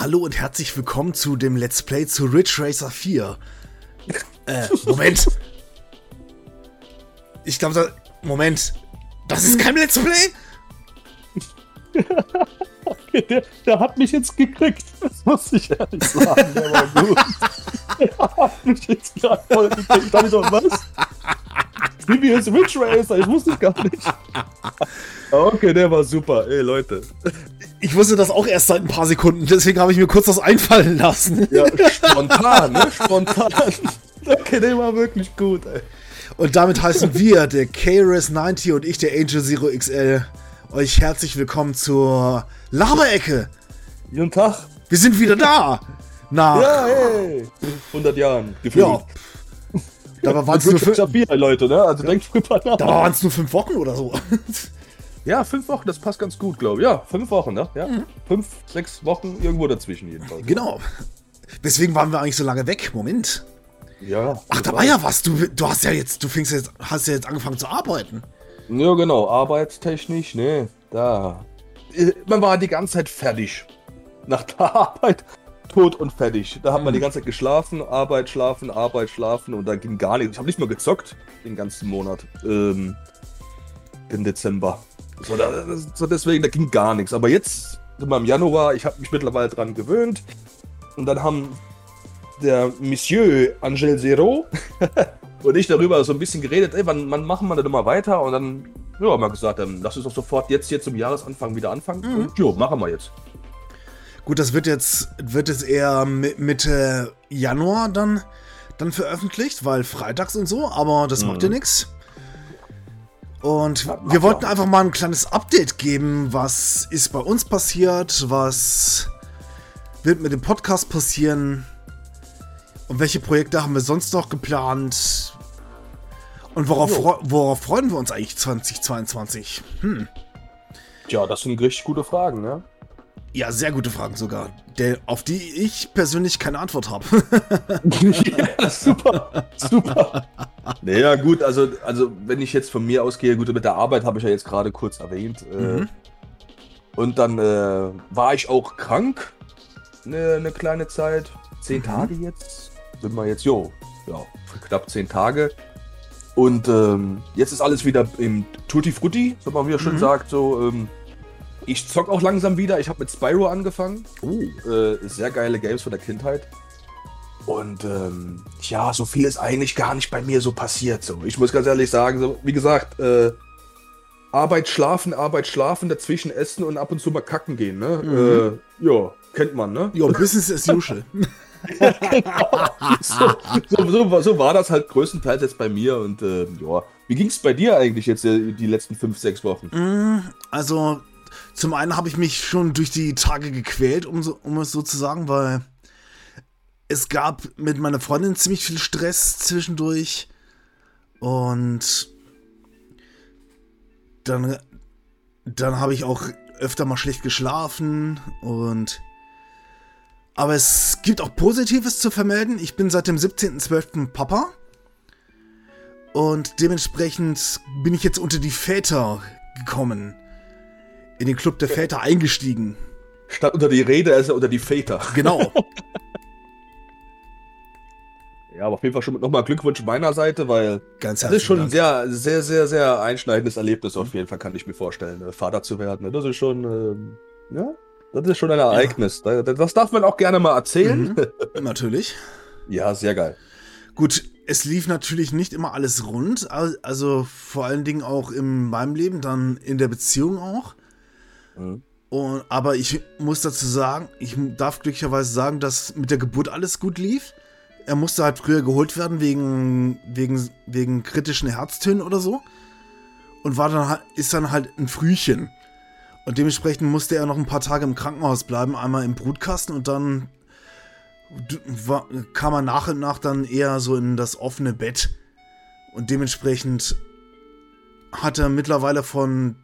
Hallo und herzlich willkommen zu dem Let's Play zu Ridge Racer 4. Äh, Moment. Ich glaube, da. Moment. Das ist kein Let's Play? okay, der, der, hat mich jetzt gekriegt. Das muss ich ehrlich sagen. Der, war gut. der hat mich jetzt gerade voll gekriegt. Dann ich doch, was? CBS Ridge Racer, ich wusste es gar nicht. Okay, der war super. Ey, Leute. Ich wusste das auch erst seit ein paar Sekunden, deswegen habe ich mir kurz das einfallen lassen. Ja, spontan, ne? Spontan. Okay, der war wirklich gut, ey. Und damit heißen wir, der KRS-90 und ich, der Angel Zero XL, euch herzlich willkommen zur Laberecke. Guten Tag. Wir sind wieder da. Nach, Ja, hey. 100 Jahren. Gefühlt. ja. Da waren es nur, Richard fün- Schafir, Leute, ne? Also denkt drüber nach. da waren's nur fünf Wochen oder so. Ja, fünf Wochen, das passt ganz gut, glaube ich. Ja, fünf Wochen, ne? Ja. Fünf, sechs Wochen, irgendwo dazwischen jedenfalls. Genau. Weswegen waren wir eigentlich so lange weg? Moment. Ja. Ach, da war ja was. Du, du hast ja jetzt, du fängst jetzt, hast ja jetzt angefangen zu arbeiten. Ja, genau. Arbeitstechnisch, ne? Da. Äh, Man war die ganze Zeit fertig. Nach der Arbeit tot und fertig. Da hat man die ganze Zeit geschlafen, Arbeit, schlafen, Arbeit, schlafen und da ging gar nichts. Ich habe nicht mehr gezockt den ganzen Monat. Ähm, Im Dezember. So, da, so deswegen, da ging gar nichts. Aber jetzt sind wir im Januar, ich habe mich mittlerweile dran gewöhnt. Und dann haben der Monsieur Angel Zero und ich darüber so ein bisschen geredet, ey, wann, wann machen wir denn mal weiter? Und dann ja, haben wir gesagt, dann lass uns doch sofort jetzt, jetzt zum Jahresanfang wieder anfangen. Und jo, machen wir jetzt. Gut, das wird jetzt, wird es eher mi- Mitte Januar dann, dann veröffentlicht, weil freitags und so, aber das macht ja nichts. Und Ja, wir wollten ja. einfach mal ein kleines Update geben, was ist bei uns passiert, was wird mit dem Podcast passieren und welche Projekte haben wir sonst noch geplant und worauf, Jo. worauf freuen wir uns eigentlich 2022? Hm. Tja, das sind richtig gute Fragen, ne? Ja, sehr gute Fragen sogar, der, auf die ich persönlich keine Antwort habe. ja, super, super. Naja, gut, also, also wenn ich jetzt von mir ausgehe, gut, mit der Arbeit habe ich ja jetzt gerade kurz erwähnt. Äh, Mhm. Und dann äh, war ich auch krank eine, eine kleine Zeit. Zehn Mhm. Tage jetzt. Sind wir jetzt, jo, ja, knapp zehn Tage. Und ähm, jetzt ist alles wieder im Tutti Frutti, so man wieder schön Mhm. sagt. So, ähm, ich zock auch langsam wieder. Ich habe mit Spyro angefangen. Oh. Äh, sehr geile Games von der Kindheit. Und ähm, ja, so viel ist eigentlich gar nicht bei mir so passiert. So. Ich muss ganz ehrlich sagen, so, wie gesagt, äh, Arbeit, Schlafen, Arbeit, Schlafen, dazwischen essen und ab und zu mal kacken gehen. Ne? Äh, ja, kennt man, ne? Jo, Business as usual. So, so, so, war- so war das halt größtenteils jetzt bei mir. Und äh, ja, wie ging es bei dir eigentlich jetzt äh, die letzten fünf, sechs Wochen? Mm, Also, zum einen habe ich mich schon durch die Tage gequält, um, so, um es so zu sagen, weil es gab mit meiner Freundin ziemlich viel Stress zwischendurch. Und dann, dann habe ich auch öfter mal schlecht geschlafen und aber es gibt auch Positives zu vermelden. Ich bin seit dem 17.12. Papa. Und dementsprechend bin ich jetzt unter die Väter gekommen. In den Club der Väter eingestiegen. Statt unter die Rede, also unter die Väter. Genau. Ja, aber auf jeden Fall schon nochmal Glückwunsch meiner Seite, weil Ganz Das ist schon ein sehr, sehr, sehr, sehr einschneidendes Erlebnis auf jeden Fall, kann ich mir vorstellen, äh, Vater zu werden. Das ist schon, ähm, ja, das ist schon ein Ereignis. Da- Das darf man auch gerne mal erzählen. Dank. Natürlich. Ja, sehr geil. Gut, es lief natürlich nicht immer alles rund. al- Also vor allen Dingen auch in meinem Leben, dann in der Beziehung auch. Mhm. Und, aber ich muss dazu sagen, ich darf glücklicherweise sagen, dass mit der Geburt alles gut lief. Er musste halt früher geholt werden wegen, wegen, wegen kritischen Herztönen oder so. Und war dann halt, ist dann halt ein Frühchen. Und dementsprechend musste er noch ein paar Tage im Krankenhaus bleiben, einmal im Brutkasten und dann war, kam er nach und nach dann eher so in das offene Bett. Und dementsprechend hat er mittlerweile von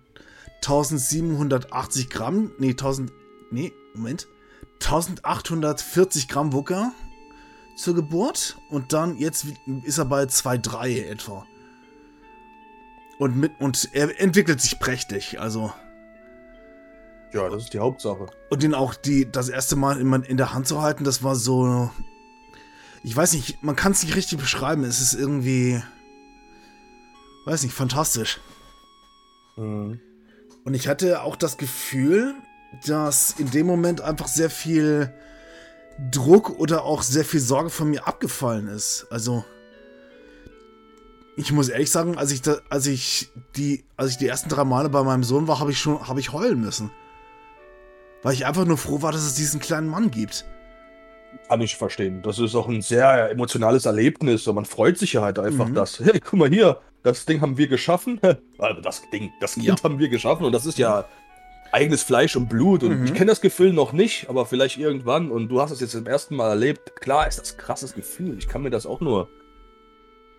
1780 Gramm, nee, 1000, nee, Moment, 1840 Gramm Wucker zur Geburt und dann jetzt ist er bei 2,3 etwa. Und, mit, und er entwickelt sich prächtig, also Ja, das ist die Hauptsache. Und den auch die, das erste Mal in, in der Hand zu halten, das war so. Ich weiß nicht, man kann es nicht richtig beschreiben. Es ist irgendwie. Weiß nicht, fantastisch. Mhm. Und ich hatte auch das Gefühl, dass in dem Moment einfach sehr viel Druck oder auch sehr viel Sorge von mir abgefallen ist. Also ich muss ehrlich sagen, als ich da, als ich die, als ich die ersten drei Male bei meinem Sohn war, habe ich schon, habe ich heulen müssen, weil ich einfach nur froh war, dass es diesen kleinen Mann gibt. Kann ich verstehen. Das ist auch ein sehr emotionales Erlebnis und man freut sich ja halt einfach, Mhm. dass, hey, guck mal hier, das Ding haben wir geschaffen. Also das Ding, das Kind Ja. haben wir geschaffen und das ist ja eigenes Fleisch und Blut und Mhm. ich kenne das Gefühl noch nicht, aber vielleicht irgendwann und du hast es jetzt zum ersten Mal erlebt. Klar ist das ein krasses Gefühl. Ich kann mir das auch nur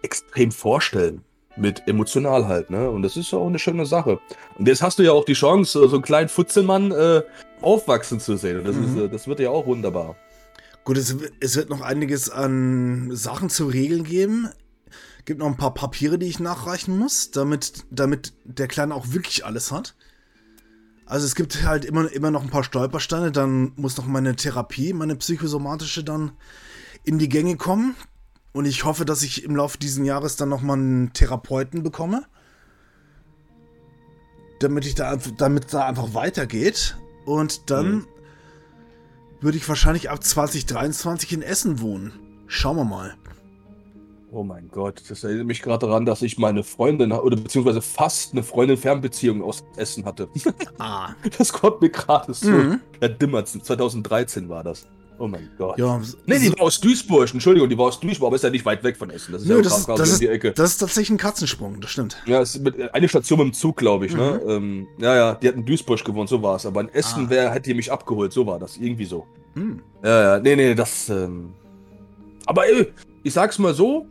extrem vorstellen. Mit emotional halt, ne? Und das ist ja auch eine schöne Sache. Und jetzt hast du ja auch die Chance, so einen kleinen Futzelmann äh, aufwachsen zu sehen. Und das, Mhm. ist, äh, das wird ja auch wunderbar. Gut, es, es wird noch einiges an Sachen zu regeln geben. Gibt noch ein paar Papiere, die ich nachreichen muss, damit, damit der Kleine auch wirklich alles hat. Also es gibt halt immer, immer noch ein paar Stolpersteine, dann muss noch meine Therapie, meine psychosomatische dann in die Gänge kommen. Und ich hoffe, dass ich im Laufe dieses Jahres dann nochmal einen Therapeuten bekomme. Damit ich da einfach, damit da einfach weitergeht. Und dann Mhm. Würde ich wahrscheinlich ab 2023 in Essen wohnen. Schauen wir mal. Oh mein Gott, das erinnert mich gerade daran, dass ich meine Freundin oder beziehungsweise fast eine Freundin-Fernbeziehung aus Essen hatte. Ah. Das kommt mir gerade so Mhm. erdimmert. 2013 war das. Oh mein Gott. Ja, Nee, die war aus Duisburg. Entschuldigung, die war aus Duisburg, aber ist ja nicht weit weg von Essen. Das ist Nö, ja das, ist, das, um die ist, Ecke. das ist tatsächlich ein Katzensprung, das stimmt. Ja, es ist mit, eine Station mit dem Zug, glaube ich. Ne? Mhm. Ähm, ja, ja, die hat in Duisburg gewohnt, so war es. Aber in Essen Ah. wär, hätte die mich abgeholt, so war das. Irgendwie so. Hm. Ja, ja, nee, nee, das. Ähm... Aber ey, ich sag's mal so: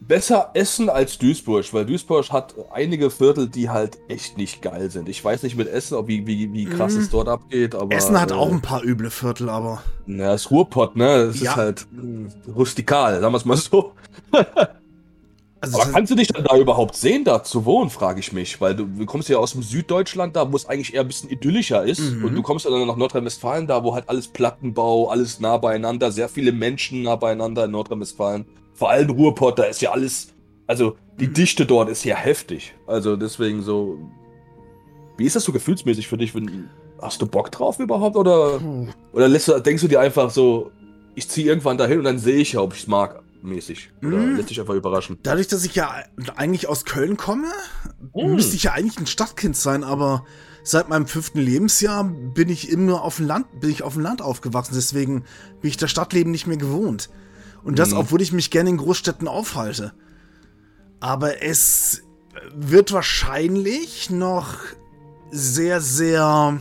besser Essen als Duisburg, weil Duisburg hat einige Viertel, die halt echt nicht geil sind. Ich weiß nicht mit Essen, ob wie, wie, wie krass Mm. es dort abgeht, aber. Essen hat äh, auch ein paar üble Viertel, aber. Na, das Ruhrpott, ne? Das Ja. ist halt mh, rustikal, sagen wir es mal so. Also Aber kannst du dich dann da überhaupt sehen, da zu wohnen, frage ich mich. Weil du, du kommst ja aus dem Süddeutschland, da wo es eigentlich eher ein bisschen idyllischer ist. Mhm. Und du kommst dann nach Nordrhein-Westfalen, da wo halt alles Plattenbau, alles nah beieinander, sehr viele Menschen nah beieinander in Nordrhein-Westfalen. Vor allem Ruhrpott, da ist ja alles, also die Mhm. Dichte dort ist ja heftig. Also deswegen so. Wie ist das so gefühlsmäßig für dich? Wenn, hast du Bock drauf überhaupt? Oder, oder lässt du, denkst du dir einfach so, ich ziehe irgendwann dahin und dann sehe ich ja, ob ich es mag, mäßig? Oder Mhm. lässt dich einfach überraschen? Dadurch, dass ich ja eigentlich aus Köln komme, Hm. müsste ich ja eigentlich ein Stadtkind sein, aber seit meinem fünften Lebensjahr bin ich immer auf dem Land, bin ich auf dem Land aufgewachsen, deswegen bin ich das Stadtleben nicht mehr gewohnt. Und das, Mhm. obwohl ich mich gerne in Großstädten aufhalte. Aber es wird wahrscheinlich noch sehr, sehr,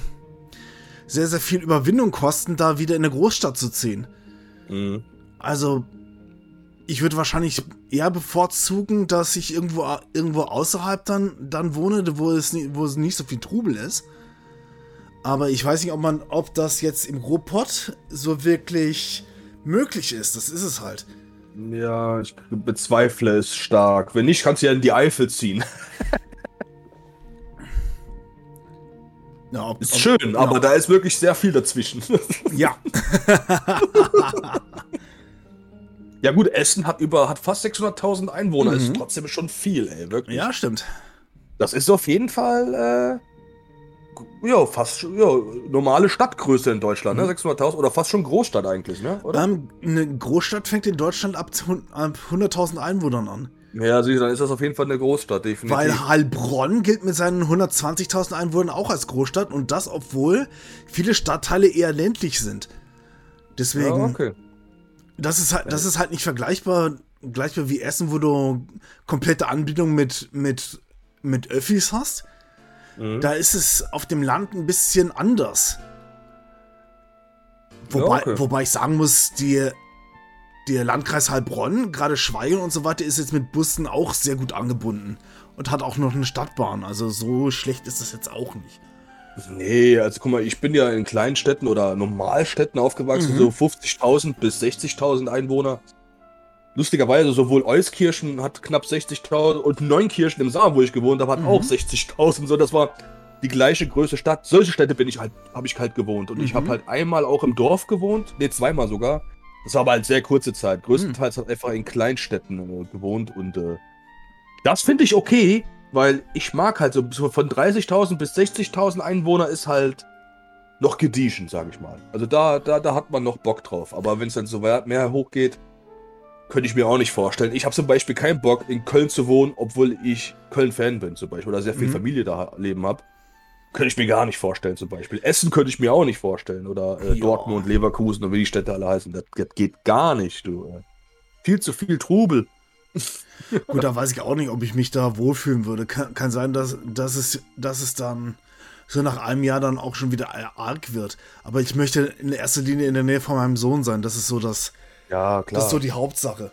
sehr, sehr viel Überwindung kosten, da wieder in eine Großstadt zu ziehen. Mhm. Also, ich würde wahrscheinlich eher bevorzugen, dass ich irgendwo, irgendwo außerhalb dann, dann wohne, wo es, wo es nicht so viel Trubel ist. Aber ich weiß nicht, ob man, ob das jetzt im Ruhrpott so wirklich möglich ist. Das ist es halt. Ja, ich bezweifle es stark. Wenn nicht, kannst du ja in die Eifel ziehen. Ja, ob, Ist ob- schön, ja. aber da ist wirklich sehr viel dazwischen. Ja. ja gut, Essen hat über hat fast 600.000 Einwohner, Mhm. ist trotzdem schon viel, ey, wirklich. ja, stimmt. Das ist auf jeden Fall äh, ja, fast ja, normale Stadtgröße in Deutschland, ne? 600.000 oder fast schon Großstadt eigentlich, ne? Oder? Ähm, eine Großstadt fängt in Deutschland ab zu- ab 100.000 Einwohnern an. Ja, siehst du, dann ist das auf jeden Fall eine Großstadt, definitiv. Weil Heilbronn gilt mit seinen 120.000 Einwohnern auch als Großstadt und das, obwohl viele Stadtteile eher ländlich sind. Deswegen, ja, okay. das, ist halt, das ist halt nicht vergleichbar, vergleichbar wie Essen, wo du komplette Anbindung mit, mit, mit Öffis hast. Mhm. Da ist es auf dem Land ein bisschen anders. Wobei, Ja, okay. wobei ich sagen muss, die, der Landkreis Heilbronn, gerade Schweigen und so weiter, ist jetzt mit Bussen auch sehr gut angebunden. Und hat auch noch eine Stadtbahn. Also so schlecht ist das jetzt auch nicht. Nee, also guck mal, ich bin ja in kleinen Städten oder Normalstädten aufgewachsen, Mhm. so 50.000 bis 60.000 Einwohner. Lustigerweise, sowohl Euskirchen hat knapp 60.000 und Neunkirchen im Saar, wo ich gewohnt habe, hat Mhm. auch 60.000. So, das war die gleiche Größe Stadt. Solche Städte bin ich halt, habe ich halt gewohnt. Und mhm. ich habe halt einmal auch im Dorf gewohnt, ne, zweimal sogar. Das war aber halt sehr kurze Zeit. Größtenteils mhm. halt einfach in Kleinstädten äh, gewohnt und äh, das finde ich okay, weil ich mag halt so, so von 30.000 bis 60.000 Einwohner ist halt noch gediegen, sage ich mal. Also da, da, da hat man noch Bock drauf. Aber wenn es dann so weit mehr hochgeht, könnte ich mir auch nicht vorstellen. Ich habe zum Beispiel keinen Bock, in Köln zu wohnen, obwohl ich Köln-Fan bin, zum Beispiel, oder sehr viel mhm. Familie da leben habe. Könnte ich mir gar nicht vorstellen, zum Beispiel. Essen könnte ich mir auch nicht vorstellen. Oder äh, Dortmund, Leverkusen und wie die Städte alle heißen. Das, das geht gar nicht, du. Äh. Viel zu viel Trubel. Gut, da weiß ich auch nicht, ob ich mich da wohlfühlen würde. Kann, kann sein, dass, dass, es, dass es dann so nach einem Jahr dann auch schon wieder arg wird. Aber ich möchte in erster Linie in der Nähe von meinem Sohn sein. Das ist so das. Ja, klar. Das ist so die Hauptsache.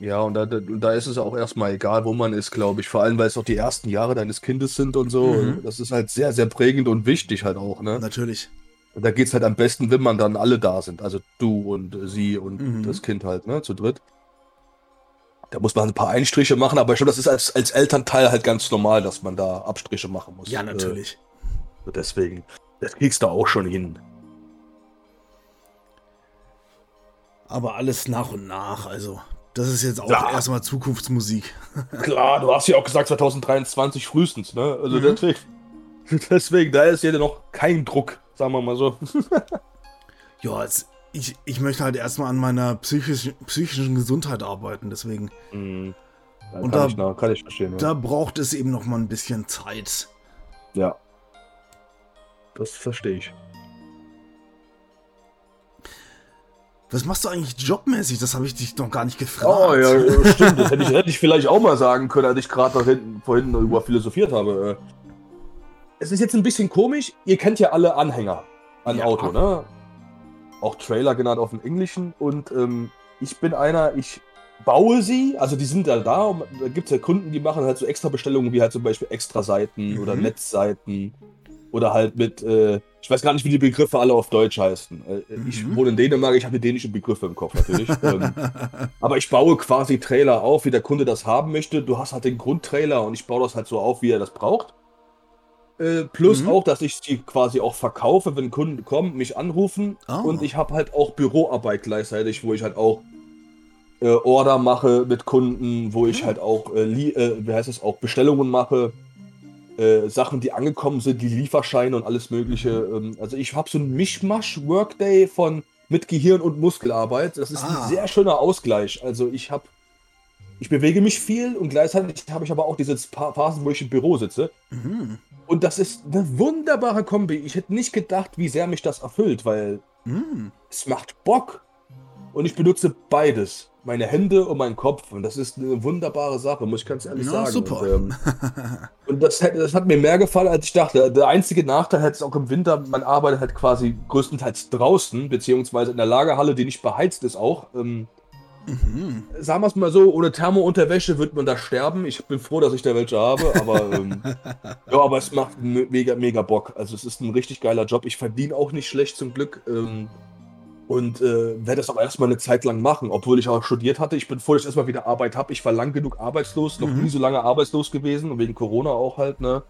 Ja, und da, da ist es auch erstmal egal, wo man ist, glaube ich. Vor allem, weil es auch die ersten Jahre deines Kindes sind und so. Mhm. Das ist halt sehr, sehr prägend und wichtig halt auch, ne? Natürlich. Und da geht es halt am besten, wenn man dann alle da sind. Also du und sie und mhm. das Kind halt, ne? Zu dritt. Da muss man ein paar Einstriche machen, aber ich glaube, das ist als, als Elternteil halt ganz normal, dass man da Abstriche machen muss. Ja, natürlich. Äh, deswegen, das kriegst du auch schon hin. Aber alles nach und nach, also das ist jetzt auch ja. erstmal Zukunftsmusik. Klar, du hast ja auch gesagt 2023 frühestens, ne? Also mhm. deswegen, deswegen, da ist ja noch kein Druck, sagen wir mal so. ja, ich, ich möchte halt erstmal an meiner psychisch, psychischen Gesundheit arbeiten, deswegen. Mhm. Und kann da, ich noch, kann ich verstehen. Ja. Da braucht es eben noch mal ein bisschen Zeit. Ja. Das verstehe ich. Was machst du eigentlich jobmäßig? Das habe ich dich noch gar nicht gefragt. Oh ja, stimmt. Das hätte ich, hätte ich vielleicht auch mal sagen können, als ich gerade hinten, vorhin über philosophiert habe. Äh. Es ist jetzt ein bisschen komisch. Ihr kennt ja alle Anhänger an ja. Auto, ne? Auch Trailer genannt auf dem Englischen. Und ähm, ich bin einer, ich baue sie, also die sind ja da. Und da gibt es ja Kunden, die machen halt so extra Bestellungen, wie halt zum Beispiel Extra-Seiten mhm. oder Netzseiten oder halt mit, äh, ich weiß gar nicht, wie die Begriffe alle auf Deutsch heißen. Äh, mhm. Ich wohne in Dänemark, ich habe die dänischen Begriffe im Kopf natürlich. ähm, aber ich baue quasi Trailer auf, wie der Kunde das haben möchte. Du hast halt den Grundtrailer und ich baue das halt so auf, wie er das braucht. Äh, plus mhm. auch, dass ich sie quasi auch verkaufe, wenn Kunden kommen, mich anrufen. Oh. Und ich habe halt auch Büroarbeit gleichzeitig, wo ich halt auch äh, Order mache mit Kunden, wo ich mhm. halt auch, äh, äh, wie heißt es, auch Bestellungen mache äh, Sachen, die angekommen sind, die Lieferscheine und alles Mögliche. Ähm, also ich habe so ein Mischmasch-Workday von mit Gehirn und Muskelarbeit. Das ist ah. ein sehr schöner Ausgleich. Also ich habe, ich bewege mich viel und gleichzeitig habe ich aber auch diese Phasen, wo ich im Büro sitze. Mhm. Und das ist eine wunderbare Kombi. Ich hätte nicht gedacht, wie sehr mich das erfüllt, weil mhm. es macht Bock. Und ich benutze beides meine Hände und meinen Kopf. Und das ist eine wunderbare Sache, muss ich ganz ehrlich ja, sagen. Super. Und, ähm, und das, das, hat mir mehr gefallen, als ich dachte. Der einzige Nachteil ist auch im Winter, man arbeitet halt quasi größtenteils draußen, beziehungsweise in der Lagerhalle, die nicht beheizt ist auch. Ähm, mhm. Sagen wir es mal so, ohne Thermounterwäsche wird man da sterben. Ich bin froh, dass ich da welche habe, aber ähm, ja, aber es macht mega, mega Bock. Also es ist ein richtig geiler Job. Ich verdiene auch nicht schlecht zum Glück. Ähm, und äh, werde das auch erstmal eine Zeit lang machen, obwohl ich auch studiert hatte. Ich bin froh, dass ich erstmal wieder Arbeit habe. Ich war lang genug arbeitslos, noch mhm. nie so lange arbeitslos gewesen und wegen Corona auch halt, ne?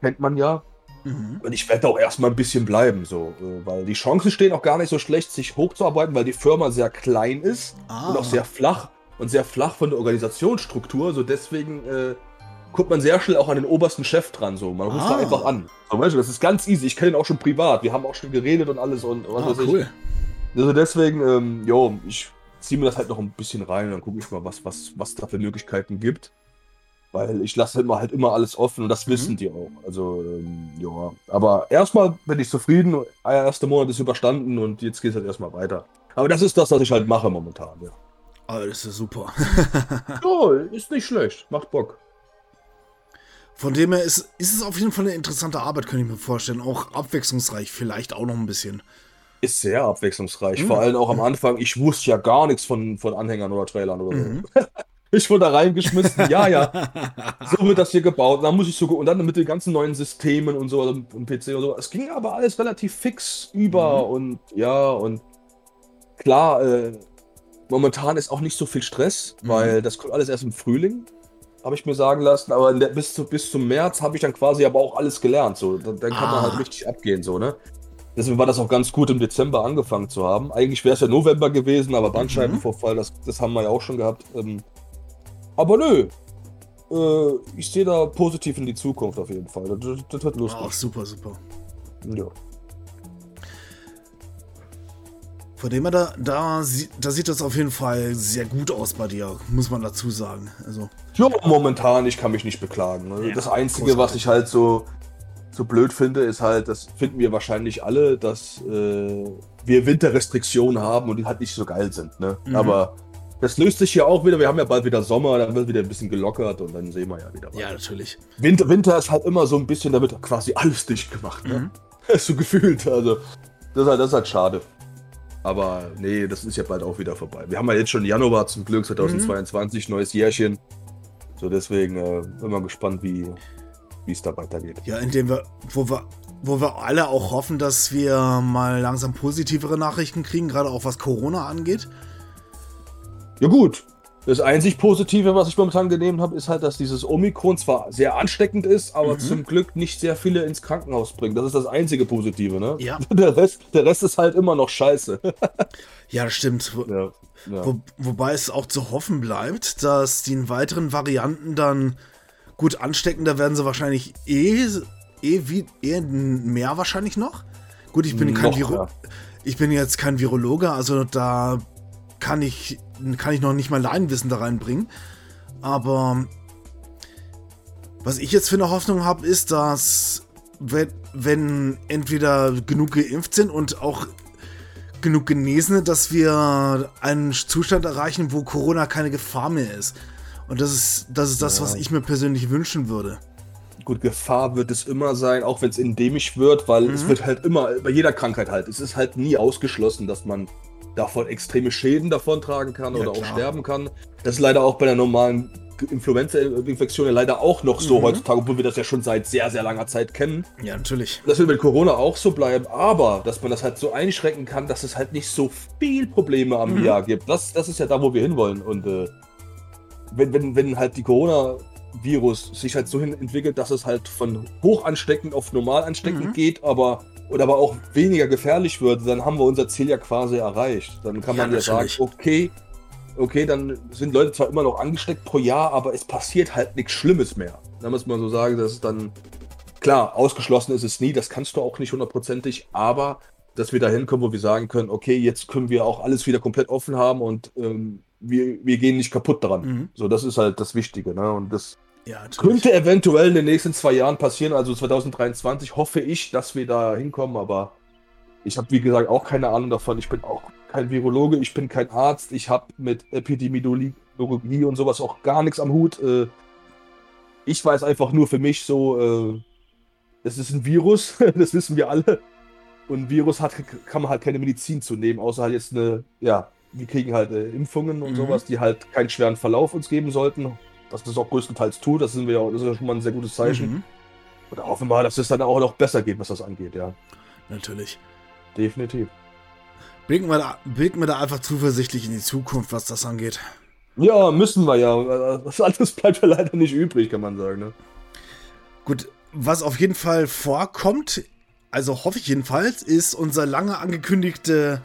Kennt man ja. Mhm. Und ich werde auch erstmal ein bisschen bleiben, so, äh, weil die Chancen stehen auch gar nicht so schlecht, sich hochzuarbeiten, weil die Firma sehr klein ist ah. und auch sehr flach und sehr flach von der Organisationsstruktur. So deswegen äh, guckt man sehr schnell auch an den obersten Chef dran. So, man ruft ah. da einfach an. So, weißt du, das ist ganz easy. Ich kenne ihn auch schon privat. Wir haben auch schon geredet und alles und was ah, weiß cool. ich. Also deswegen, ähm, jo, ich ziehe mir das halt noch ein bisschen rein und dann gucke ich mal, was, was, was da für Möglichkeiten gibt. Weil ich lasse immer halt immer alles offen und das mhm. wissen die auch. Also, ähm, ja. Aber erstmal bin ich zufrieden. Der erste Monat ist überstanden und jetzt geht es halt erstmal weiter. Aber das ist das, was ich halt mache momentan, ja. Oh, das ist super. so, ist nicht schlecht. Macht Bock. Von dem her ist, ist es auf jeden Fall eine interessante Arbeit, könnte ich mir vorstellen. Auch abwechslungsreich, vielleicht auch noch ein bisschen. Ist sehr abwechslungsreich. Mhm. Vor allem auch am Anfang. Ich wusste ja gar nichts von, von Anhängern oder Trailern oder mhm. so. ich wurde da reingeschmissen. ja, ja. So wird das hier gebaut. Und dann muss ich so und dann mit den ganzen neuen Systemen und so und PC und so. Es ging aber alles relativ fix über mhm. und ja und klar. Äh, momentan ist auch nicht so viel Stress, mhm. weil das kommt alles erst im Frühling. habe ich mir sagen lassen. Aber der, bis, zu, bis zum März habe ich dann quasi aber auch alles gelernt. So. Dann, dann kann ah. man halt richtig abgehen, so, ne? Deswegen war das auch ganz gut, im Dezember angefangen zu haben. Eigentlich wäre es ja November gewesen, aber Bandscheibenvorfall, mhm. das, das haben wir ja auch schon gehabt. Ähm, aber nö, äh, ich sehe da positiv in die Zukunft auf jeden Fall. Das, das wird lustig. Ach, super, super. Ja. Von dem her, da, da, da sieht das auf jeden Fall sehr gut aus bei dir, muss man dazu sagen. Also. Ja, momentan, ich kann mich nicht beklagen. Also ja, das Einzige, großartig. was ich halt so, so blöd finde, ist halt, das finden wir wahrscheinlich alle, dass äh, wir Winterrestriktionen haben und die halt nicht so geil sind. Ne? Mhm. Aber das löst sich ja auch wieder. Wir haben ja bald wieder Sommer, dann wird wieder ein bisschen gelockert und dann sehen wir ja wieder weiter. Ja, natürlich. Winter, Winter ist halt immer so ein bisschen, damit quasi alles dicht gemacht. Ne? Mhm. so gefühlt. Also, das ist, halt, das ist halt schade. Aber nee, das ist ja bald auch wieder vorbei. Wir haben ja jetzt schon Januar zum Glück 2022, mhm. neues Jährchen. So deswegen äh, mal gespannt, wie es da weitergeht. Ja, indem wir, wo wir, wo wir alle auch hoffen, dass wir mal langsam positivere Nachrichten kriegen, gerade auch was Corona angeht. Ja gut, das einzig Positive, was ich momentan genommen habe, ist halt, dass dieses Omikron zwar sehr ansteckend ist, aber mhm. zum Glück nicht sehr viele ins Krankenhaus bringt. Das ist das einzige Positive, ne? Ja. Der Rest, der Rest ist halt immer noch scheiße. ja, das stimmt. Ja, ja. Wo, wobei es auch zu hoffen bleibt, dass die weiteren Varianten dann gut ansteckender werden sie wahrscheinlich eh, eh wie, eh mehr wahrscheinlich noch. Gut, ich bin kein Viro ja. Ich bin jetzt kein Virologe, also da kann ich, kann ich noch nicht mal Laienwissen da reinbringen. Aber was ich jetzt für eine Hoffnung habe, ist, dass wenn, wenn entweder genug geimpft sind und auch genug Genesene, dass wir einen Zustand erreichen, wo Corona keine Gefahr mehr ist. Und das ist das, ist das ja. was ich mir persönlich wünschen würde. Gut, Gefahr wird es immer sein, auch wenn es endemisch wird, weil mhm. es wird halt immer, bei jeder Krankheit halt, es ist halt nie ausgeschlossen, dass man davon extreme Schäden davontragen kann ja, oder klar. auch sterben kann. Das ist leider auch bei der normalen Influenza-Infektion ja leider auch noch so mhm. heutzutage, obwohl wir das ja schon seit sehr, sehr langer Zeit kennen. Ja, natürlich. Das wird mit Corona auch so bleiben, aber dass man das halt so einschränken kann, dass es halt nicht so viel Probleme am mhm. Jahr gibt. Das, das ist ja da, wo wir hinwollen. Und äh, wenn, wenn, wenn halt die Corona-Virus sich halt so hin entwickelt, dass es halt von hoch ansteckend auf normal ansteckend mhm. geht, aber oder aber auch weniger gefährlich wird, dann haben wir unser Ziel ja quasi erreicht. Dann kann man ja, ja sagen, okay, okay, dann sind Leute zwar immer noch angesteckt pro Jahr, aber es passiert halt nichts Schlimmes mehr. Da muss man so sagen, dass es dann, klar, ausgeschlossen ist es nie, das kannst du auch nicht hundertprozentig, aber dass wir da hinkommen, wo wir sagen können, okay, jetzt können wir auch alles wieder komplett offen haben und ähm, wir, wir gehen nicht kaputt daran. Mhm. So, das ist halt das Wichtige. Ne? Und das ja, könnte eventuell in den nächsten zwei Jahren passieren, also 2023 hoffe ich, dass wir da hinkommen, aber ich habe, wie gesagt, auch keine Ahnung davon. Ich bin auch kein Virologe, ich bin kein Arzt, ich habe mit Epidemiologie und sowas auch gar nichts am Hut. Äh, ich weiß einfach nur für mich so, äh, es ist ein Virus, das wissen wir alle. Und ein Virus hat, kann man halt keine Medizin zu nehmen, außer halt jetzt eine, ja, wir kriegen halt äh, Impfungen und mhm. sowas, die halt keinen schweren Verlauf uns geben sollten. Was das auch größtenteils tut, das, sind wir ja, das ist ja schon mal ein sehr gutes Zeichen. Mhm. Und hoffen wir, dass es dann auch noch besser geht, was das angeht, ja. Natürlich. Definitiv. Blicken wir, da, blicken wir da einfach zuversichtlich in die Zukunft, was das angeht. Ja, müssen wir ja. Das alles bleibt ja leider nicht übrig, kann man sagen. Ne? Gut, was auf jeden Fall vorkommt, also hoffe ich jedenfalls, ist unser lange angekündigte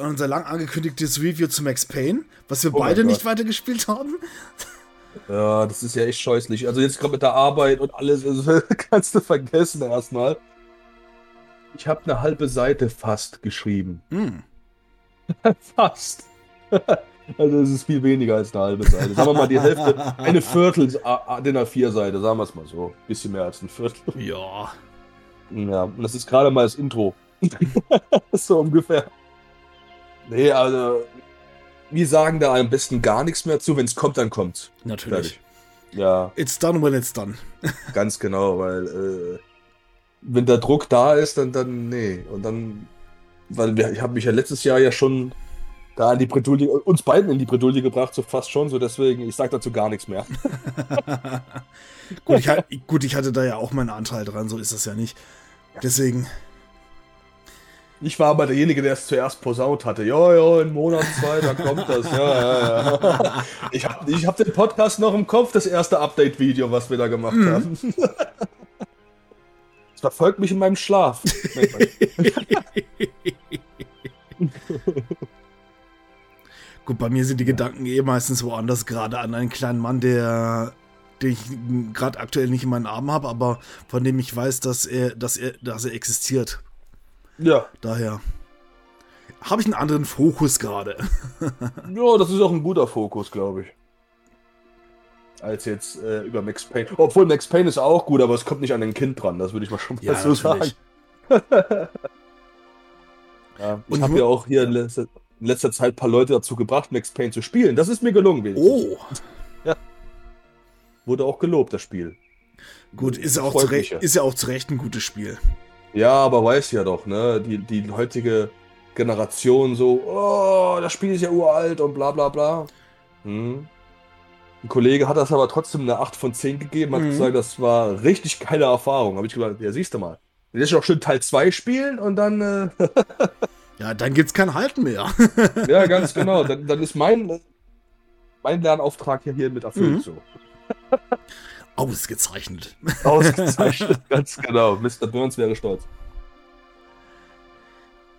unser lang angekündigtes Review zu Max Payne, was wir oh beide nicht weitergespielt haben. Ja, das ist ja echt scheußlich. Also jetzt gerade mit der Arbeit und alles, also kannst du vergessen erstmal. Ich habe eine halbe Seite fast geschrieben. Hm. fast. also es ist viel weniger als eine halbe Seite. Sagen wir mal die Hälfte, eine Viertel DIN A4 Seite, sagen wir es mal so. Bisschen mehr als ein Viertel. Ja. Ja, und das ist gerade mal das Intro. so ungefähr. Nee, also wir sagen da am besten gar nichts mehr zu. Wenn es kommt, dann kommt's. Natürlich. Fertig. Ja. It's done when it's done. Ganz genau, weil äh, wenn der Druck da ist, dann, dann nee. Und dann, weil wir, ich habe mich ja letztes Jahr ja schon da in die Bredouille, uns beiden in die Bredouille gebracht, so fast schon, so deswegen, ich sage dazu gar nichts mehr. gut, ich, gut, ich hatte da ja auch meinen Anteil dran, so ist das ja nicht. Deswegen. Ich war aber derjenige, der es zuerst posaunt hatte. Ja, ja, in Monat zwei, dann kommt das. Ja, ja, ja. Ich habe ich hab den Podcast noch im Kopf, das erste Update-Video, was wir da gemacht mhm. haben. Es verfolgt mich in meinem Schlaf. Gut, bei mir sind die Gedanken eh meistens woanders, gerade an einen kleinen Mann, der den ich gerade aktuell nicht in meinen Armen habe, aber von dem ich weiß, dass er, dass er, dass er existiert. Ja. Daher habe ich einen anderen Fokus gerade. ja, das ist auch ein guter Fokus, glaube ich. Als jetzt äh, über Max Payne. Obwohl Max Payne ist auch gut, aber es kommt nicht an ein Kind dran, das würde ich mal schon mal ja, so sagen. ja, ich habe ja auch hier in letzter, in letzter, Zeit ein paar Leute dazu gebracht, Max Payne zu spielen. Das ist mir gelungen. Wenigstens. Oh. Ja. Wurde auch gelobt, das Spiel. Gut, ist auch zu ist ja auch zu Recht ein gutes Spiel. Ja, aber weiß ja doch, ne? Die, die heutige Generation so, oh, das Spiel ist ja uralt und bla bla bla. Hm. Ein Kollege hat das aber trotzdem eine 8 von 10 gegeben, hat mhm. gesagt, das war richtig geile Erfahrung. Habe ich gesagt, ja, siehst du mal. Jetzt auch schön Teil 2 spielen und dann. Äh ja, dann gibt's kein Halten mehr. ja, ganz genau. Dann, dann ist mein, mein Lernauftrag ja hier mit erfüllt mhm. so. Ausgezeichnet. Ausgezeichnet, ganz genau. Mr. Burns wäre stolz.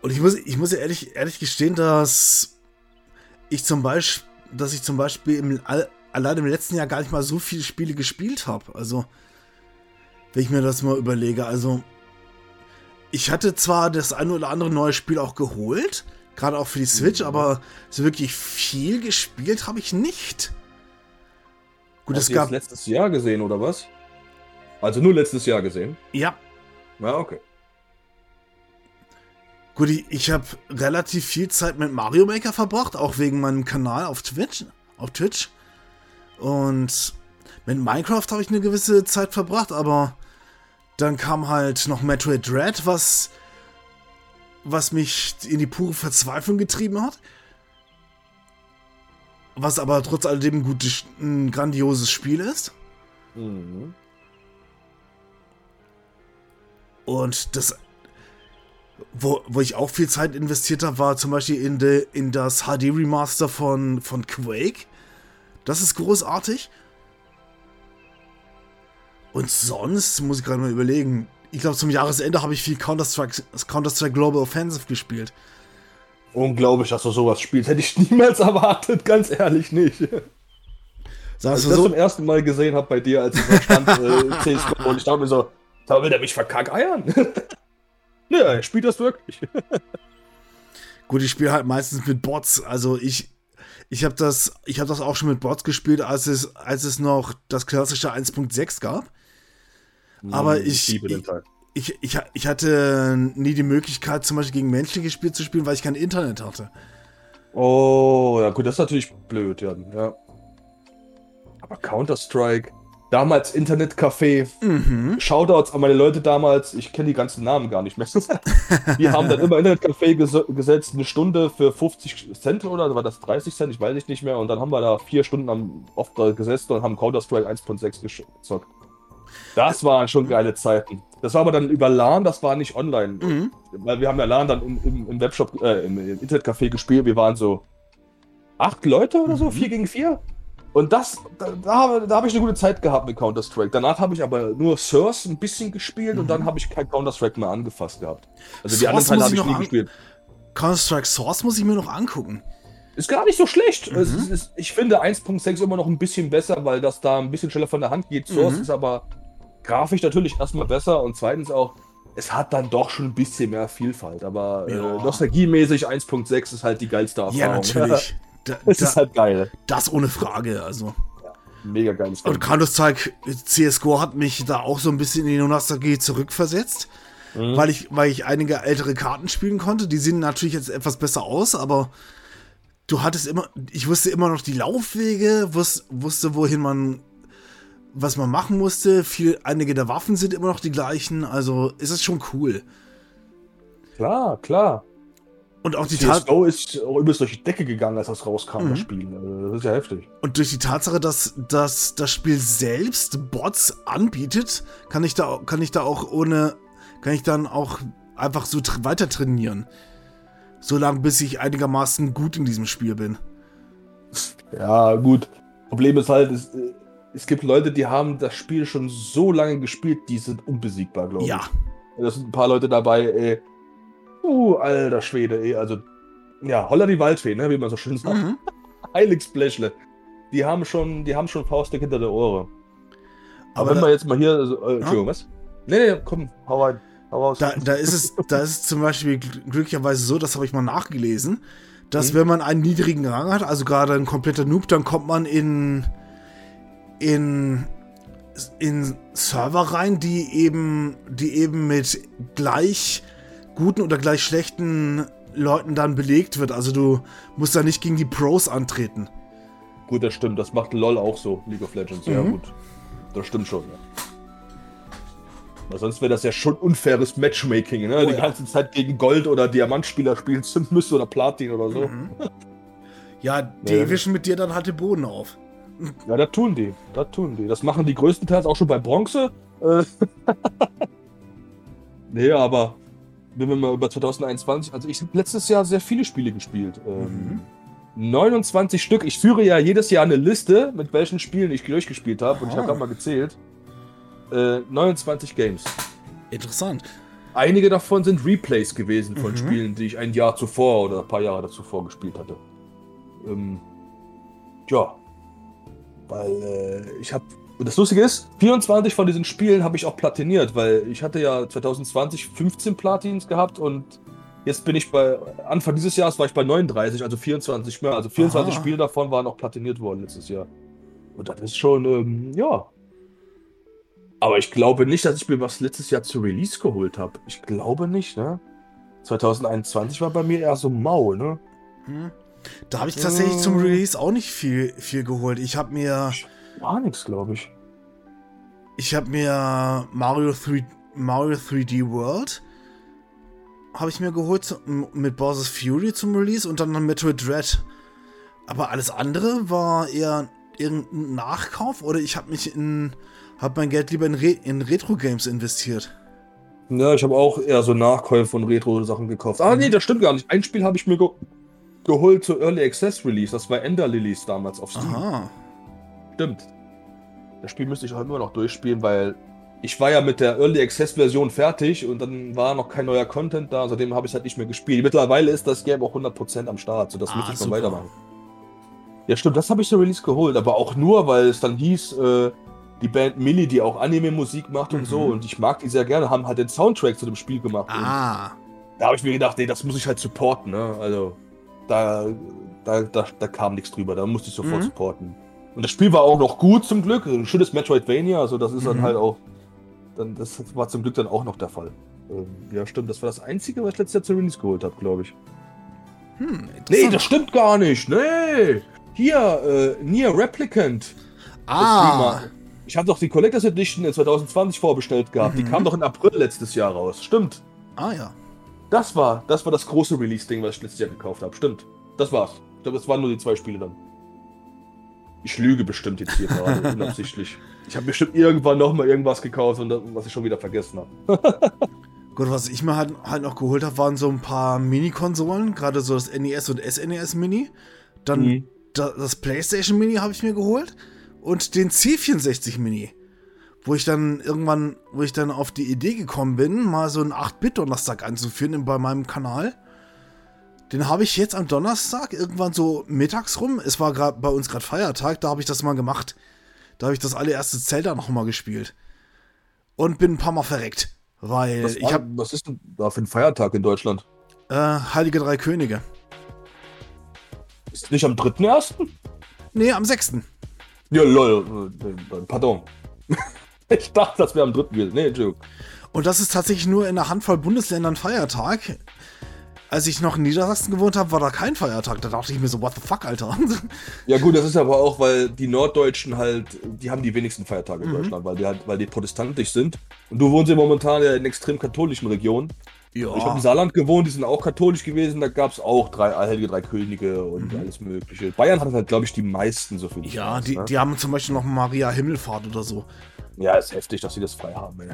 Und ich muss, ich muss ja ehrlich, ehrlich gestehen, dass ich zum Beispiel, dass ich zum Beispiel im, allein im letzten Jahr gar nicht mal so viele Spiele gespielt habe. Also, wenn ich mir das mal überlege, also ich hatte zwar das eine oder andere neue Spiel auch geholt, gerade auch für die Switch, mhm. aber so wirklich viel gespielt habe ich nicht. Gut, Hast es gab. letztes Jahr gesehen, oder was? Also nur letztes Jahr gesehen? Ja. Ja, okay. Gut, ich, habe relativ viel Zeit mit Mario Maker verbracht, auch wegen meinem Kanal auf Twitch. Auf Twitch. Und mit Minecraft habe ich eine gewisse Zeit verbracht, aber dann kam halt noch Metroid Dread, was, was mich in die pure Verzweiflung getrieben hat was aber trotz alledem ein, gutes, ein grandioses Spiel ist. Mhm. Und das, wo, wo ich auch viel Zeit investiert habe, war zum Beispiel in, de, in das HD-Remaster von, von Quake. Das ist großartig. Und sonst muss ich gerade mal überlegen. Ich glaube, zum Jahresende habe ich viel Counter-Strike Counter Global Offensive gespielt. Unglaublich, dass du sowas spielst. Hätte ich niemals erwartet, ganz ehrlich nicht. Sagst als ich das so? zum ersten Mal gesehen habe bei dir, als ich stand, äh, CSGO, und ich dachte mir so, da will der mich verkackeiern. ja, er spielt das wirklich. Gut, ich spiele halt meistens mit Bots. Also ich, ich habe das, ich habe das auch schon mit Bots gespielt, als es, als es noch das klassische 1.6 gab. Aber hm, ich, ich, ich, ich, ich, hatte nie die Möglichkeit, zum Beispiel gegen menschliche Spiele zu spielen, weil ich kein Internet hatte. Oh, ja gut, das ist natürlich blöd, ja. ja. Aber Counter-Strike, damals Internetcafé, mhm. Shoutouts an meine Leute damals, ich kenne die ganzen Namen gar nicht mehr. Die haben dann immer Internetcafé ges gesetzt, eine Stunde für 50 Cent oder war das 30 Cent, ich weiß nicht mehr. Und dann haben wir da vier Stunden am, oft gesessen und haben Counter-Strike 1.6 gezockt. Das waren schon geile Zeiten. Das war aber dann über LAN, das war nicht online. Mhm. Weil wir haben ja LAN dann im, im, im Webshop, äh, im, Internetcafé gespielt. Wir waren so acht Leute oder so, mhm. vier gegen vier. Und das, da, da, da habe ich eine gute Zeit gehabt mit Counter-Strike. Danach habe ich aber nur Source ein bisschen gespielt mhm. und dann habe ich kein Counter-Strike mehr angefasst gehabt. Also die anderen Teile habe ich nie gespielt. Counter-Strike Source muss ich mir noch angucken. Ist gar nicht so schlecht. Mhm. Ist, ist, ich finde 1.6 immer noch ein bisschen besser, weil das da ein bisschen schneller von der Hand geht. Source mhm. ist aber grafisch natürlich erstmal besser und zweitens auch, es hat dann doch schon ein bisschen mehr Vielfalt. Aber äh, ja. äh, nostalgiemäßig 1.6 ist halt die geilste Erfahrung. Ja, natürlich. Da, es da, ist halt geil. Das ohne Frage, also. Ja, mega geiles Und Counter-Strike CSGO hat mich da auch so ein bisschen in die Nostalgie zurückversetzt. Mhm. Weil, ich, weil ich einige ältere Karten spielen konnte. Die sehen natürlich jetzt etwas besser aus, aber du hattest immer, ich wusste immer noch die Laufwege, wus, wusste, wohin man was man machen musste. Viel, einige der Waffen sind immer noch die gleichen, also ist es schon cool. Klar, klar. Und auch die CSGO ist auch übelst durch die Decke gegangen, als das rauskam, mhm. das Spiel. Also, das ist ja heftig. Und durch die Tatsache, dass, dass das Spiel selbst Bots anbietet, kann ich da, kann ich da auch ohne, kann ich dann auch einfach so tr weiter trainieren. So lange, bis ich einigermaßen gut in diesem Spiel bin. Ja, gut. Problem ist halt, äh, es gibt Leute, die haben das Spiel schon so lange gespielt, die sind unbesiegbar, glaube ich. Ja. Da sind ein paar Leute dabei, ey. Uh, alter Schwede, ey. Also, ja, Holler die Waldfee, ne, wie man so schön sagt. Mhm. Heiligsblechle. Die haben schon, die haben schon Faustdick hinter der Ohren. Aber, Aber wenn da, wir jetzt mal hier, also, äh, Entschuldigung, was? Nee, nee, komm, hau rein. Hau raus. da, da ist es, da ist es zum Beispiel gl- glücklicherweise so, das habe ich mal nachgelesen, dass Mhm. wenn man einen niedrigen Rang hat, also gerade ein kompletter Noob, dann kommt man in in in Server rein, die eben die eben mit gleich guten oder gleich schlechten Leuten dann belegt wird. Also du musst da nicht gegen die Pros antreten. Gut, das stimmt. Das macht LOL auch so, League of Legends. Ja, Mhm. gut. Das stimmt schon, ja. Weil sonst wäre das ja schon unfaires Matchmaking, ne? Oh Die ja. ganze Zeit gegen Gold- oder Diamantspieler spielen zu müssen oder Platin oder so. Mhm. Ja, die Nee. wischen mit dir dann halt den Boden auf. Ja, das tun die. Das tun die. Das machen die größtenteils auch schon bei Bronze. Äh, nee, aber wenn wir mal über 2021, also ich habe letztes Jahr sehr viele Spiele gespielt. Ähm, 29 Stück. Ich führe ja jedes Jahr eine Liste, mit welchen Spielen ich durchgespielt habe. Und ich habe gerade mal gezählt. Äh, 29 Games. Interessant. Einige davon sind Replays gewesen von Mhm. Spielen, die ich ein Jahr zuvor oder ein paar Jahre zuvor gespielt hatte. Ähm, ja. Weil äh, ich habe. Und das Lustige ist, 24 von diesen Spielen habe ich auch platiniert, weil ich hatte ja 2020 15 Platins gehabt und jetzt bin ich bei. Anfang dieses Jahres war ich bei 39, also 24 mehr. Also 24 Aha. Spiele davon waren auch platiniert worden letztes Jahr. Und das ist schon, ähm, ja. Aber ich glaube nicht, dass ich mir was letztes Jahr zu Release geholt habe. Ich glaube nicht, ne? 2021 war bei mir eher so mau, ne? Hm. Da habe ich tatsächlich zum Äh. Release auch nicht viel, viel geholt. Ich habe mir, Gar nichts, glaube ich. ich habe mir Mario 3, Mario 3D World habe ich mir geholt mit Bowser's Fury zum Release und dann Metroid Dread. Aber alles andere war eher irgendein Nachkauf oder ich habe mich in, habe mein Geld lieber in, Re, in Retro Games investiert. Ja, ich habe auch eher so Nachkäufe von Retro-Sachen gekauft. Ah, nee, das stimmt gar nicht. Ein Spiel habe ich mir ge geholt zur Early Access Release. Das war Ender Lilies damals auf Steam. Aha. Stimmt. Das Spiel müsste ich auch immer noch durchspielen, weil ich war ja mit der Early Access Version fertig und dann war noch kein neuer Content da. Seitdem habe ich es halt nicht mehr gespielt. Mittlerweile ist das Game auch 100% am Start. So, das Ah, müsste ich super. weitermachen. Ja, stimmt, das habe ich zur Release geholt, aber auch nur, weil es dann hieß, äh, die Band Milli, die auch Anime-Musik macht und Mhm. so, und ich mag die sehr gerne, haben halt den Soundtrack zu dem Spiel gemacht. Ah. da habe ich mir gedacht, nee, das muss ich halt supporten, ne? Also, da, da, da, da kam nichts drüber, da musste ich sofort Mhm. supporten. Und das Spiel war auch noch gut zum Glück, ein schönes Metroidvania, also das ist dann Mhm. halt auch, dann, das war zum Glück dann auch noch der Fall. Ähm, ja, stimmt, das war das Einzige, was ich letztes Jahr zur Release geholt habe, glaube ich. Hm, Nee, das stimmt gar nicht, nee! Hier, äh, Nier Replicant. ah. Ich habe doch die Collectors Edition in 2020 vorbestellt gehabt. Die Mhm. kam doch im April letztes Jahr raus. Stimmt. Ah ja. Das war, das war das große Release-Ding, was ich letztes Jahr gekauft habe. Stimmt. Das war's. Ich glaube, das waren nur die zwei Spiele dann. Ich lüge bestimmt jetzt hier gerade, unabsichtlich. Ich habe bestimmt irgendwann noch mal irgendwas gekauft, und was ich schon wieder vergessen habe. Gut, was ich mir halt, halt noch geholt habe, waren so ein paar Mini-Konsolen, gerade so das NES und SNES Mini. Dann Mhm. da, das PlayStation Mini habe ich mir geholt und den C64 Mini. Wo ich dann irgendwann, wo ich dann auf die Idee gekommen bin, mal so einen 8-Bit-Donnerstag einzuführen in- bei meinem Kanal. Den habe ich jetzt am Donnerstag, irgendwann so mittags rum. Es war gerade bei uns gerade Feiertag, da habe ich das mal gemacht. Da habe ich das allererste Zelda noch mal gespielt. Und bin ein paar Mal verreckt. Weil Was, ich habe was ist denn da für ein Feiertag in Deutschland? äh, Heilige Drei Könige. Ist nicht am 3.1.? Nee, am 6. Ja, lol. äh, äh, Pardon. Ich dachte, das wäre am 3. gewesen. Nee, Entschuldigung. Und das ist tatsächlich nur in einer Handvoll Bundesländern Feiertag. Als ich noch in Niedersachsen gewohnt habe, war da kein Feiertag. Da dachte ich mir so, what the fuck, Alter. Ja gut, das ist aber auch, weil die Norddeutschen halt, die haben die wenigsten Feiertage in Mhm. Deutschland, weil die halt, weil die protestantisch sind. Und du wohnst ja momentan ja in extrem katholischen Regionen. Ja. Ich habe im Saarland gewohnt, die sind auch katholisch gewesen, da gab es auch drei Heilige Drei Könige und Mhm. alles mögliche. Bayern hat halt, glaube ich, die meisten, so viel ja, weiß, die, ne? die haben zum Beispiel noch Maria Himmelfahrt oder so. Ja, ist heftig, dass sie das frei haben.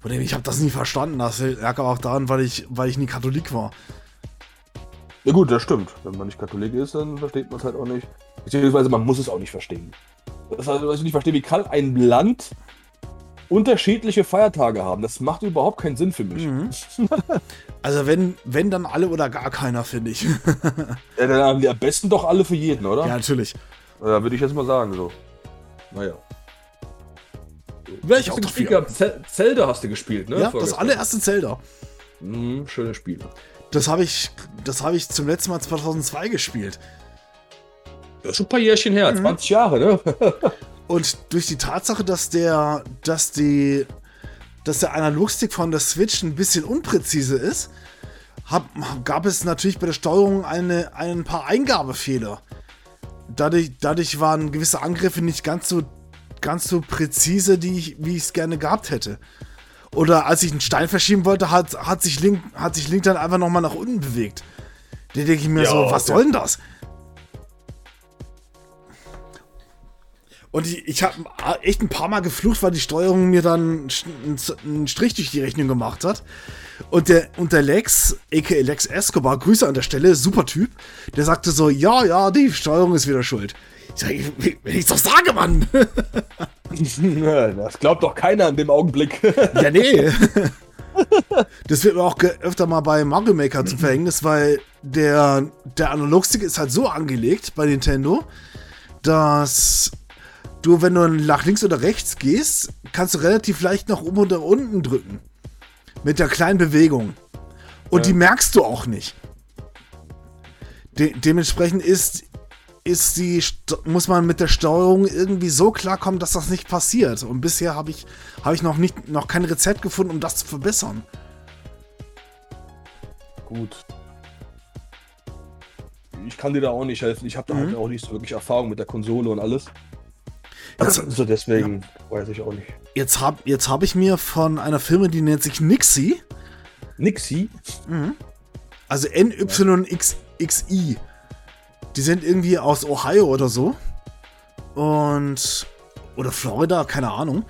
Von dem, ich habe das nie verstanden. Das lag aber auch daran, weil ich, weil ich nie Katholik war. Ja gut, das stimmt. Wenn man nicht Katholik ist, dann versteht man es halt auch nicht. Beziehungsweise man muss es auch nicht verstehen. Das heißt, was ich nicht verstehe, wie kann ein Land unterschiedliche Feiertage haben? Das macht überhaupt keinen Sinn für mich. Mhm. Also wenn, wenn dann alle oder gar keiner, finde ich. Ja, dann haben die am besten doch alle für jeden, oder? ja, natürlich. Da würde ich jetzt mal sagen, so. Naja. Wäre ich auch dafür. Zelda hast du gespielt, ne? Ja, das Vorgestern. allererste Zelda. Mhm, schöne Spiele. Das habe ich, das habe ich zum letzten Mal 2002 gespielt. Das ist schon ein paar Jährchen her, 20 Jahre, ne? Und durch die Tatsache, dass der, dass die, dass der Analogstick von der Switch ein bisschen unpräzise ist, hab, gab es natürlich bei der Steuerung eine, ein paar Eingabefehler. Dadurch, dadurch waren gewisse Angriffe nicht ganz so, ganz so präzise, die ich, wie ich es gerne gehabt hätte. Oder als ich einen Stein verschieben wollte, hat, hat, sich Link, hat sich Link dann einfach nochmal nach unten bewegt. Da denke ich mir Ja, so, was okay. soll denn das? Und ich, ich habe echt ein paar Mal geflucht, weil die Steuerung mir dann einen Strich durch die Rechnung gemacht hat. Und der, und der Lex, a.k.a. Lex Escobar, Grüße an der Stelle, super Typ, der sagte so, ja, ja, die Steuerung ist wieder schuld. Ich sag, wenn ich's doch sage, Mann. das glaubt doch keiner in dem Augenblick. ja, nee. Das wird mir auch öfter mal bei Mario Maker zum Verhängnis, weil der, der Analogstick ist halt so angelegt bei Nintendo, dass du, wenn du nach links oder rechts gehst, kannst du relativ leicht nach oben oder unten drücken. Mit der kleinen Bewegung. Und Ja. die merkst du auch nicht. De dementsprechend ist, ist die, muss man mit der Steuerung irgendwie so klarkommen, dass das nicht passiert. Und bisher habe ich, habe ich noch, nicht, noch kein Rezept gefunden, um das zu verbessern. Gut. Ich kann dir da auch nicht helfen. Ich habe da halt auch nicht so wirklich Erfahrung mit der Konsole und alles. Jetzt, So deswegen weiß ich auch nicht. jetzt habe jetzt hab ich mir von einer Firma, die nennt sich Nixie, Nixie? also NYXXI. Die sind irgendwie aus Ohio oder so. Und. Oder Florida, keine Ahnung.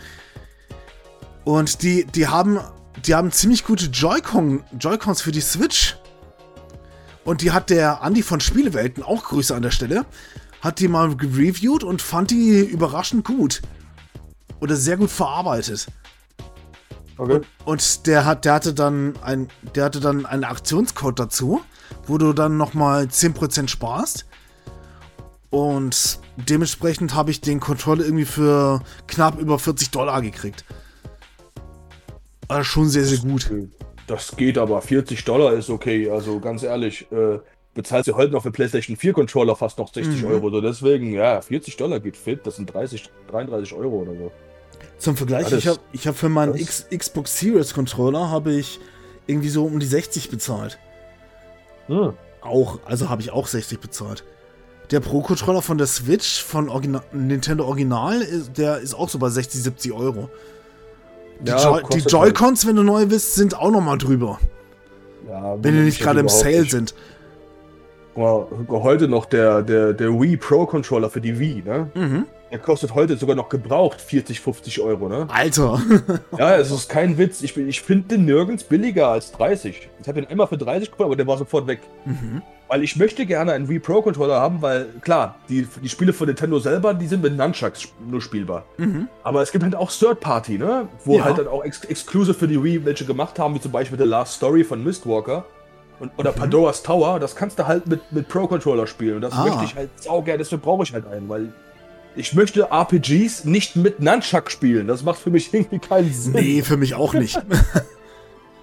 Und die, die haben. Die haben ziemlich gute Joy-Con, Joy-Cons für die Switch. Und die hat der Andi von Spielewelten, auch Grüße an der Stelle, hat die mal gereviewt und fand die überraschend gut. Oder sehr gut verarbeitet. Okay. Und der hat, der hatte dann ein, der hatte dann einen Aktionscode dazu, wo du dann nochmal 10% sparst. Und dementsprechend habe ich den Controller irgendwie für knapp über 40 Dollar gekriegt. Also schon sehr, sehr gut. Das geht aber. 40 Dollar ist okay. Also ganz ehrlich, äh, bezahlst du heute noch für PlayStation 4 Controller fast noch 60 Mhm. Euro. So deswegen, ja, 40 Dollar geht fit. Das sind 30, 33 Euro oder so. Zum Vergleich, Ja, ich habe ich hab für meinen X, Xbox Series Controller habe ich irgendwie so um die 60 bezahlt. Hm. Auch, also habe ich auch 60 bezahlt. Der Pro-Controller von der Switch von Origina Nintendo Original, der ist auch so bei 60, 70 Euro. Die, Ja, Joy die halt. Joy-Cons, wenn du neu bist, sind auch nochmal drüber. Ja, Wenn die nicht mich gerade im Sale nicht. sind. Heute noch der, der, der Wii Pro Controller für die Wii, ne? Mhm. Der kostet heute sogar noch gebraucht 40, 50 Euro, ne? Alter. Ja, es ist kein Witz. Ich, ich finde den nirgends billiger als 30. Ich habe den einmal für 30 gefunden, aber der war sofort weg. mhm. Weil ich möchte gerne einen Wii Pro Controller haben, weil klar, die, die Spiele von Nintendo selber, die sind mit Nunchucks nur spielbar. Mhm. Aber es gibt halt auch Third Party, ne? Wo Ja. halt dann auch ex exclusive für die Wii welche gemacht haben, wie zum Beispiel The Last Story von Mistwalker. Und, oder Pandora's Tower, das kannst du halt mit, mit Pro-Controller spielen. Und das Ah. möchte ich halt saugern, deswegen brauche ich halt einen, weil ich möchte RPGs nicht mit Nunchuck spielen. Das macht für mich irgendwie keinen Sinn. Nee, für mich auch nicht.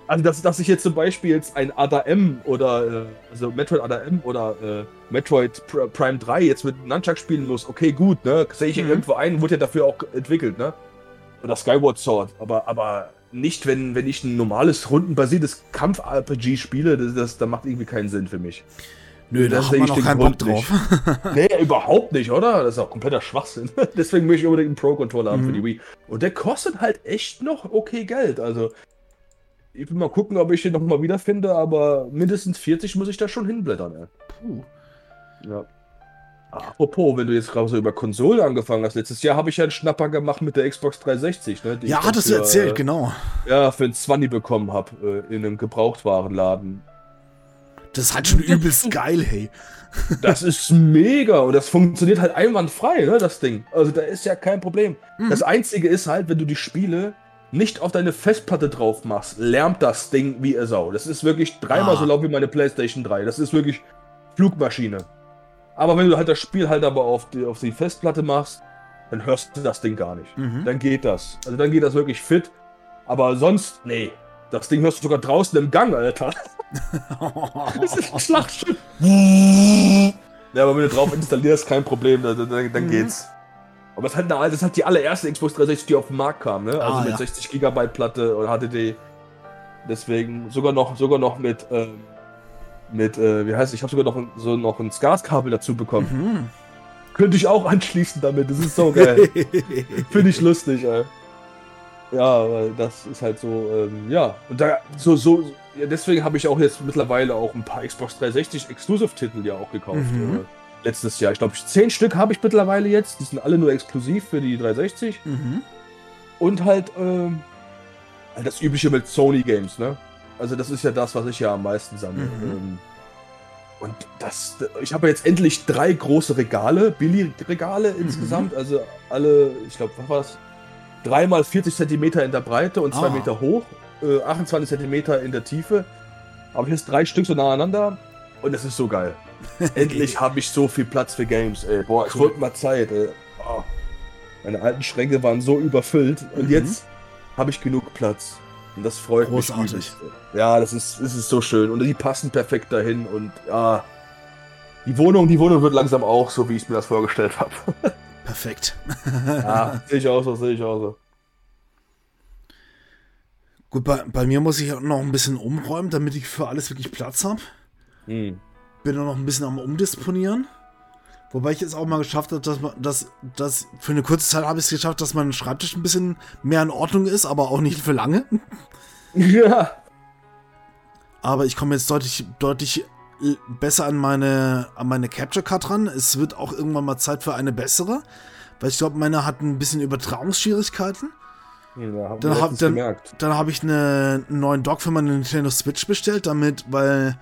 Also, dass, dass ich jetzt zum Beispiel jetzt ein ADM oder, äh, also Metroid ADM oder äh, Metroid Pr Prime 3 jetzt mit Nunchuck spielen muss, okay, gut, ne? Sehe ich Mhm. irgendwo ein, wurde ja dafür auch entwickelt, ne? Oder Skyward Sword, aber, aber nicht, wenn, wenn ich ein normales, rundenbasiertes Kampf-RPG spiele, das, das, das macht irgendwie keinen Sinn für mich. Nö, da man ich noch den keinen Bock drauf. Nee, überhaupt nicht, oder? Das ist auch kompletter Schwachsinn. Deswegen möchte ich unbedingt einen Pro-Controller haben Mhm. für die Wii. Und der kostet halt echt noch okay Geld. Also, ich will mal gucken, ob ich den nochmal wiederfinde, aber mindestens 40 muss ich da schon hinblättern, ey. Puh. Ja. Apropos, wenn du jetzt gerade so über Konsolen angefangen hast, letztes Jahr habe ich ja einen Schnapper gemacht mit der Xbox 360, ne? Ja, hattest du erzählt, äh, genau. Ja, für ein 20 bekommen habe äh, in einem Gebrauchtwarenladen. Das ist halt schon übelst geil, hey. Das ist mega und das funktioniert halt einwandfrei, ne, das Ding. Also da ist ja kein Problem. Mhm. Das Einzige ist halt, wenn du die Spiele nicht auf deine Festplatte drauf machst, lärmt das Ding wie ihr Sau. Das ist wirklich dreimal Ah. so laut wie meine Playstation 3. Das ist wirklich Flugmaschine. Aber wenn du halt das Spiel halt aber auf die, auf die Festplatte machst, dann hörst du das Ding gar nicht. Mhm. Dann geht das. Also dann geht das wirklich fit. Aber sonst, nee. Das Ding hörst du sogar draußen im Gang, Alter. Das ist ein Schlachtschiff. Ja, aber wenn du drauf installierst, kein Problem, dann, dann, dann Mhm. geht's. Aber das halt, eine, das halt die allererste Xbox 360, die auf den Markt kam, ne? Also Ah, mit ja. 60 GB Platte und HDD. Deswegen sogar noch, sogar noch mit, ähm, mit, äh, wie heißt es, ich habe sogar noch ein, so noch ein SCART-Kabel dazu bekommen. Mhm. Könnte ich auch anschließen damit, das ist so geil. Finde ich lustig, ey. Ja, weil das ist halt so, ähm, ja. Und da, so, so, ja, deswegen habe ich auch jetzt mittlerweile auch ein paar Xbox 360 Exclusive-Titel ja auch gekauft. Mhm. Äh, letztes Jahr. Ich glaube, zehn Stück habe ich mittlerweile jetzt. Die sind alle nur exklusiv für die 360. Mhm. Und halt, ähm, halt das übliche mit Sony Games, ne? Also das ist ja das, was ich ja am meisten sammle. Mhm. Ähm, und das, ich habe jetzt endlich drei große Regale, Billy-Regale Mhm. insgesamt. Also alle, ich glaube, was war das? Dreimal 40 Zentimeter in der Breite und zwei Ah. Meter hoch, äh, 28 Zentimeter in der Tiefe. Habe ich jetzt drei Stück so nah aneinander und es ist so geil. Endlich habe ich so viel Platz für Games, ey. Boah, es Cool. wird mal Zeit, ey. Oh. Meine alten Schränke waren so überfüllt und Mhm. jetzt habe ich genug Platz. Und das freut Großartig. mich. übelst. Ja, das ist, das ist so schön. Und die passen perfekt dahin. Und ja, die Wohnung, die Wohnung wird langsam auch so, wie ich mir das vorgestellt habe. Perfekt. Ja, sehe ich auch so, sehe ich auch so. Gut, bei, bei mir muss ich noch ein bisschen umräumen, damit ich für alles wirklich Platz habe. Hm. Bin auch noch ein bisschen am Umdisponieren. Wobei ich es auch mal geschafft habe, dass man, dass, dass für eine kurze Zeit habe ich es geschafft, dass mein Schreibtisch ein bisschen mehr in Ordnung ist, aber auch nicht für lange. Ja. Aber ich komme jetzt deutlich, deutlich besser an meine, an meine Capture Card ran. Es wird auch irgendwann mal Zeit für eine bessere. Weil ich glaube, meine hat ein bisschen Übertragungsschwierigkeiten. ja hab Dann hab- letztens dann- gemerkt. Dann habe ich eine, einen neuen Dock für meine Nintendo Switch bestellt, damit, weil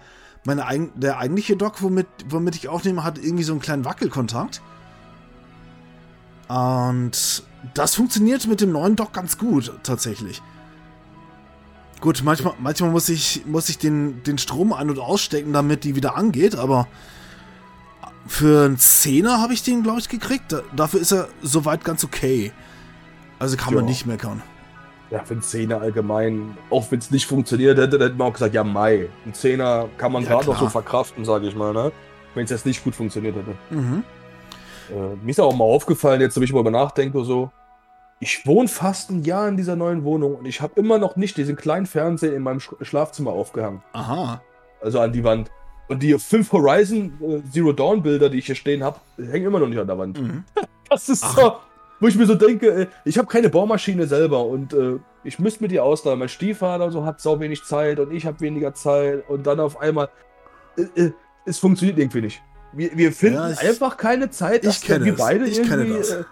meine, der eigentliche Dock, womit, womit ich aufnehme, hat irgendwie so einen kleinen Wackelkontakt. Und das funktioniert mit dem neuen Dock ganz gut, tatsächlich. Gut, manchmal, manchmal muss ich, muss ich den, den Strom an- und ausstecken, damit die wieder angeht, aber für einen Zehner habe ich den, glaube ich, gekriegt. Da, dafür ist er soweit ganz okay. Also kann man Ja. nicht meckern. Ja, für einen Zehner allgemein, auch wenn es nicht funktioniert hätte, dann hätte man auch gesagt, ja, Mai. Ein Zehner kann man Ja, gerade noch so verkraften, sage ich mal, ne? Wenn es jetzt nicht gut funktioniert hätte. Mhm. Äh, mir ist auch mal aufgefallen, jetzt, wenn ich mal über nachdenke, so. Ich wohne fast ein Jahr in dieser neuen Wohnung und ich habe immer noch nicht diesen kleinen Fernseher in meinem Sch Schlafzimmer aufgehangen. Aha. Also an die Wand. Und die fünf Horizon äh, Zero Dawn Bilder, die ich hier stehen habe, hängen immer noch nicht an der Wand. Mhm. Das ist Ach. so, wo ich mir so denke, äh, ich habe keine Bohrmaschine selber und äh, ich müsste mir die ausleihen. Mein Stiefvater so hat sau wenig Zeit und ich habe weniger Zeit und dann auf einmal, äh, äh, es funktioniert irgendwie nicht. Wir, wir finden Ja, ich- einfach keine Zeit, ich kenne wir beide ich kenne irgendwie. das. Äh,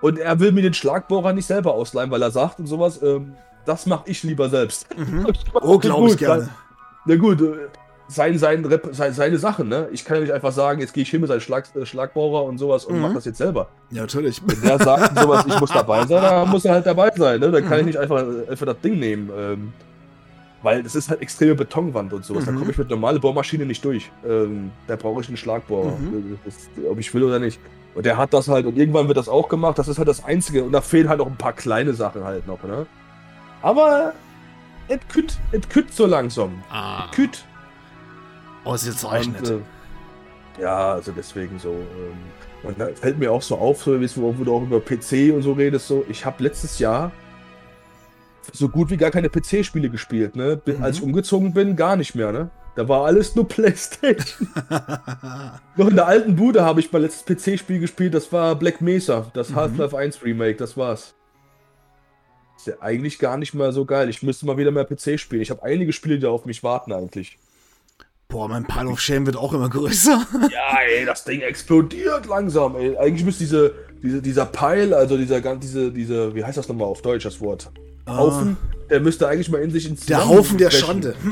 und er will mir den Schlagbohrer nicht selber ausleihen, weil er sagt und sowas, ähm, das mache ich lieber selbst. Mhm. Oh, glaube ich gerne. dann- Na gut, äh, sein, sein, Rep- sein, seine Sachen, ne? Ich kann ja nicht einfach sagen, jetzt gehe ich hin mit seinem Schlag, äh, Schlagbohrer und sowas und Mhm. mach das jetzt selber. Ja, natürlich. Wenn der sagt sowas, ich muss dabei sein, dann muss er halt dabei sein, ne? Dann kann ich Mhm. nicht einfach, einfach das Ding nehmen. Ähm, weil das ist halt extreme Betonwand und sowas. Da Mhm. komme ich mit normaler Bohrmaschine nicht durch. Ähm, da brauche ich einen Schlagbohrer, Mhm. das, ob ich will oder nicht. Und der hat das halt und irgendwann wird das auch gemacht. Das ist halt das Einzige. Und da fehlen halt noch ein paar kleine Sachen halt noch, ne? Aber es kütt, es kütt so langsam. Ah. Kütt. Ausgezeichnet. Und, äh, ja, also deswegen so. Ähm, und da fällt mir auch so auf, so, wo, du auch über PC und so redest, so, ich habe letztes Jahr so gut wie gar keine PC-Spiele gespielt, ne? Mhm. Als ich umgezogen bin, gar nicht mehr, ne? Da war alles nur Playstation. Noch in der alten Bude habe ich mein letztes PC-Spiel gespielt, das war Black Mesa, das Mhm. Half-Life 1 Remake, das war's. Ist ja eigentlich gar nicht mehr so geil. Ich müsste mal wieder mehr PC spielen. Ich habe einige Spiele, die auf mich warten eigentlich. Boah, mein Pile of Shame wird auch immer größer. Ja, ey, das Ding explodiert langsam, ey. Eigentlich müsste diese, diese, dieser Pile, also dieser, gan- diese, diese, wie heißt das nochmal auf Deutsch, das Wort? Haufen, der müsste eigentlich mal in sich ins Der Haufen der. Schande.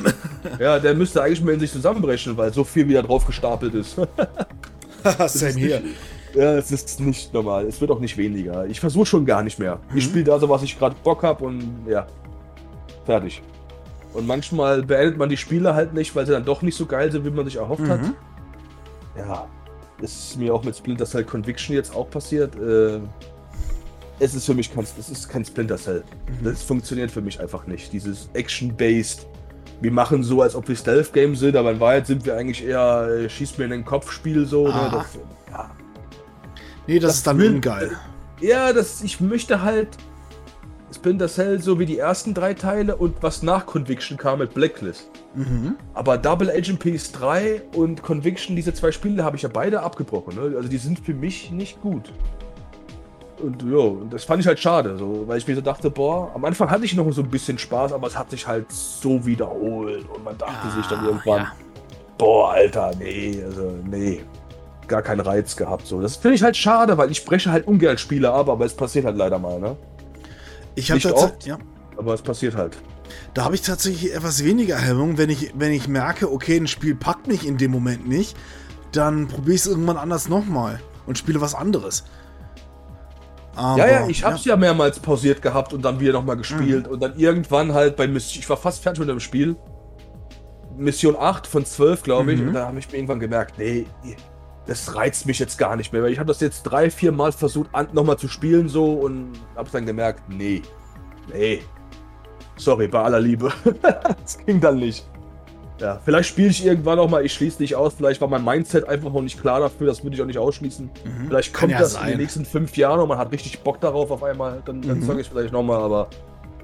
Ja, der müsste eigentlich mal in sich zusammenbrechen, weil so viel wieder drauf gestapelt ist. Same hier. Ja, es ist nicht normal. Es wird auch nicht weniger. Ich versuche schon gar nicht mehr. Ich spiele da so, was ich gerade Bock habe und ja, fertig. Und manchmal beendet man die Spiele halt nicht, weil sie dann doch nicht so geil sind, wie man sich erhofft hat. Mhm. Ja, das ist mir auch mit Splinter Cell Conviction jetzt auch passiert. Äh, es ist für mich kein, es ist kein Splinter Cell. Das funktioniert für mich einfach nicht. Dieses Action-Based. Wir machen so, als ob wir Stealth-Game sind, aber in Wahrheit sind wir eigentlich eher äh, Schieß mir in den Kopf-Spiel so. Ne? Das, ja, Nee, das, Das ist dann will- ungeil. ja, das, ich möchte halt Splinter Cell so wie die ersten drei Teile und was nach Conviction kam mit Blacklist. Mhm. Aber Double Agent Peace 3 und Conviction, diese zwei Spiele habe ich ja beide abgebrochen. Ne? Also die sind für mich nicht gut. Und ja, das fand ich halt schade, so, weil ich mir so dachte, boah, am Anfang hatte ich noch so ein bisschen Spaß, aber es hat sich halt so wiederholt und man dachte sich dann Ah, irgendwann, ja. boah, Alter, nee, also nee, gar keinen Reiz gehabt. So. Das finde ich halt schade, weil ich breche halt ungern Spiele ab, aber es passiert halt leider mal, ne? Ich habe oft. ja, Aber es passiert halt. da habe ich tatsächlich etwas weniger Hemmung, wenn ich, wenn ich merke, okay, ein Spiel packt mich in dem Moment nicht, dann probiere ich es irgendwann anders nochmal und spiele was anderes. Aber, Ja, ja, ich hab's ja. mehrmals pausiert gehabt und dann wieder nochmal gespielt Mhm. und dann irgendwann halt bei Mission, ich war fast fertig mit dem Spiel. Mission 8 von 12, glaube ich, Mhm. und da habe ich mir irgendwann gemerkt, nee, das reizt mich jetzt gar nicht mehr, weil ich habe das jetzt drei, vier Mal versucht, nochmal zu spielen so und hab's dann gemerkt, nee, nee, sorry, bei aller Liebe, das ging dann nicht. Ja, vielleicht spiele ich irgendwann noch mal, ich schließe nicht aus, vielleicht war mein Mindset einfach noch nicht klar dafür, das würde ich auch nicht ausschließen. Mhm. Vielleicht kommt ja das in sein. den nächsten fünf Jahren und man hat richtig Bock darauf auf einmal. Dann, dann Mhm. sage ich vielleicht nochmal, aber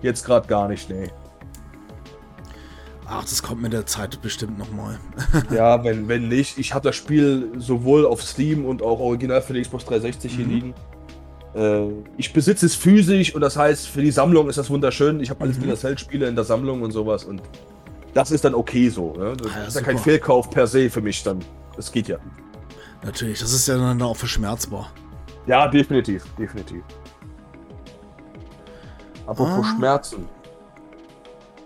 jetzt gerade gar nicht, nee. Ach, das kommt mit der Zeit bestimmt nochmal. ja, wenn, wenn nicht. Ich habe das Spiel sowohl auf Steam und auch original für die Xbox 360 hier Mhm. liegen. Äh, ich besitze es physisch und das heißt, für die Sammlung ist das wunderschön. Ich habe alle Mhm. Splinter Cell-Spiele in der Sammlung und sowas und das ist dann okay so. Ne? Das Ah ja, ist ja kein super. Fehlkauf per se für mich dann. Das geht ja. Natürlich, das ist ja dann auch verschmerzbar. Ja, definitiv, definitiv. Apropos Ah. Schmerzen.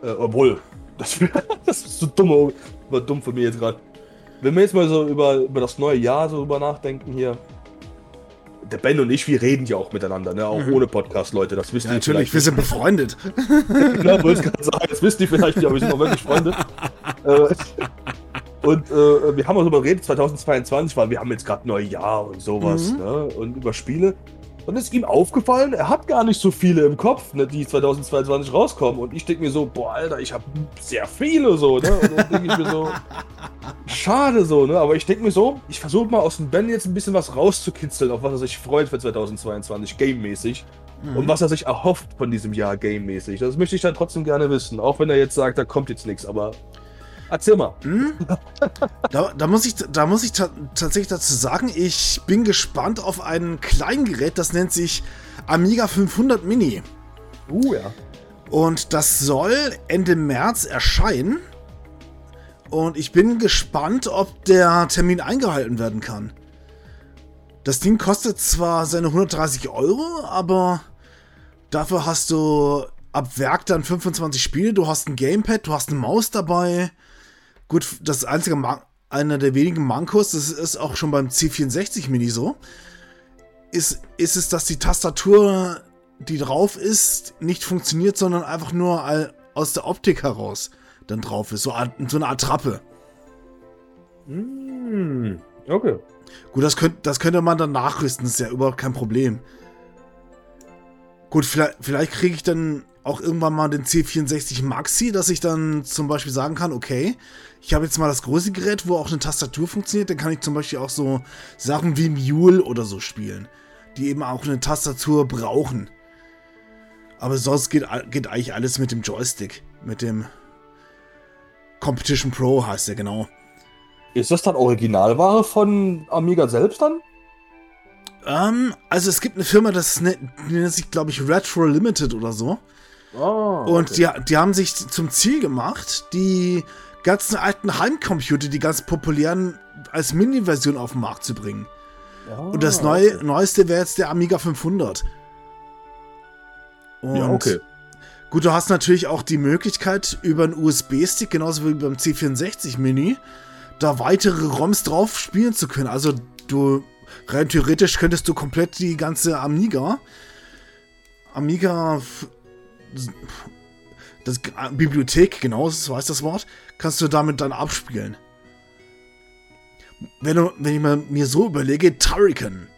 Äh, obwohl, das, das ist so dumm, war dumm von mir jetzt gerade. Wenn wir jetzt mal so über, über das neue Jahr so über nachdenken hier. Der Ben und ich, wir reden ja auch miteinander, ne? auch Mhm. ohne Podcast, Leute. Das wisst Ja, ihr natürlich, wir sind befreundet. Ja, wollte ich gerade sagen, das wisst ihr vielleicht nicht, aber wir sind auch wirklich Freunde. äh, und äh, wir haben auch darüber geredet, 2022, weil wir haben jetzt gerade Neujahr und sowas, Mhm. ne? Und über Spiele. Und ist ihm aufgefallen, er hat gar nicht so viele im Kopf, ne, die 2022 rauskommen. Und ich denke mir so, boah, Alter, ich habe sehr viele so, ne? Und dann denke ich mir so, schade so, ne? Aber ich denke mir so, ich versuche mal aus dem Ben jetzt ein bisschen was rauszukitzeln, auf was er sich freut für 2022, gamemäßig. Mhm. Und was er sich erhofft von diesem Jahr gamemäßig. Das möchte ich dann trotzdem gerne wissen. Auch wenn er jetzt sagt, da kommt jetzt nichts, aber erzähl mal. Hm? Da, da muss ich, da muss ich ta tatsächlich dazu sagen, ich bin gespannt auf ein Kleingerät, das nennt sich Amiga 500 Mini. Uh, ja. Und das soll Ende März erscheinen. Und ich bin gespannt, ob der Termin eingehalten werden kann. Das Ding kostet zwar seine 130 Euro, aber dafür hast du ab Werk dann 25 Spiele, du hast ein Gamepad, du hast eine Maus dabei. Gut, das einzige, Man einer der wenigen Mankos, das ist auch schon beim C64 Mini so, ist, ist es, dass die Tastatur, die drauf ist, nicht funktioniert, sondern einfach nur all- aus der Optik heraus dann drauf ist. So, so eine Attrappe. Mm, okay. Gut, das, könnt, das könnte man dann nachrüsten, ist ja überhaupt kein Problem. Gut, vielleicht, vielleicht kriege ich dann auch irgendwann mal den C64 Maxi, dass ich dann zum Beispiel sagen kann, okay, ich habe jetzt mal das große Gerät, wo auch eine Tastatur funktioniert, dann kann ich zum Beispiel auch so Sachen wie Mule oder so spielen, die eben auch eine Tastatur brauchen. Aber sonst geht, geht eigentlich alles mit dem Joystick, mit dem Competition Pro heißt der genau. Ist das dann Originalware von Amiga selbst dann? Ähm, also es gibt eine Firma, das nennt, nennt sich, glaube ich, Retro Limited oder so. Ah, Und die, die haben sich zum Ziel gemacht, die ganzen alten Heimcomputer, die ganz populären, als Mini-Version auf den Markt zu bringen. Ja, Und das neue, neueste wäre jetzt der Amiga 500. Und Ja, okay. Gut, du hast natürlich auch die Möglichkeit, über einen USB-Stick, genauso wie beim C64-Menü, da weitere ROMs drauf spielen zu können. Also du, rein theoretisch könntest du komplett die ganze Amiga, Amiga, das Bibliothek, genau, so heißt das Wort, kannst du damit dann abspielen. Wenn, du, wenn ich mal mir so überlege, Turrican.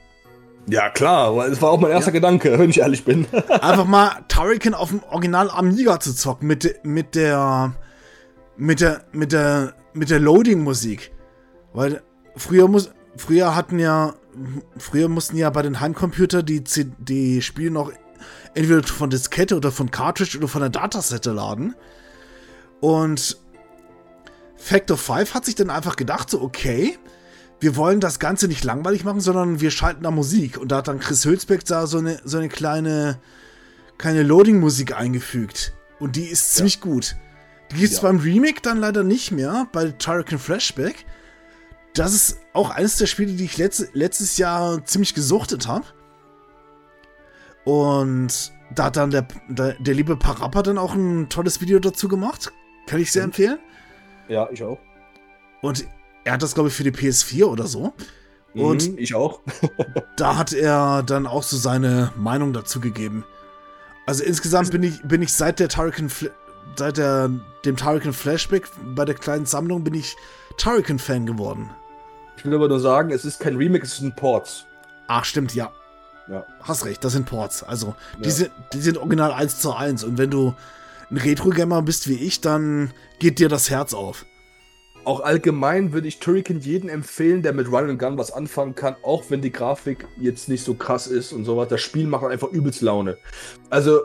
Ja, klar, weil das war auch mein erster Gedanke, wenn ich ehrlich bin. einfach mal Turrican auf dem Original Amiga zu zocken mit, mit der mit der mit der mit der Loading Musik, weil früher muss früher hatten ja früher mussten ja bei den Heimcomputer die die Spiele noch entweder von Diskette oder von Cartridge oder von der Datasette laden und Factor 5 hat sich dann einfach gedacht so okay wir wollen das Ganze nicht langweilig machen, sondern wir schalten da Musik. Und da hat dann Chris Hülsbeck da so eine, so eine kleine, kleine Loading-Musik eingefügt. Und die ist ziemlich gut. Die gibt es Ja. beim Remake dann leider nicht mehr, bei Turrican Flashback. Das ist auch eines der Spiele, die ich letzt, letztes Jahr ziemlich gesuchtet habe. Und da hat dann der, der, der liebe Parappa dann auch ein tolles Video dazu gemacht. Kann ich sehr empfehlen. ja, ich auch. Und er hat das, glaube ich, für die PS4 oder so. Und Mhm, ich auch. da hat er dann auch so seine Meinung dazu gegeben. Also insgesamt bin ich, bin ich seit der Fla- seit der, dem Turrican Flashback bei der kleinen Sammlung bin ich Turrican-Fan geworden. Ich will aber nur sagen, es ist kein Remake, es sind Ports. Ach, stimmt, ja. Ja. Hast recht, das sind Ports. Also, die, Ja. sind, die sind original 1 zu 1. Und wenn du ein Retro-Gamer bist wie ich, dann geht dir das Herz auf. Auch allgemein würde ich Turrican jeden empfehlen, der mit Run and Gun was anfangen kann, auch wenn die Grafik jetzt nicht so krass ist und sowas. Das Spiel macht einfach übelst Laune. Also,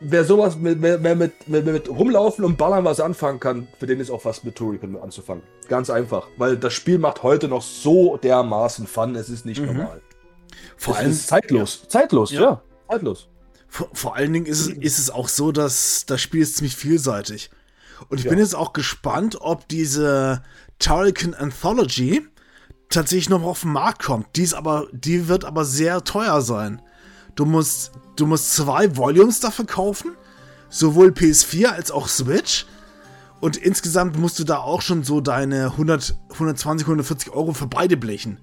wer sowas mit, wer, wer mit, wer mit rumlaufen und ballern was anfangen kann, für den ist auch was mit Turrican anzufangen. Ganz einfach. Weil das Spiel macht heute noch so dermaßen Fun, es ist nicht Mhm. normal. Vor allem, zeitlos. Zeitlos, Ja. ja. Zeitlos. Vor, vor allen Dingen ist es, ist es auch so, dass das Spiel ist ziemlich vielseitig. Und ich Ja. bin jetzt auch gespannt, ob diese Turrican Anthology tatsächlich noch auf den Markt kommt. Die, ist aber, die wird aber sehr teuer sein. Du musst, du musst zwei Volumes dafür kaufen, sowohl PS4 als auch Switch. Und insgesamt musst du da auch schon so deine 100, 120, 140 Euro für beide blechen.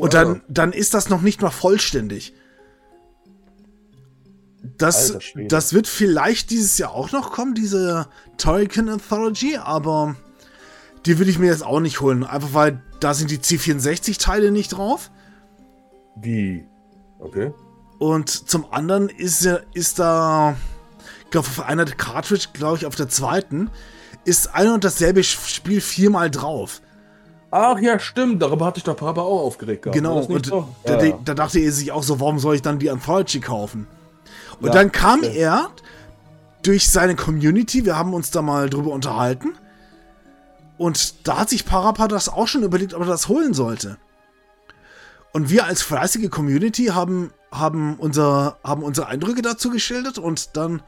Und dann, dann ist das noch nicht mal vollständig. Das, das wird vielleicht dieses Jahr auch noch kommen, diese Turrican Anthology, aber die würde ich mir jetzt auch nicht holen. Einfach weil da sind die C64-Teile nicht drauf. Wie? Okay. Und zum anderen ist, ja- ist da, ich glaube, auf einer Cartridge, glaube ich, auf der zweiten, ist ein und dasselbe Spiel viermal drauf. Ach ja, stimmt. Darüber hatte ich doch Papa auch aufgeregt gehabt. Genau, und so? da, Ja, ja. da dachte er sich auch so, warum soll ich dann die Anthology kaufen? Und Ja, dann kam stimmt. er durch seine Community, wir haben uns da mal drüber unterhalten, und da hat sich Parappa das auch schon überlegt, ob er das holen sollte. Und wir als fleißige Community haben, haben, unser, haben unsere Eindrücke dazu geschildert und dann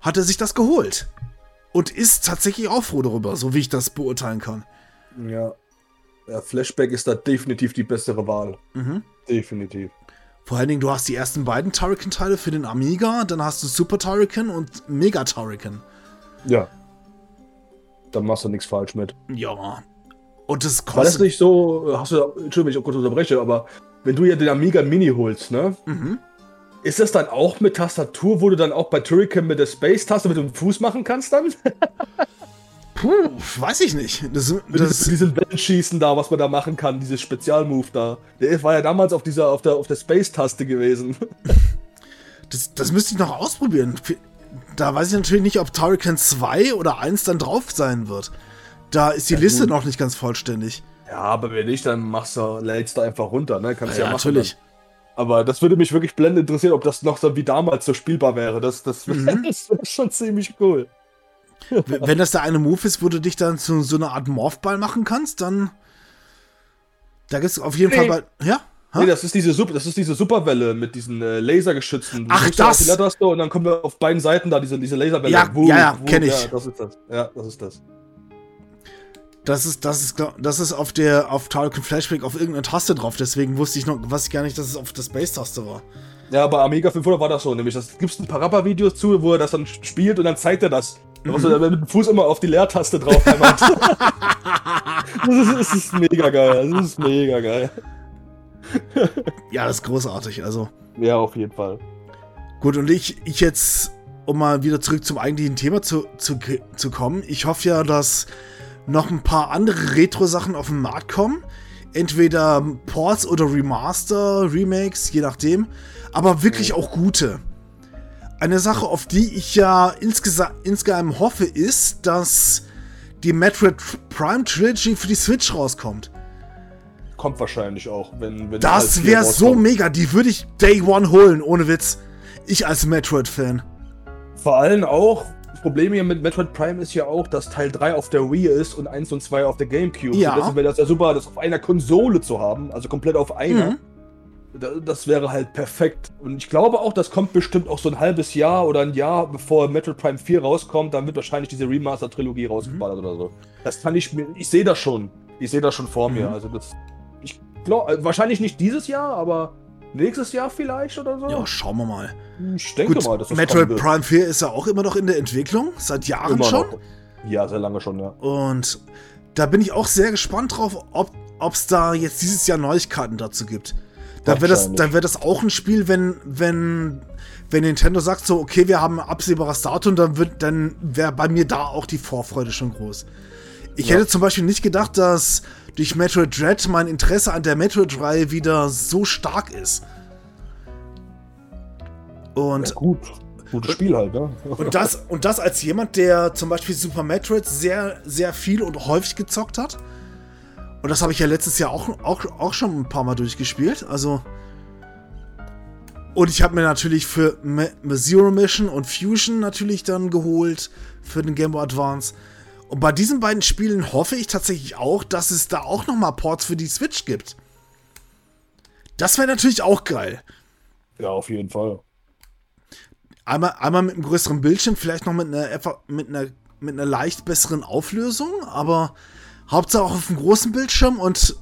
hat er sich das geholt. Und ist tatsächlich auch froh darüber, so wie ich das beurteilen kann. Ja. Ja. Flashback ist da definitiv die bessere Wahl. Mhm. Definitiv. Vor allen Dingen, du hast die ersten beiden Turrican-Teile für den Amiga, dann hast du Super Turrican und Mega Turrican. Ja. Da machst du nichts falsch mit. Ja. Und das War das kostet. nicht so, hast du, Entschuldigung, wenn ich auch kurz unterbreche, aber wenn du ja den Amiga Mini holst, ne? Mhm. Ist das dann auch mit Tastatur, wo du dann auch bei Turrican mit der Space-Taste mit dem Fuß machen kannst dann? Puh, weiß ich nicht. Das, Mit das, diesem Wellenschießen da, was man da machen kann, dieses Spezialmove da. Der war ja damals auf dieser, auf der, auf der Space-Taste gewesen. das, das müsste ich noch ausprobieren. Da weiß ich natürlich nicht, ob Turrican 2 oder 1 dann drauf sein wird. Da ist die Ja, Liste gut. noch nicht ganz vollständig. Ja, aber wenn nicht, dann machst du, lädst du einfach runter, ne? Kannst Ja, ja, machen. natürlich. Dann. Aber das würde mich wirklich blendend interessieren, ob das noch so wie damals so spielbar wäre. Das, das, Mhm. das wäre schon ziemlich cool. Wenn das der eine Move ist, wo du dich dann zu so einer Art Morphball machen kannst, dann. Da gibt es auf jeden Nee. Fall bei. Ja? Ha? Nee, das ist diese Super, das ist diese Superwelle mit diesen äh, Lasergeschützen. Du Ach, das! Die Leertaste und dann kommen wir auf beiden Seiten da diese, diese Laserwelle. Ja, ja, ja, kenn ich. Ja, das ist das. Ja, das ist das. Das ist, das ist, das ist auf der, auf Tarleton Flashback auf irgendeiner Taste drauf, deswegen wusste ich noch, was ich gar nicht, dass es auf der Space-Taste war. Ja, bei Amiga 500 war das so, nämlich, das gibt es ein paar Rapper-Videos zu, wo er das dann spielt und dann zeigt er das. Da musst du mit dem Fuß immer auf die Leertaste drauf das, ist, das ist mega geil, das ist mega geil. ja, das ist großartig, also. Ja, auf jeden Fall. Gut, und ich, ich jetzt, um mal wieder zurück zum eigentlichen Thema zu, zu, zu kommen, ich hoffe ja, dass noch ein paar andere Retro-Sachen auf den Markt kommen. Entweder Ports oder Remaster, Remakes, je nachdem. Aber wirklich auch gute. Eine Sache, auf die ich ja insgesa insgeheim hoffe, ist, dass die Metroid Prime Trilogy für die Switch rauskommt. Kommt wahrscheinlich auch, wenn. wenn das wäre so mega. Die würde ich Day One holen, ohne Witz. Ich als Metroid-Fan. Vor allem auch, Problem hier mit Metroid Prime ist ja auch, dass Teil 3 auf der Wii ist und 1 und 2 auf der GameCube. Ja. Und deswegen wäre das ja super, das auf einer Konsole zu haben, also komplett auf einer. Mhm. Das wäre halt perfekt. Und ich glaube auch, das kommt bestimmt auch so ein halbes Jahr oder ein Jahr, bevor Metroid Prime 4 rauskommt, dann wird wahrscheinlich diese Remaster-Trilogie rausgeballert mhm. oder so. Das kann ich mir, ich sehe das schon. Ich sehe das schon vor mhm. mir. Also das, ich glaube, wahrscheinlich nicht dieses Jahr, aber Nächstes Jahr vielleicht oder so? Ja, schauen wir mal. Ich denke Gut, mal, dass das Metroid Prime 4 ist ja auch immer noch in der Entwicklung, seit Jahren immer schon. Noch. Ja, sehr lange schon, ja. Und da bin ich auch sehr gespannt drauf, ob es da jetzt dieses Jahr Neuigkeiten dazu gibt. Da wäre das, wär das auch ein Spiel, wenn, wenn, wenn Nintendo sagt so, okay, wir haben ein absehbares Datum, dann, dann wäre bei mir da auch die Vorfreude schon groß. Ich ja. hätte zum Beispiel nicht gedacht, dass durch Metroid Dread mein Interesse an der Metroid-Reihe wieder so stark ist. Und ja, gut. Gutes Spiel halt, ne? und, das, und das als jemand, der zum Beispiel Super Metroid sehr, sehr viel und häufig gezockt hat. Und das habe ich ja letztes Jahr auch, auch, auch schon ein paar Mal durchgespielt. Also. Und ich habe mir natürlich für Zero Mission und Fusion natürlich dann geholt für den Game Boy Advance. Und bei diesen beiden Spielen hoffe ich tatsächlich auch, dass es da auch nochmal Ports für die Switch gibt. Das wäre natürlich auch geil. Ja, auf jeden Fall. Einmal, einmal mit einem größeren Bildschirm, vielleicht noch mit einer, mit einer, mit einer leicht besseren Auflösung, aber Hauptsache auch auf einem großen Bildschirm und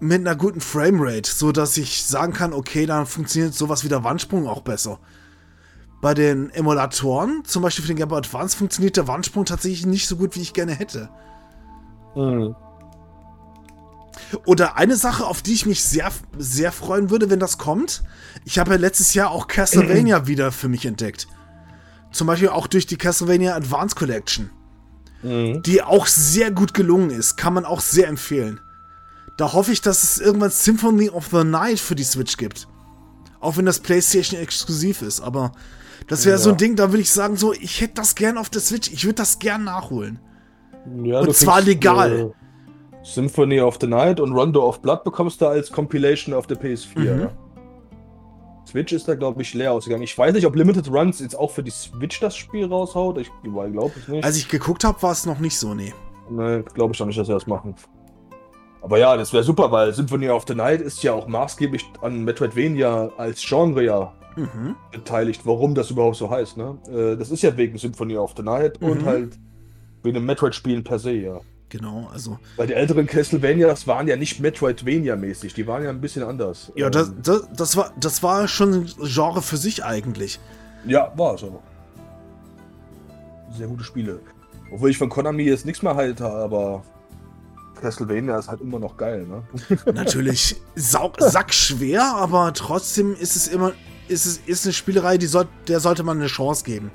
mit einer guten Framerate, so dass ich sagen kann, okay, dann funktioniert sowas wie der Wandsprung auch besser bei den Emulatoren, zum Beispiel für den Game Boy Advance, funktioniert der Wandsprung tatsächlich nicht so gut, wie ich gerne hätte. Mhm. Oder eine Sache, auf die ich mich sehr, sehr freuen würde, wenn das kommt. Ich habe ja letztes Jahr auch Castlevania wieder für mich entdeckt. Zum Beispiel auch durch die Castlevania Advance Collection. Mhm. Die auch sehr gut gelungen ist. Kann man auch sehr empfehlen. Da hoffe ich, dass es irgendwann Symphony of the Night für die Switch gibt. Auch wenn das PlayStation exklusiv ist. Aber das wäre ja. so ein Ding, da würde ich sagen, so, ich hätte das gern auf der Switch, ich würde das gern nachholen. Ja, und zwar legal. Äh, Symphony of the Night und Rondo of Blood bekommst du als Compilation auf der PS4. Mhm. Ja. Switch ist da, glaube ich, leer ausgegangen. Ich weiß nicht, ob Limited Runs jetzt auch für die Switch das Spiel raushaut. Ich glaube es nicht. Als ich geguckt habe, war es noch nicht so, nee. Nee, glaube ich doch nicht, dass sie das machen. Aber ja, das wäre super, weil Symphony of the Night ist ja auch maßgeblich an Metroidvania als Genre ja mhm. beteiligt, warum das überhaupt so heißt. Ne? Äh, das ist ja wegen Symphony of the Night mhm. und halt wegen den Metroid-Spielen per se, ja. Genau, also. Weil die älteren Castlevanias waren ja nicht Metroidvania-mäßig, die waren ja ein bisschen anders. Ja, das, ähm, das, das, war, das war schon ein Genre für sich eigentlich. Ja, war es aber. Sehr gute Spiele. Obwohl ich von Konami jetzt nichts mehr halte, aber Castlevania ist halt immer noch geil, ne? Natürlich sackschwer, aber trotzdem ist es immer ist es ist eine Spielerei, die soll, der sollte man eine Chance geben.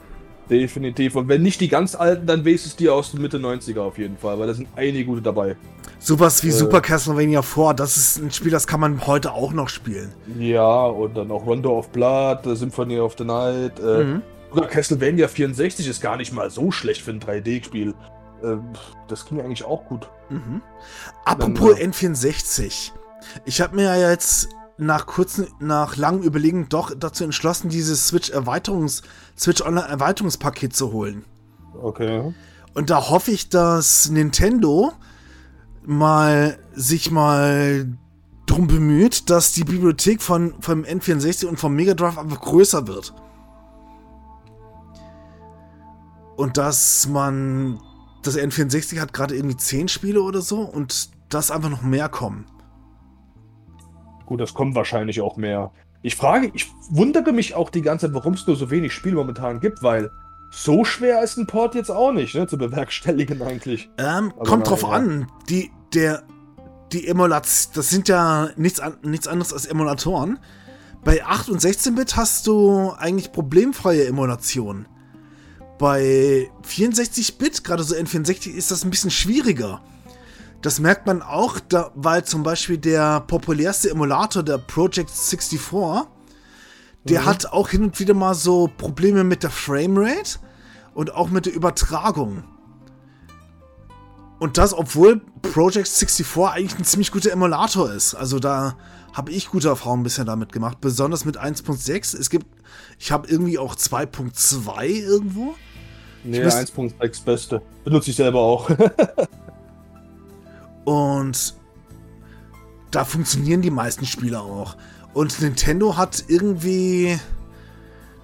Definitiv. Und wenn nicht die ganz alten, dann wenigstens die aus den Mitte 90er auf jeden Fall, weil da sind einige gute dabei. Sowas wie äh, Super Castlevania 4, das ist ein Spiel, das kann man heute auch noch spielen. Ja, und dann auch Rondo of Blood, Symphony of the Night. Äh, mhm. Sogar Castlevania 64 ist gar nicht mal so schlecht für ein 3D-Spiel. Äh, das ging eigentlich auch gut. Mhm. Apropos dann, N64. Ich habe mir ja jetzt nach kurzen, nach langem Überlegen doch dazu entschlossen, dieses Switch Erweiterungs, Switch Online Erweiterungspaket zu holen. Okay. Und da hoffe ich, dass Nintendo mal sich mal drum bemüht, dass die Bibliothek von vom N64 und vom Mega Drive einfach größer wird. Und dass man das N64 hat gerade irgendwie 10 Spiele oder so und das einfach noch mehr kommen. Gut, das kommt wahrscheinlich auch mehr. Ich frage, ich wundere mich auch die ganze Zeit, warum es nur so wenig Spiele momentan gibt, weil so schwer ist ein Port jetzt auch nicht, ne, zu bewerkstelligen eigentlich. Ähm, kommt drauf ja. an. Die, der, die Emulation, das sind ja nichts, an, nichts anderes als Emulatoren. Bei 8 und 16-Bit hast du eigentlich problemfreie Emulationen. Bei 64-Bit, gerade so N64, ist das ein bisschen schwieriger. Das merkt man auch, da, weil zum Beispiel der populärste Emulator, der Project 64, der mhm. hat auch hin und wieder mal so Probleme mit der Framerate und auch mit der Übertragung. Und das, obwohl Project 64 eigentlich ein ziemlich guter Emulator ist. Also da habe ich gute Erfahrungen bisher damit gemacht. Besonders mit 1.6. Es gibt, ich habe irgendwie auch 2.2 irgendwo. Nee, 1.6 beste. Benutze ich selber auch. Und da funktionieren die meisten Spiele auch. Und Nintendo hat irgendwie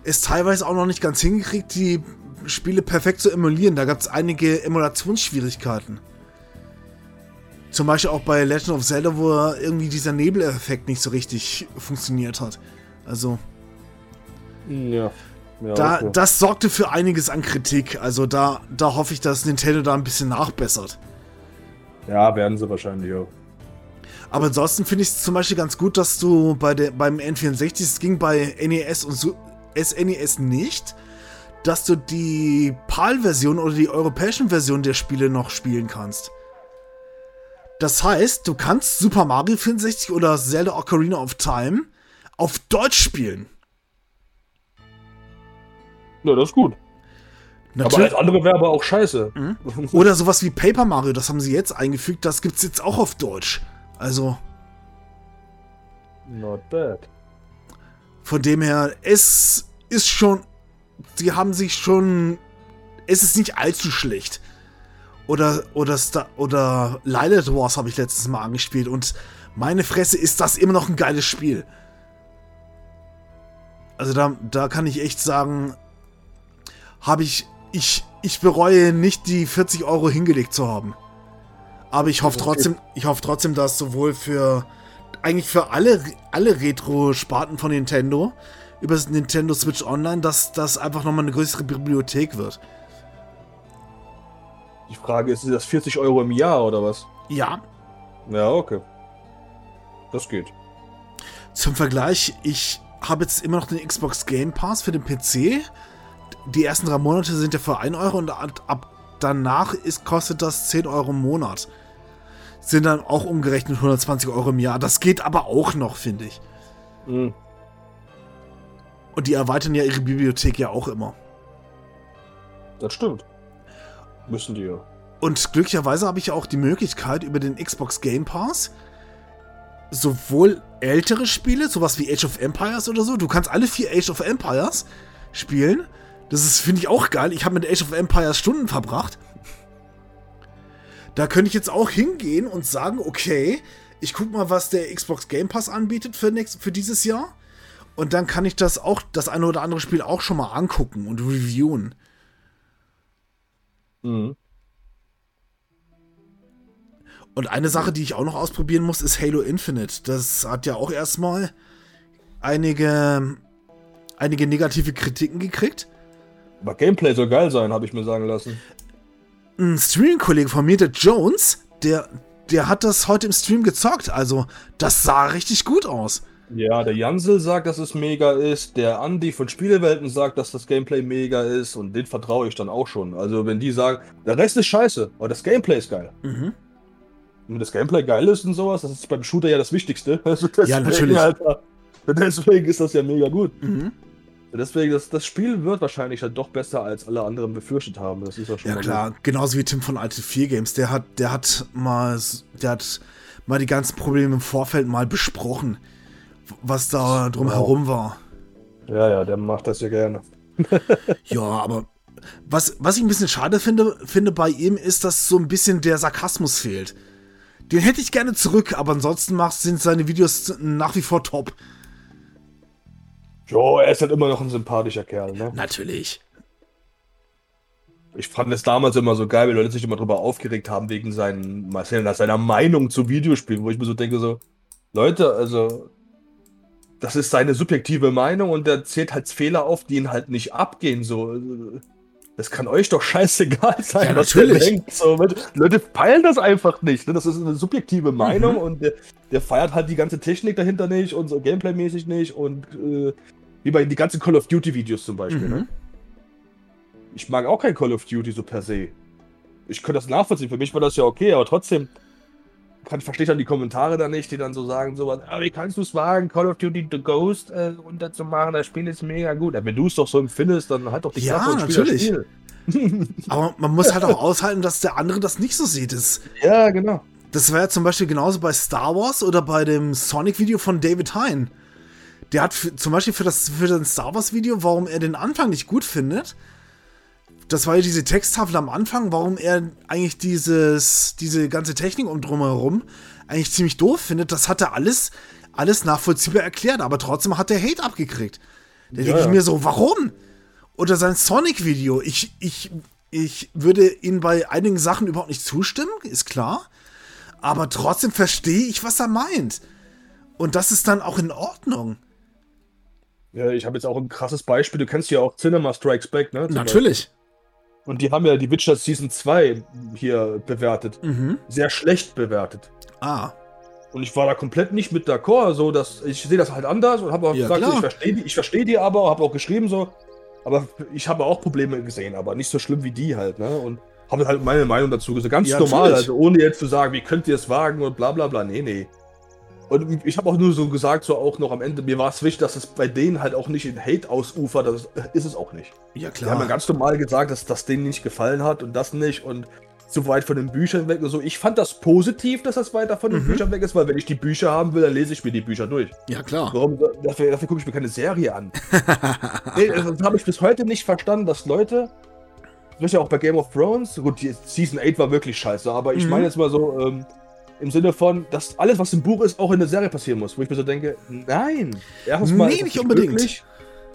es teilweise auch noch nicht ganz hingekriegt, die Spiele perfekt zu emulieren. Da gab es einige Emulationsschwierigkeiten. Zum Beispiel auch bei Legend of Zelda, wo irgendwie dieser Nebeleffekt nicht so richtig funktioniert hat. Also. Ja. ja da, okay. Das sorgte für einiges an Kritik. Also da, da hoffe ich, dass Nintendo da ein bisschen nachbessert. Ja, werden sie wahrscheinlich auch. Aber ansonsten finde ich es zum Beispiel ganz gut, dass du bei der, beim N64, es ging bei NES und SNES e nicht, dass du die PAL-Version oder die europäischen Version der Spiele noch spielen kannst. Das heißt, du kannst Super Mario 64 oder Zelda Ocarina of Time auf Deutsch spielen. Ja, das ist gut. Natürlich. Aber alles andere wäre aber auch scheiße. Mhm. Oder sowas wie Paper Mario, das haben sie jetzt eingefügt, das gibt's jetzt auch auf Deutsch. Also. Not bad. Von dem her, es ist schon. Sie haben sich schon. Es ist nicht allzu schlecht. Oder, oder, Star, oder Lilith Wars habe ich letztes Mal angespielt und meine Fresse ist das immer noch ein geiles Spiel. Also da, da kann ich echt sagen, habe ich ich, ich bereue nicht, die 40 Euro hingelegt zu haben. Aber ich hoffe trotzdem, ich hoffe trotzdem, dass sowohl für eigentlich für alle, alle Retro-Sparten von Nintendo über das Nintendo Switch Online, dass das einfach nochmal eine größere Bibliothek wird. Die Frage ist, ist das 40 Euro im Jahr oder was? Ja. Ja, okay. Das geht. Zum Vergleich, ich habe jetzt immer noch den Xbox Game Pass für den PC die ersten drei Monate sind ja für 1 Euro und ab danach ist, kostet das 10 Euro im Monat. Sind dann auch umgerechnet 120 Euro im Jahr. Das geht aber auch noch, finde ich. Mhm. Und die erweitern ja ihre Bibliothek ja auch immer. Das stimmt. Müssen die ja. Und glücklicherweise habe ich auch die Möglichkeit, über den Xbox Game Pass sowohl ältere Spiele, sowas wie Age of Empires oder so, du kannst alle vier Age of Empires spielen, das ist, finde ich, auch geil. Ich habe mit Age of Empires Stunden verbracht. Da könnte ich jetzt auch hingehen und sagen, okay, ich gucke mal, was der Xbox Game Pass anbietet für, nächst, für dieses Jahr. Und dann kann ich das auch, das eine oder andere Spiel auch schon mal angucken und reviewen. Mhm. Und eine Sache, die ich auch noch ausprobieren muss, ist Halo Infinite. Das hat ja auch erstmal einige, einige negative Kritiken gekriegt. Aber Gameplay soll geil sein, habe ich mir sagen lassen. Ein Stream-Kollege von mir, der Jones, der, der hat das heute im Stream gezockt. Also, das sah richtig gut aus. Ja, der Jansel sagt, dass es mega ist. Der Andi von Spielewelten sagt, dass das Gameplay mega ist. Und den vertraue ich dann auch schon. Also, wenn die sagen, der Rest ist scheiße, aber das Gameplay ist geil. Mhm. Und wenn das Gameplay geil ist und sowas, das ist beim Shooter ja das Wichtigste. Also ja, natürlich. Alter, deswegen ist das ja mega gut. Mhm. Deswegen, das, das Spiel wird wahrscheinlich halt doch besser, als alle anderen befürchtet haben. Das ist ja schon Ja klar, gut. genauso wie Tim von Alte 4 Games. Der hat, der hat mal, der hat mal die ganzen Probleme im Vorfeld mal besprochen, was da drumherum wow. war. Ja, ja, der macht das ja gerne. ja, aber was, was ich ein bisschen schade finde, finde bei ihm, ist, dass so ein bisschen der Sarkasmus fehlt. Den hätte ich gerne zurück, aber ansonsten macht, sind seine Videos nach wie vor top. Jo, er ist halt immer noch ein sympathischer Kerl, ne? Natürlich. ich fand es damals immer so geil, wenn Leute sich immer drüber aufgeregt haben wegen seinen, seiner Meinung zu Videospielen, wo ich mir so denke, so, Leute, also, das ist seine subjektive Meinung und der zählt halt Fehler auf, die ihn halt nicht abgehen, so. Das kann euch doch scheißegal sein, Ja, was natürlich. ihr denkt. So, Leute peilen das einfach nicht. Ne? Das ist eine subjektive Meinung Mhm. und der, der feiert halt die ganze Technik dahinter nicht und so Gameplay-mäßig nicht und äh, wie bei den ganzen Call of Duty-Videos zum Beispiel. Mhm. Ne? Ich mag auch kein Call of Duty so per se. Ich könnte das nachvollziehen, für mich war das ja okay, aber trotzdem kann, verstehe ich dann die Kommentare da nicht, die dann so sagen, so was, ah, wie kannst du es wagen, Call of Duty The Ghost äh, runterzumachen, das Spiel ist mega gut. Ja, wenn du es doch so empfindest, dann halt doch die Ja, Klappe und spiel das natürlich. Spiel. Aber man muss halt auch aushalten, dass der andere das nicht so sieht. Das, Ja, genau. das war ja zum Beispiel genauso bei Star Wars oder bei dem Sonic-Video von David Hein. Der hat für, zum Beispiel für das, für das Star Wars-Video, warum er den Anfang nicht gut findet, das war ja diese Texttafel am Anfang, warum er eigentlich dieses, diese ganze Technik um drumherum eigentlich ziemlich doof findet, das hat er alles, alles nachvollziehbar erklärt, aber trotzdem hat er Hate abgekriegt. Da Ja, denke ich ja. mir so, warum? Oder sein Sonic-Video. Ich, ich, ich würde ihm bei einigen Sachen überhaupt nicht zustimmen, ist klar. Aber trotzdem verstehe ich, was er meint. Und das ist dann auch in Ordnung. Ja, ich habe jetzt auch ein krasses Beispiel. Du kennst ja auch Cinema Strikes Back, ne? Natürlich. Beispiel. Und die haben ja die Witcher Season 2 hier bewertet. Mhm. Sehr schlecht bewertet. Ah, Und ich war da komplett nicht mit d'accord, so dass ich sehe das halt anders und habe auch Ja, gesagt, klar. ich verstehe die, ich verstehe die aber, habe auch geschrieben so, aber ich habe auch Probleme gesehen, aber nicht so schlimm wie die halt, ne? Und habe halt meine Meinung dazu gesagt, ganz Ja, normal, natürlich. also ohne jetzt zu sagen, wie könnt ihr es wagen und bla bla bla, nee, nee. Und ich habe auch nur so gesagt, so auch noch am Ende, mir war es wichtig, dass es bei denen halt auch nicht in Hate ausufert, das ist es auch nicht. ja Die haben ja klar. ganz normal gesagt, dass das denen nicht gefallen hat und das nicht und zu weit von den Büchern weg und so. Ich fand das positiv, dass das weiter von den Mhm. Büchern weg ist, weil wenn ich die Bücher haben will, dann lese ich mir die Bücher durch. Ja klar. Warum? Dafür, dafür gucke ich mir keine Serie an. nee, das habe ich bis heute nicht verstanden, dass Leute, das ist ja auch bei Game of Thrones, gut, die Season 8 war wirklich scheiße, aber ich Mhm. meine jetzt mal so, ähm, im Sinne von, dass alles, was im Buch ist, auch in der Serie passieren muss. Wo ich mir so denke, nein. Erstens mal Nee, nicht unbedingt. glücklich.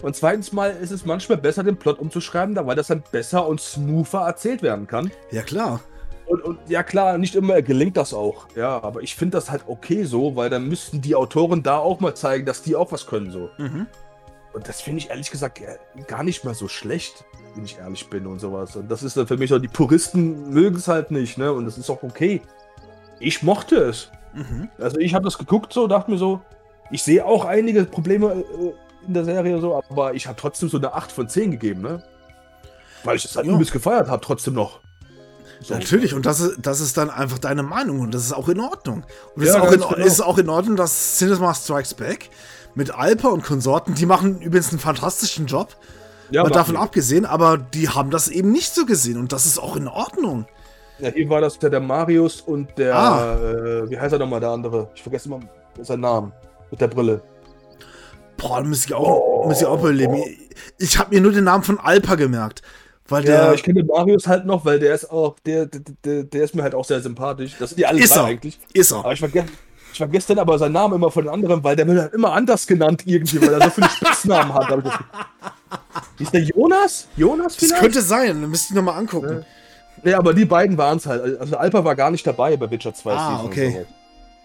Und zweitens mal ist es manchmal besser, den Plot umzuschreiben, da- weil das dann besser und smoother erzählt werden kann. Ja klar. Und, und ja klar, nicht immer gelingt das auch. Ja, aber ich finde das halt okay so, weil dann müssten die Autoren da auch mal zeigen, dass die auch was können so. Mhm. Und das finde ich ehrlich gesagt äh, gar nicht mal so schlecht, wenn ich ehrlich bin und sowas. Und das ist dann für mich so, die Puristen mögen es halt nicht, ne? Und das ist auch okay. Ich mochte es. Mhm. Also ich habe das geguckt so, dachte mir so, ich sehe auch einige Probleme äh, in der Serie so, aber ich habe trotzdem so eine 8 von 10 gegeben, ne? Weil ich das halt Ja. übelst gefeiert habe, trotzdem noch. So. Natürlich, und das ist, das ist dann einfach deine Meinung und das ist auch in Ordnung. Und es Ja, ist, auch ganz in, genau. ist auch in Ordnung, dass Cinema Strikes Back mit Alpa und Konsorten, die machen übrigens einen fantastischen Job, Ja, mal davon abgesehen, aber die haben das eben nicht so gesehen und das ist auch in Ordnung. Ja, hier war das der, der Marius und der, Ah. äh, wie heißt er nochmal, der andere? Ich vergesse immer seinen Namen. Mit der Brille. Boah, da muss ich auch, Oh. muss ich auch überleben. Ich habe mir nur den Namen von Alpa gemerkt, weil Ja, der ich kenne den Marius halt noch, weil der ist auch, der, der, der, der ist mir halt auch sehr sympathisch. Das sind die alle Ist drei er. eigentlich. ist er. Aber ich vergesse, ich vergesse dann aber seinen Namen immer von den anderen, weil der wird halt immer anders genannt irgendwie, weil er so viele Spitznamen hat. hab ich das ist der Jonas? Jonas Das vielleicht? könnte sein, da müsste ich nochmal angucken. Nee, aber die beiden waren es halt. Also Alpa war gar nicht dabei bei Witcher 2 Ah, Season und okay. so.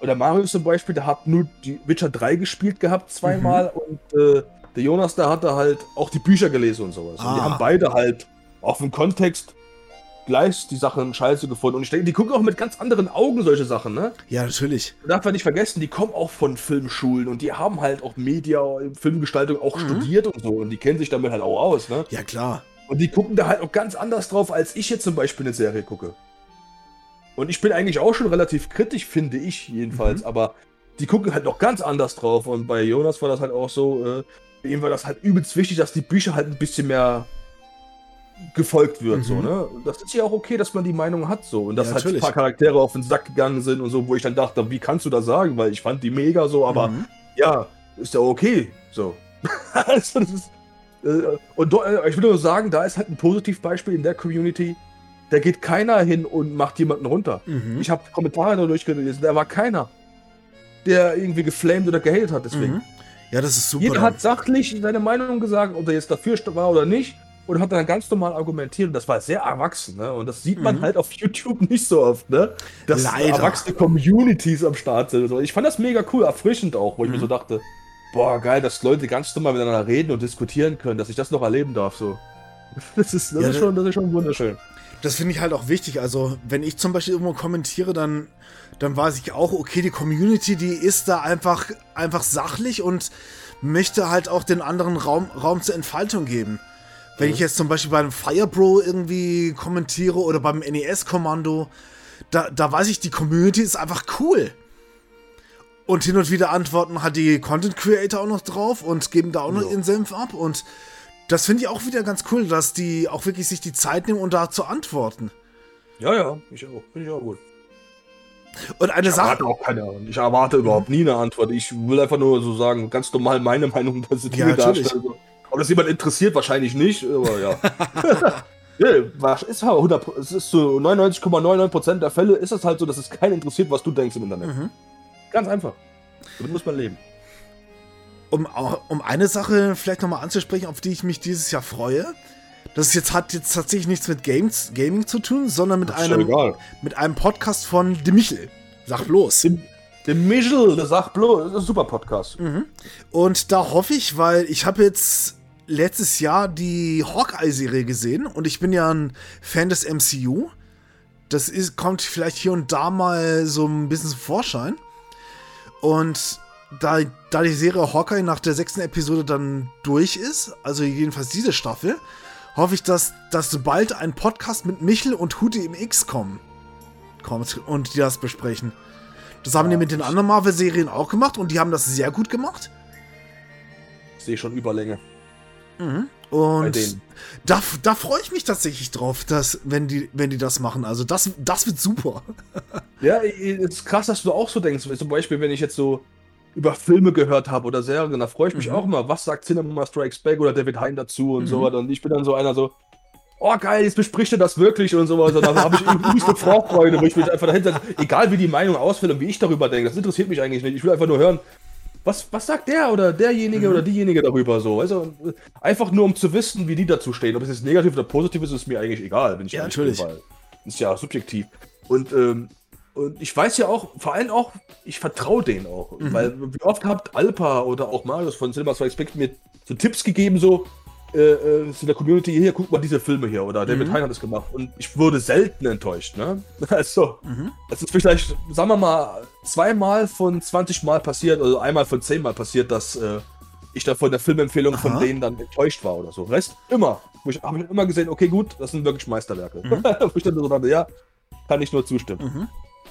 Und der Marius zum Beispiel, der hat nur die Witcher 3 gespielt gehabt zweimal Mhm. und äh, der Jonas, der hatte halt auch die Bücher gelesen und sowas. Und die Ah. haben beide halt auf dem Kontext gleich die Sachen scheiße gefunden. Und ich denke, die gucken auch mit ganz anderen Augen solche Sachen, ne? Ja, natürlich. Man darf man nicht vergessen, die kommen auch von Filmschulen und die haben halt auch Media, Filmgestaltung auch Mhm. studiert und so. Und die kennen sich damit halt auch aus, ne? Ja, klar. Und die gucken da halt auch ganz anders drauf, als ich jetzt zum Beispiel eine Serie gucke. Und ich bin eigentlich auch schon relativ kritisch, finde ich jedenfalls, Mhm. aber die gucken halt noch ganz anders drauf. Und bei Jonas war das halt auch so, äh, ihm war das halt übelst wichtig, dass die Bücher halt ein bisschen mehr gefolgt wird, Mhm. so, ne? Das ist ja auch okay, dass man die Meinung hat, so. Und dass Ja, halt ein paar Charaktere auf den Sack gegangen sind und so, wo ich dann dachte, wie kannst du das sagen? Weil ich fand die mega so, aber Mhm. ja, ist ja okay. So. also, das ist. Äh, und äh, ich will nur sagen, da ist halt ein Positivbeispiel in der Community. Da geht keiner hin und macht jemanden runter. Mhm. Ich habe Kommentare da durchgelesen, da war keiner, der irgendwie geflamed oder gehatet hat. Deswegen. Mhm. Ja, das ist super. Jeder dann. hat sachlich seine Meinung gesagt, ob er jetzt dafür war oder nicht. und hat dann ganz normal argumentiert. Und das war sehr erwachsen, ne? Und das sieht man mhm. halt auf YouTube nicht so oft, ne? Dass Leider. erwachsene Communities am Start sind. Ich fand das mega cool, erfrischend auch, wo mhm. ich mir so dachte, boah, geil, dass Leute ganz normal miteinander reden und diskutieren können, dass ich das noch erleben darf, so. Das ist, das ja, ist, schon, das ist schon wunderschön. Das finde ich halt auch wichtig. Also, wenn ich zum Beispiel irgendwo kommentiere, dann, dann weiß ich auch, okay, die Community, die ist da einfach, einfach sachlich und möchte halt auch den anderen Raum, Raum zur Entfaltung geben. Wenn mhm. ich jetzt zum Beispiel beim Firebro irgendwie kommentiere oder beim NES-Kommando, da, da weiß ich, die Community ist einfach cool. Und hin und wieder antworten hat die Content Creator auch noch drauf und geben da auch noch ihren Senf ab. Und das finde ich auch wieder ganz cool, dass die auch wirklich sich die Zeit nehmen, um da zu antworten. Ja, ja, ich auch. Finde ich auch gut. Und eine ich Sache. Erwarte auch keine, ich erwarte überhaupt nie eine Antwort. Ich will einfach nur so sagen, ganz normal meine Meinung positiv ja, darstellen. Ob das jemand interessiert, wahrscheinlich nicht, aber ja. ja ist halt 100, es ist so 99,99% der Fälle ist es halt so, dass es keinen interessiert, was du denkst im Internet. Mhm. Ganz einfach. Damit muss man leben. Um, um eine Sache vielleicht nochmal anzusprechen, auf die ich mich dieses Jahr freue. Das jetzt, hat jetzt tatsächlich nichts mit Games, Gaming zu tun, sondern mit einem, mit einem Podcast von De Michel. Sag bloß. De, De Michel, der sagt bloß. Das ist ein super Podcast. Mhm. Und da hoffe ich, weil ich habe jetzt letztes Jahr die Hawkeye-Serie gesehen und ich bin ja ein Fan des MCU. Das ist, kommt vielleicht hier und da mal so ein bisschen zum Vorschein. Und da, da die Serie Hawkeye nach der sechsten Episode dann durch ist, also jedenfalls diese Staffel, hoffe ich, dass, dass bald ein Podcast mit Michel und Hudi im X kommen, kommt und die das besprechen. Das haben ja, die mit den anderen Marvel-Serien auch gemacht und die haben das sehr gut gemacht. Ich sehe schon Überlänge. Mhm. Und da, da freue ich mich tatsächlich drauf, dass, wenn die, wenn die das machen. Also das, das wird super. ja, ist krass, dass du auch so denkst. Zum Beispiel, wenn ich jetzt so über Filme gehört habe oder Serien, da freue ich mich mhm. auch immer, was sagt Cinema Strikes Back oder David Hein dazu und mhm. so weiter. Und ich bin dann so einer so, oh geil, jetzt bespricht er das wirklich und so weiter. Dann habe ich übelste Vorfreude, wo ich mich einfach dahinter, egal wie die Meinung ausfällt und wie ich darüber denke, das interessiert mich eigentlich nicht. Ich will einfach nur hören, was, was sagt der oder derjenige mhm. oder diejenige darüber so? Also einfach nur um zu wissen, wie die dazu stehen. Ob es jetzt negativ oder positiv ist, ist mir eigentlich egal, wenn ich ja, natürlich. Bin, weil ist ja subjektiv. Und, ähm, und ich weiß ja auch, vor allem auch, ich vertraue denen auch. Mhm. Weil wie oft habt Alpa oder auch Marius von Cinema Spectre mir so Tipps gegeben, so, äh, äh, in der Community, hier, guck mal diese Filme hier oder David mhm. Hein hat es gemacht und ich wurde selten enttäuscht, ne? Also, mhm. es ist vielleicht, sagen wir mal, zweimal von 20 Mal passiert, also einmal von 10 Mal passiert, dass äh, ich da von der Filmempfehlung Aha. von denen dann enttäuscht war oder so. Rest immer. Ich habe immer gesehen, okay, gut, das sind wirklich Meisterwerke. Mhm. Wo ich dann so dachte, ja, kann ich nur zustimmen. Mhm.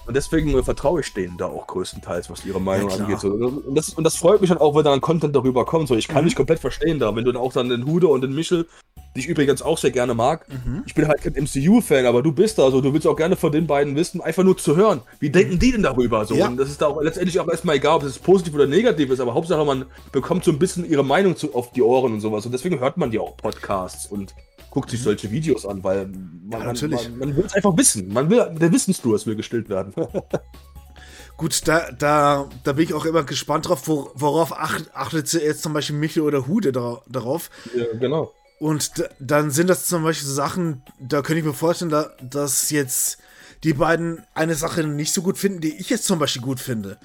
Und deswegen vertraue ich denen da auch größtenteils, was ihre Meinung ja, angeht. So. Und, das, und das freut mich dann auch, wenn dann Content darüber kommt. So, ich kann mhm. dich komplett verstehen da, wenn du dann auch dann den Hude und den Michel, die ich übrigens auch sehr gerne mag. Mhm. Ich bin halt kein MCU-Fan, aber du bist da, also du willst auch gerne von den beiden wissen, einfach nur zu hören. Wie denken die denn darüber? So? Ja. Und das ist da auch letztendlich auch erstmal egal, ob es positiv oder negativ ist, aber Hauptsache man bekommt so ein bisschen ihre Meinung zu, auf die Ohren und sowas. Und deswegen hört man ja auch Podcasts und guckt sich solche Videos an, weil man, ja, man, man will es einfach wissen. Man will, der Wissensdurst will gestillt werden. Gut, da, da, da bin ich auch immer gespannt drauf, wo, worauf acht, achtet jetzt zum Beispiel Michel oder Hude da, darauf. Ja, genau. Und dann sind das zum Beispiel Sachen, da könnte ich mir vorstellen, da, dass jetzt die beiden eine Sache nicht so gut finden, die ich jetzt zum Beispiel gut finde.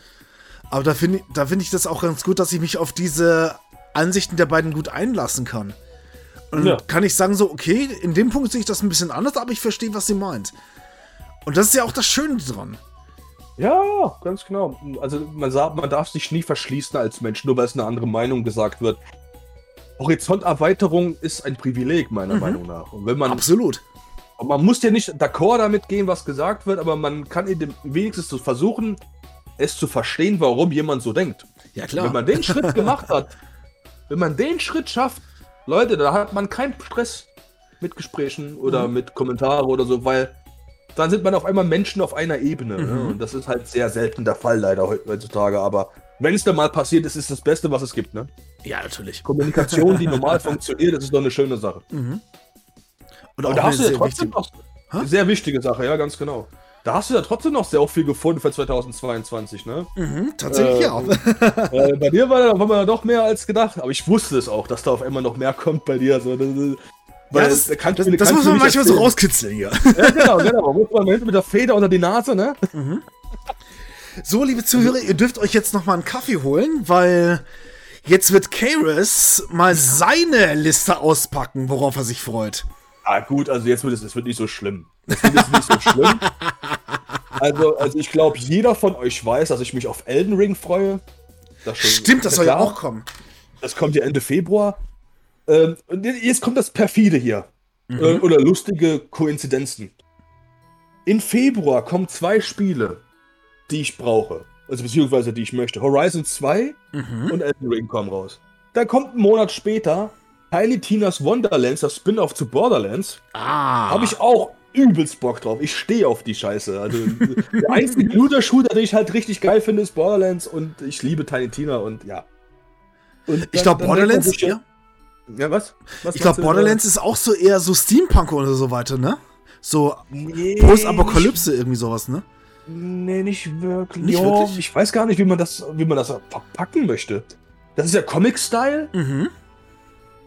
Aber da finde da find ich das auch ganz gut, dass ich mich auf diese Ansichten der beiden gut einlassen kann. Und ja. kann ich sagen, so, okay, in dem Punkt sehe ich das ein bisschen anders, aber ich verstehe, was sie meint. Und das ist ja auch das Schöne dran. Ja, ganz genau. Also man sagt, man darf sich nie verschließen als Mensch, nur weil es eine andere Meinung gesagt wird. Horizonterweiterung ist ein Privileg, meiner mhm. Meinung nach. Und wenn man, Absolut. Man muss ja nicht d'accord damit gehen, was gesagt wird, aber man kann wenigstens so versuchen, es zu verstehen, warum jemand so denkt. Ja, klar. Wenn man den Schritt gemacht hat, wenn man den Schritt schafft, Leute, da hat man keinen Stress mit Gesprächen oder mhm. mit Kommentaren oder so, weil dann sind man auf einmal Menschen auf einer Ebene. Ne? Mhm. Ne? Und das ist halt sehr selten der Fall, leider heutzutage. Aber wenn es dann mal passiert ist, ist das Beste, was es gibt, ne? Ja, natürlich. Kommunikation, die normal funktioniert, das ist doch eine schöne Sache. Mhm. Und, Und da hast du ja trotzdem noch eine sehr wichtige Sache, ja, ganz genau. Da hast du ja trotzdem noch sehr viel gefunden für 2022, ne? Mhm, tatsächlich äh, ja. Äh, bei dir war da war doch mehr als gedacht, aber ich wusste es auch, dass da auf einmal noch mehr kommt bei dir. Also, das, Weil ja, das, kann, das, das muss man manchmal erzählen. so rauskitzeln hier. Ja, genau, genau. Muss man mit der Feder unter die Nase, ne? Mhm. So, liebe Zuhörer, ihr dürft euch jetzt nochmal einen Kaffee holen, weil jetzt wird Karis mal seine Liste auspacken, worauf er sich freut. Ah, gut, also jetzt wird es, es wird nicht so schlimm. Wird jetzt nicht so schlimm. Also, also ich glaube, jeder von euch weiß, dass ich mich auf Elden Ring freue. Das Stimmt, das soll ja auch kommen. Das kommt ja Ende Februar. Ähm, und jetzt kommt das perfide hier. Mhm. Äh, oder lustige Koinzidenzen. In Februar kommen zwei Spiele, die ich brauche. Also beziehungsweise die ich möchte. Horizon 2 mhm. und Elden Ring kommen raus. Dann kommt ein Monat später Tiny Tina's Wonderlands, das Spin-off zu Borderlands. Ah. Habe ich auch übelst Bock drauf. Ich stehe auf die Scheiße. Also der einzige Looter-Shooter, den ich halt richtig geil finde, ist Borderlands und ich liebe Tiny Tina und ja. Und dann, ich glaube Borderlands, ja. Ja, was? was ich glaube Borderlands ist auch so eher so Steampunk oder so weiter, ne? So nee, Post-Apokalypse irgendwie sowas, ne? Nee, nicht wirklich. Nicht jo, wirklich? Ich weiß gar nicht, wie man das, wie man das verpacken möchte. Das ist ja Comic-Style. Mhm.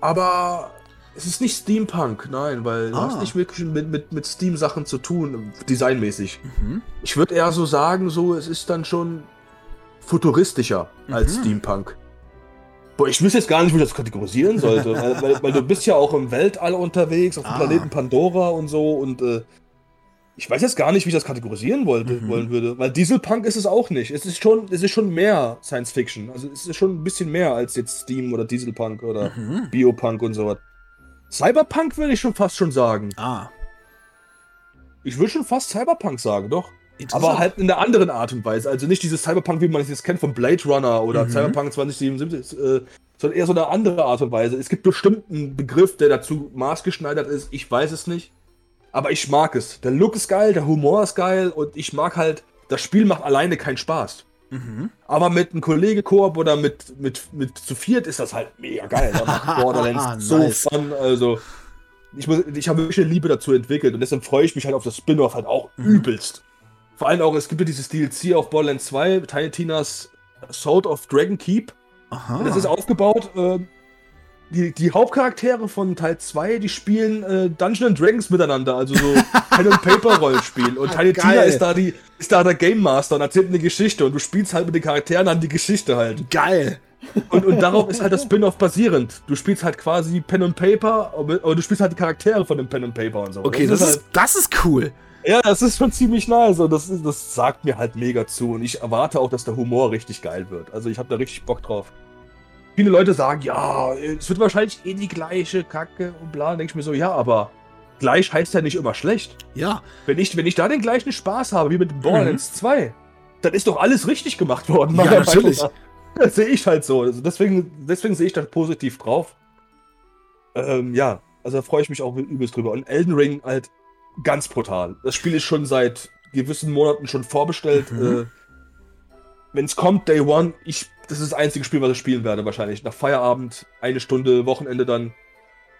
Aber es ist nicht Steampunk, nein, weil ah. du hast nicht wirklich mit, mit, mit Steam-Sachen zu tun, designmäßig. Mhm. Ich würde eher so sagen, so, es ist dann schon futuristischer mhm. als Steampunk. Boah, ich wüsste jetzt gar nicht, wie ich das kategorisieren sollte, weil, weil, weil, du bist ja auch im Weltall unterwegs, auf dem ah. Planeten Pandora und so und äh, ich weiß jetzt gar nicht, wie ich das kategorisieren wollte, mhm. wollen würde, weil Dieselpunk ist es auch nicht. Es ist schon, es ist schon mehr Science Fiction. Also es ist schon ein bisschen mehr als jetzt Steam oder Dieselpunk oder mhm. Biopunk und sowas. Cyberpunk würde ich schon fast schon sagen. Ah. Ich würde schon fast Cyberpunk sagen, doch. Aber halt in einer anderen Art und Weise. Also nicht dieses Cyberpunk, wie man es jetzt kennt von Blade Runner oder mhm. Cyberpunk 2077, äh, sondern eher so eine andere Art und Weise. Es gibt bestimmt einen Begriff, der dazu maßgeschneidert ist. Ich weiß es nicht. Aber ich mag es. Der Look ist geil, der Humor ist geil und ich mag halt, das Spiel macht alleine keinen Spaß. Mhm. Aber mit einem Kollege-Koop oder mit, mit, mit zu viert ist das halt mega geil. Da macht Borderlands so nice. fun. Also, ich, ich habe wirklich eine Liebe dazu entwickelt und deshalb freue ich mich halt auf das Spin-off halt auch mhm. übelst. Vor allem auch, es gibt ja dieses DLC auf Borderlands 2, Tiny Tinas Sword of Dragon Keep. Aha. Das ist aufgebaut. Äh, die, die Hauptcharaktere von Teil 2, die spielen äh, Dungeons Dragons miteinander, also so Pen and Paper Rollenspiel. Und Tiny Tina ist da die ist da der Game Master und erzählt eine Geschichte und du spielst halt mit den Charakteren an die Geschichte halt. Geil. Und, und darauf ist halt das Spin-off basierend. Du spielst halt quasi Pen and Paper, aber du spielst halt die Charaktere von dem Pen and Paper und so. Okay, das, das ist, halt, das ist cool. Ja, das ist schon ziemlich nice und das, ist, das sagt mir halt mega zu. Und ich erwarte auch, dass der Humor richtig geil wird. Also ich habe da richtig Bock drauf viele Leute sagen, ja, es wird wahrscheinlich eh die gleiche Kacke und bla. Denke ich mir so, ja, aber gleich heißt ja nicht immer schlecht. Ja. Wenn ich, wenn ich da den gleichen Spaß habe wie mit Borderlands mhm. 2, dann ist doch alles richtig gemacht worden. Ja, natürlich. Das sehe ich halt so. Also deswegen, deswegen sehe ich da positiv drauf. Ähm, ja, also da freue ich mich auch übelst drüber. Und Elden Ring halt ganz brutal. Das Spiel ist schon seit gewissen Monaten schon vorbestellt. Mhm. Äh, wenn es kommt, Day One, ich das ist das einzige Spiel, was ich spielen werde, wahrscheinlich. Nach Feierabend, eine Stunde, Wochenende dann.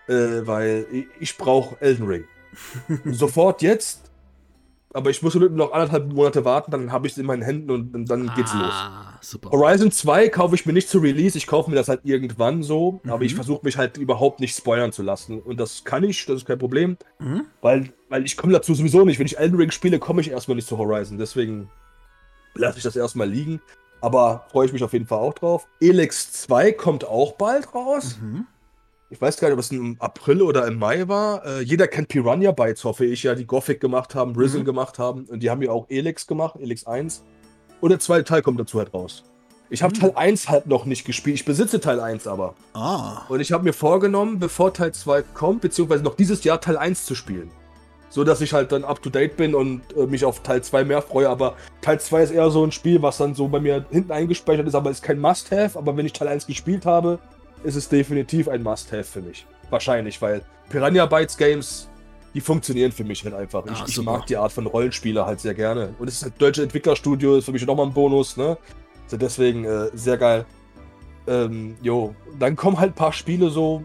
Äh, weil ich, ich brauche Elden Ring. Sofort jetzt. Aber ich muss noch anderthalb Monate warten, dann habe ich es in meinen Händen und, und dann geht's ah, los. Super. Horizon 2 kaufe ich mir nicht zu Release, ich kaufe mir das halt irgendwann so, mhm. aber ich versuche mich halt überhaupt nicht spoilern zu lassen. Und das kann ich, das ist kein Problem. Mhm. Weil, weil ich komme dazu sowieso nicht. Wenn ich Elden Ring spiele, komme ich erstmal nicht zu Horizon. Deswegen lasse ich das erstmal liegen. Aber freue ich mich auf jeden Fall auch drauf. Elex 2 kommt auch bald raus. Mhm. Ich weiß gar nicht, ob es im April oder im Mai war. Äh, jeder kennt Piranha Bytes, hoffe ich ja, die Gothic gemacht haben, Risen mhm. gemacht haben. Und die haben ja auch Elex gemacht, Elex 1. Und der zweite Teil kommt dazu halt raus. Ich habe mhm. Teil 1 halt noch nicht gespielt. Ich besitze Teil 1 aber. Ah. Und ich habe mir vorgenommen, bevor Teil 2 kommt, beziehungsweise noch dieses Jahr Teil 1 zu spielen so dass ich halt dann up to date bin und äh, mich auf Teil 2 mehr freue. Aber Teil 2 ist eher so ein Spiel, was dann so bei mir hinten eingespeichert ist, aber ist kein Must-Have. Aber wenn ich Teil 1 gespielt habe, ist es definitiv ein Must-Have für mich. Wahrscheinlich, weil Piranha Bytes Games, die funktionieren für mich halt einfach. Ich, ah, ich mag die Art von Rollenspieler halt sehr gerne. Und es ist halt deutsche Entwicklerstudio, ist für mich nochmal ein Bonus, ne? Also deswegen äh, sehr geil. Ähm, jo, dann kommen halt ein paar Spiele so,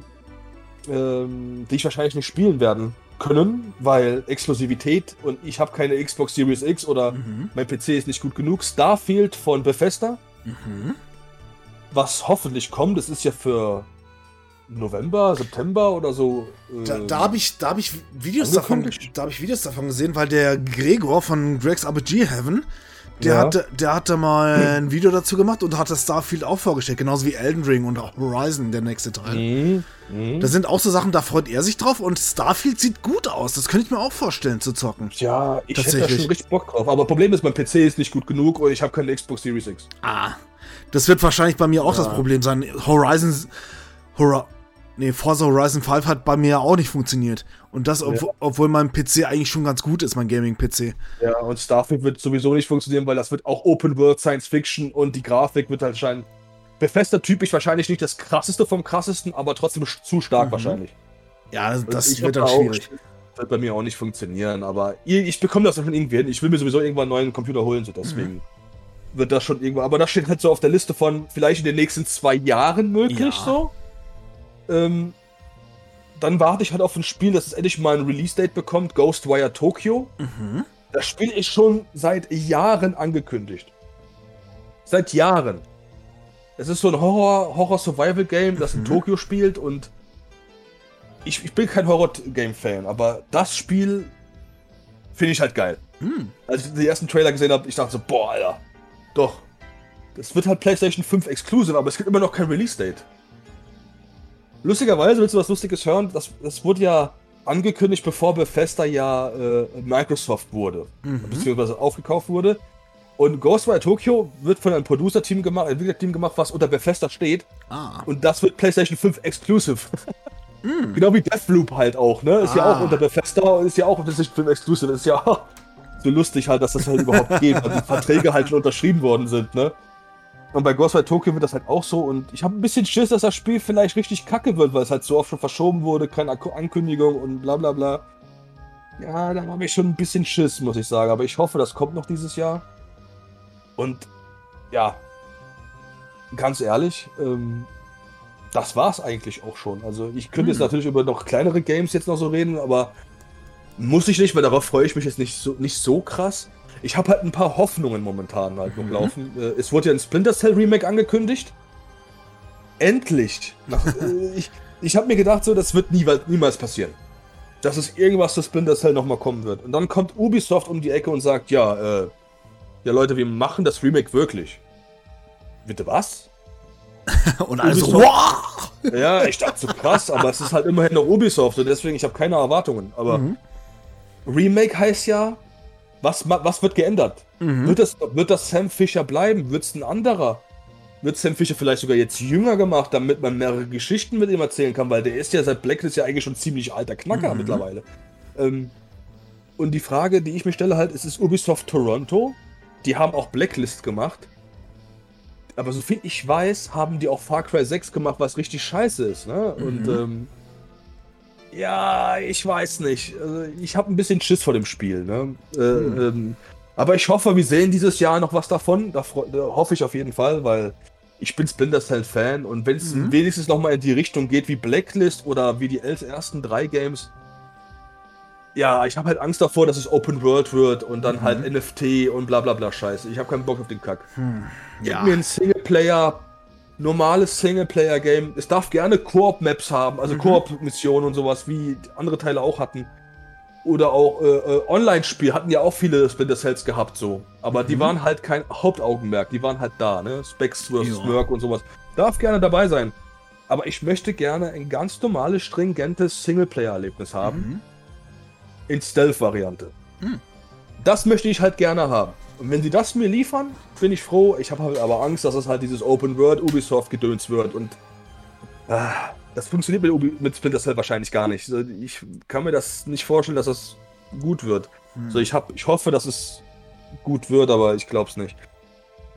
ähm, die ich wahrscheinlich nicht spielen werden können, weil Exklusivität und ich habe keine Xbox Series X oder mhm. mein PC ist nicht gut genug. Starfield von Bethesda, mhm. was hoffentlich kommt, das ist ja für November, September oder so. Äh, da da habe ich, hab ich, Videos davon, da hab ich Videos davon gesehen, weil der Gregor von Greg's RPG Heaven, der, ja. hatte, der hatte mal ein Video dazu gemacht und hat das Starfield auch vorgestellt, genauso wie Elden Ring und auch Horizon, der nächste Teil. Mhm. Mhm. Da sind auch so Sachen, da freut er sich drauf und Starfield sieht gut aus. Das könnte ich mir auch vorstellen zu zocken. Ja, ich hätte da schon richtig Bock drauf. Aber Problem ist, mein PC ist nicht gut genug und ich habe keine Xbox Series X. Ah, das wird wahrscheinlich bei mir auch ja. das Problem sein. Horizon, Hora, Nee, Forza Horizon 5 hat bei mir auch nicht funktioniert. Und das, ob, ja. obwohl mein PC eigentlich schon ganz gut ist, mein Gaming-PC. Ja, und Starfield wird sowieso nicht funktionieren, weil das wird auch Open World Science Fiction und die Grafik wird halt scheinen. Bethesda typisch wahrscheinlich nicht das krasseste vom krassesten, aber trotzdem zu stark mhm. wahrscheinlich. Ja, das, das wird dann schwierig. Auch, wird bei mir auch nicht funktionieren, aber ich bekomme das schon irgendwie hin. Ich will mir sowieso irgendwann einen neuen Computer holen, so deswegen. Mhm wird das schon irgendwann. Aber das steht halt so auf der Liste von vielleicht in den nächsten zwei Jahren möglich ja. so. Ähm, dann warte ich halt auf ein Spiel, das endlich mal ein Release-Date bekommt, Ghostwire Tokyo. Mhm. Das Spiel ist schon seit Jahren angekündigt. Seit Jahren. Es ist so ein Horror-Survival-Game, das mhm. in Tokio spielt und ich, ich bin kein Horror-Game-Fan, aber das Spiel finde ich halt geil. Mhm. Als ich den ersten Trailer gesehen habe, ich dachte so, boah, Alter, doch. Das wird halt PlayStation 5 Exclusive, aber es gibt immer noch kein Release-Date. Lustigerweise, willst du was Lustiges hören? Das, das wurde ja angekündigt, bevor Bethesda ja äh, Microsoft wurde, mhm. beziehungsweise aufgekauft wurde. Und Ghostwire Tokyo wird von einem Producer-Team gemacht, Entwickler-Team gemacht, was unter Bethesda steht. Ah. Und das wird PlayStation 5 Exclusive. Mm. Genau wie Deathloop halt auch, ne? Ist ah. ja auch unter Bethesda, ist ja auch PlayStation 5 Exclusive. Ist ja so lustig halt, dass das halt überhaupt geht, weil die Verträge halt schon unterschrieben worden sind, ne? Und bei Ghostwire Tokyo wird das halt auch so. Und ich habe ein bisschen Schiss, dass das Spiel vielleicht richtig kacke wird, weil es halt so oft schon verschoben wurde, keine Ankündigung und bla bla bla. Ja, da habe ich schon ein bisschen Schiss, muss ich sagen. Aber ich hoffe, das kommt noch dieses Jahr. Und ja, ganz ehrlich, ähm, das war's eigentlich auch schon. Also ich könnte hm. jetzt natürlich über noch kleinere Games jetzt noch so reden, aber muss ich nicht, weil darauf freue ich mich jetzt nicht so, nicht so krass ich habe halt ein paar Hoffnungen momentan halt noch mhm. laufen. Äh, es wurde ja ein Splinter Cell Remake angekündigt. Endlich! Nach, äh, ich ich habe mir gedacht, so, das wird nie, niemals passieren. Dass es irgendwas zu Splinter Cell nochmal kommen wird. Und dann kommt Ubisoft um die Ecke und sagt, ja, äh, ja Leute, wir machen das Remake wirklich. Bitte was? und also, wow! Ja, ich dachte so krass, aber es ist halt immerhin noch Ubisoft und deswegen, ich habe keine Erwartungen. Aber mhm. Remake heißt ja, was, was wird geändert? Mhm. Wird, das, wird das Sam Fisher bleiben? Wird es ein anderer? Wird Sam Fisher vielleicht sogar jetzt jünger gemacht, damit man mehrere Geschichten mit ihm erzählen kann? Weil der ist ja seit Blacklist ja eigentlich schon ziemlich alter Knacker mhm. mittlerweile. Ähm, und die Frage, die ich mir stelle, halt, ist es Ubisoft Toronto? Die haben auch Blacklist gemacht. Aber so viel ich weiß, haben die auch Far Cry 6 gemacht, was richtig scheiße ist. Ne? Mhm. Und ähm, ja, ich weiß nicht. Also ich habe ein bisschen Schiss vor dem Spiel. Ne? Äh, hm. ähm, aber ich hoffe, wir sehen dieses Jahr noch was davon. Da, da hoffe ich auf jeden Fall, weil ich bin Splinter Cell Fan und wenn es mhm. wenigstens noch mal in die Richtung geht wie Blacklist oder wie die ersten drei Games, ja, ich habe halt Angst davor, dass es Open World wird und dann halt mhm. halt NFT und bla bla bla Scheiße. Ich habe keinen Bock auf den Kack. Hm. Ja. Gib mir einen Singleplayer normales Singleplayer-Game. Es darf gerne Koop-Maps haben, also mhm. Koop-Missionen und sowas, wie andere Teile auch hatten. Oder auch äh, äh, Online-Spiel hatten ja auch viele Splinter Cells gehabt, so. Aber mhm. die waren halt kein Hauptaugenmerk, die waren halt da, ne? Specs vs. Merc und sowas. Darf gerne dabei sein. Aber ich möchte gerne ein ganz normales, stringentes Singleplayer-Erlebnis haben. Mhm. In Stealth-Variante. Mhm. Das möchte ich halt gerne haben. Und wenn sie das mir liefern, bin ich froh. Ich habe halt aber Angst, dass es halt dieses Open World Ubisoft gedöns wird und ah, das funktioniert mit, Ubi mit Splinter Cell wahrscheinlich gar nicht. Ich kann mir das nicht vorstellen, dass das gut wird. Hm. So, ich, hab, ich hoffe, dass es gut wird, aber ich glaube es nicht.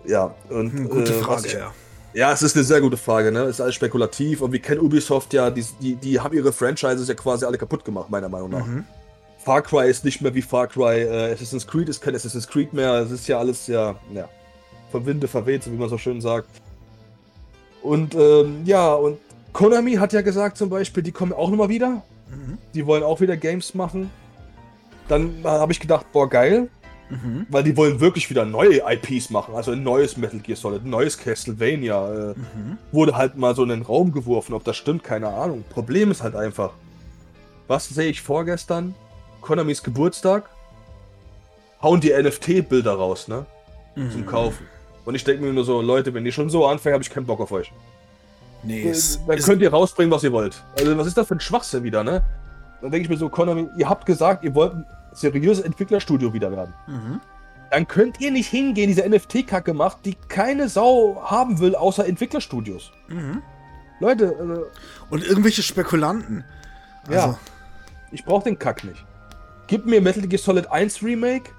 Ja, und. Hm, gute äh, Frage, ich, ja. Ja, es ist eine sehr gute Frage, ne? Es ist alles spekulativ und wir kennen Ubisoft ja, die, die, die haben ihre Franchises ja quasi alle kaputt gemacht, meiner Meinung nach. Mhm. Far Cry ist nicht mehr wie Far Cry, äh, Assassin's Creed ist kein Assassin's Creed mehr, es ist ja alles ja, ja vom Winde verweht, so wie man so schön sagt. Und ähm, ja, und Konami hat ja gesagt zum Beispiel, die kommen auch nochmal wieder. Mhm. Die wollen auch wieder Games machen. Dann habe ich gedacht, boah, geil. Mhm. Weil die wollen wirklich wieder neue IPs machen. Also ein neues Metal Gear Solid, ein neues Castlevania. Äh, mhm. Wurde halt mal so in den Raum geworfen. Ob das stimmt, keine Ahnung. Problem ist halt einfach. Was sehe ich vorgestern? Konamis Geburtstag. Hauen die NFT-Bilder raus, ne? Mhm. Zum Kaufen. Und ich denke mir nur so, Leute, wenn ihr schon so anfängt, habe ich keinen Bock auf euch. Nee, äh, Dann könnt ihr rausbringen, was ihr wollt. Also, was ist das für ein Schwachsinn wieder, ne? Dann denke ich mir so, Konami, ihr habt gesagt, ihr wollt ein seriöses Entwicklerstudio wieder werden. Mhm. Dann könnt ihr nicht hingehen, diese NFT-Kacke macht, die keine Sau haben will, außer Entwicklerstudios. Mhm. Leute. Äh, Und irgendwelche Spekulanten. Also. Ja. Ich brauche den Kack nicht. Gib mir Metal Gear Solid 1 Remake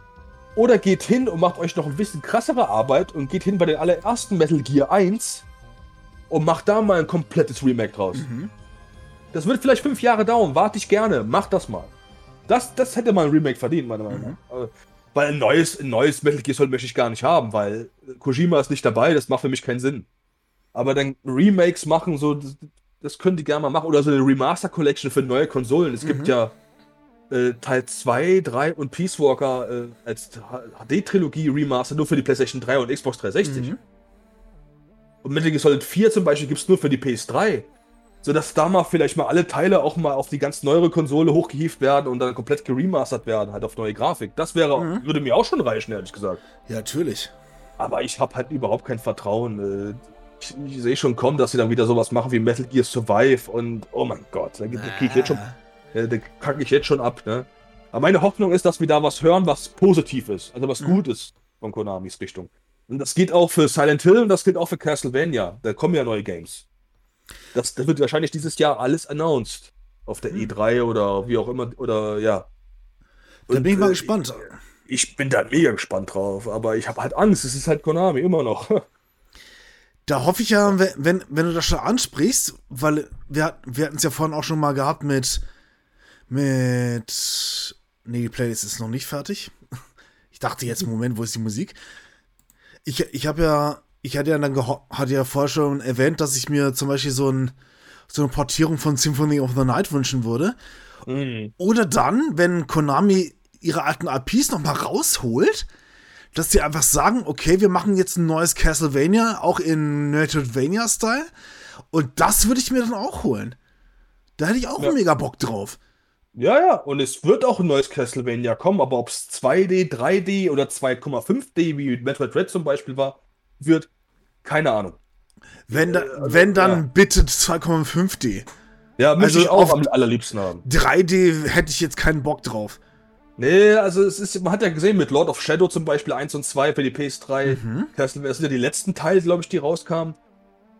oder geht hin und macht euch noch ein bisschen krassere Arbeit und geht hin bei den allerersten Metal Gear 1 und macht da mal ein komplettes Remake draus. Mhm. Das wird vielleicht fünf Jahre dauern, warte ich gerne, macht das mal. Das, das hätte mal ein Remake verdient, meiner Meinung nach. Mhm. Weil ein neues, ein neues Metal Gear Solid möchte ich gar nicht haben, weil Kojima ist nicht dabei, das macht für mich keinen Sinn. Aber dann Remakes machen, so, das, das können die gerne mal machen. Oder so eine Remaster Collection für neue Konsolen. Es mhm. gibt ja äh, Teil 2, 3 und Peace Walker äh, als HD-Trilogie Remaster nur für die PlayStation 3 und Xbox 360. Mhm. Und Metal Gear Solid 4 zum Beispiel gibt es nur für die PS3 sodass da mal vielleicht mal alle Teile auch mal auf die ganz neuere Konsole hochgehievt werden und dann komplett geremastert werden, halt auf neue Grafik. Das wäre, mhm. würde mir auch schon reichen, ehrlich gesagt. Ja, natürlich. Aber ich habe halt überhaupt kein Vertrauen. Äh, ich, ich sehe schon kommen, dass sie dann wieder sowas machen wie Metal Gear Survive und oh mein Gott, da, kriege ich jetzt schon, ja, da kacke ich jetzt schon ab, ne? Aber meine Hoffnung ist, dass wir da was hören, was positiv ist, also was mhm. gut ist von Konamis Richtung. Und das geht auch für Silent Hill und das gilt auch für Castlevania. Da kommen ja neue Games. Das, das wird wahrscheinlich dieses Jahr alles announced. Auf der hm. E3 oder wie auch immer. Oder ja. Und, da bin ich mal äh, gespannt. Ich, ich, bin da mega gespannt drauf, aber ich habe halt Angst. Es ist halt Konami immer noch. Da hoffe ich ja, wenn, wenn du das schon ansprichst, weil wir, wir hatten es ja vorhin auch schon mal gehabt mit. Mit. Nee, die Playlist ist noch nicht fertig. Ich dachte jetzt, Moment, wo ist die Musik? Ich, ich habe ja ich hatte ja dann hatte ja vorher schon erwähnt, dass ich mir zum Beispiel so, ein, so eine Portierung von Symphony of the Night wünschen würde. Mhm. Oder dann, wenn Konami ihre alten IPs nochmal rausholt, dass sie einfach sagen, okay, wir machen jetzt ein neues Castlevania, auch in Metroidvania-Style. Und das würde ich mir dann auch holen. Da hätte ich auch ja. mega Bock drauf. Ja, ja, und es wird auch ein neues Castlevania kommen, aber ob es 2D, 3D oder 2,5D, wie Metroid Red zum Beispiel war, wird, keine Ahnung. Wenn, da, also, wenn dann ja. bitte 2,5D. Ja, also ich auch am allerliebsten haben. 3D hätte ich jetzt keinen Bock drauf. Nee, also es ist, man hat ja gesehen mit Lord of Shadow zum Beispiel 1 und 2 für die PS3. Mhm. Das sind ja die letzten Teile, glaube ich, die rauskamen.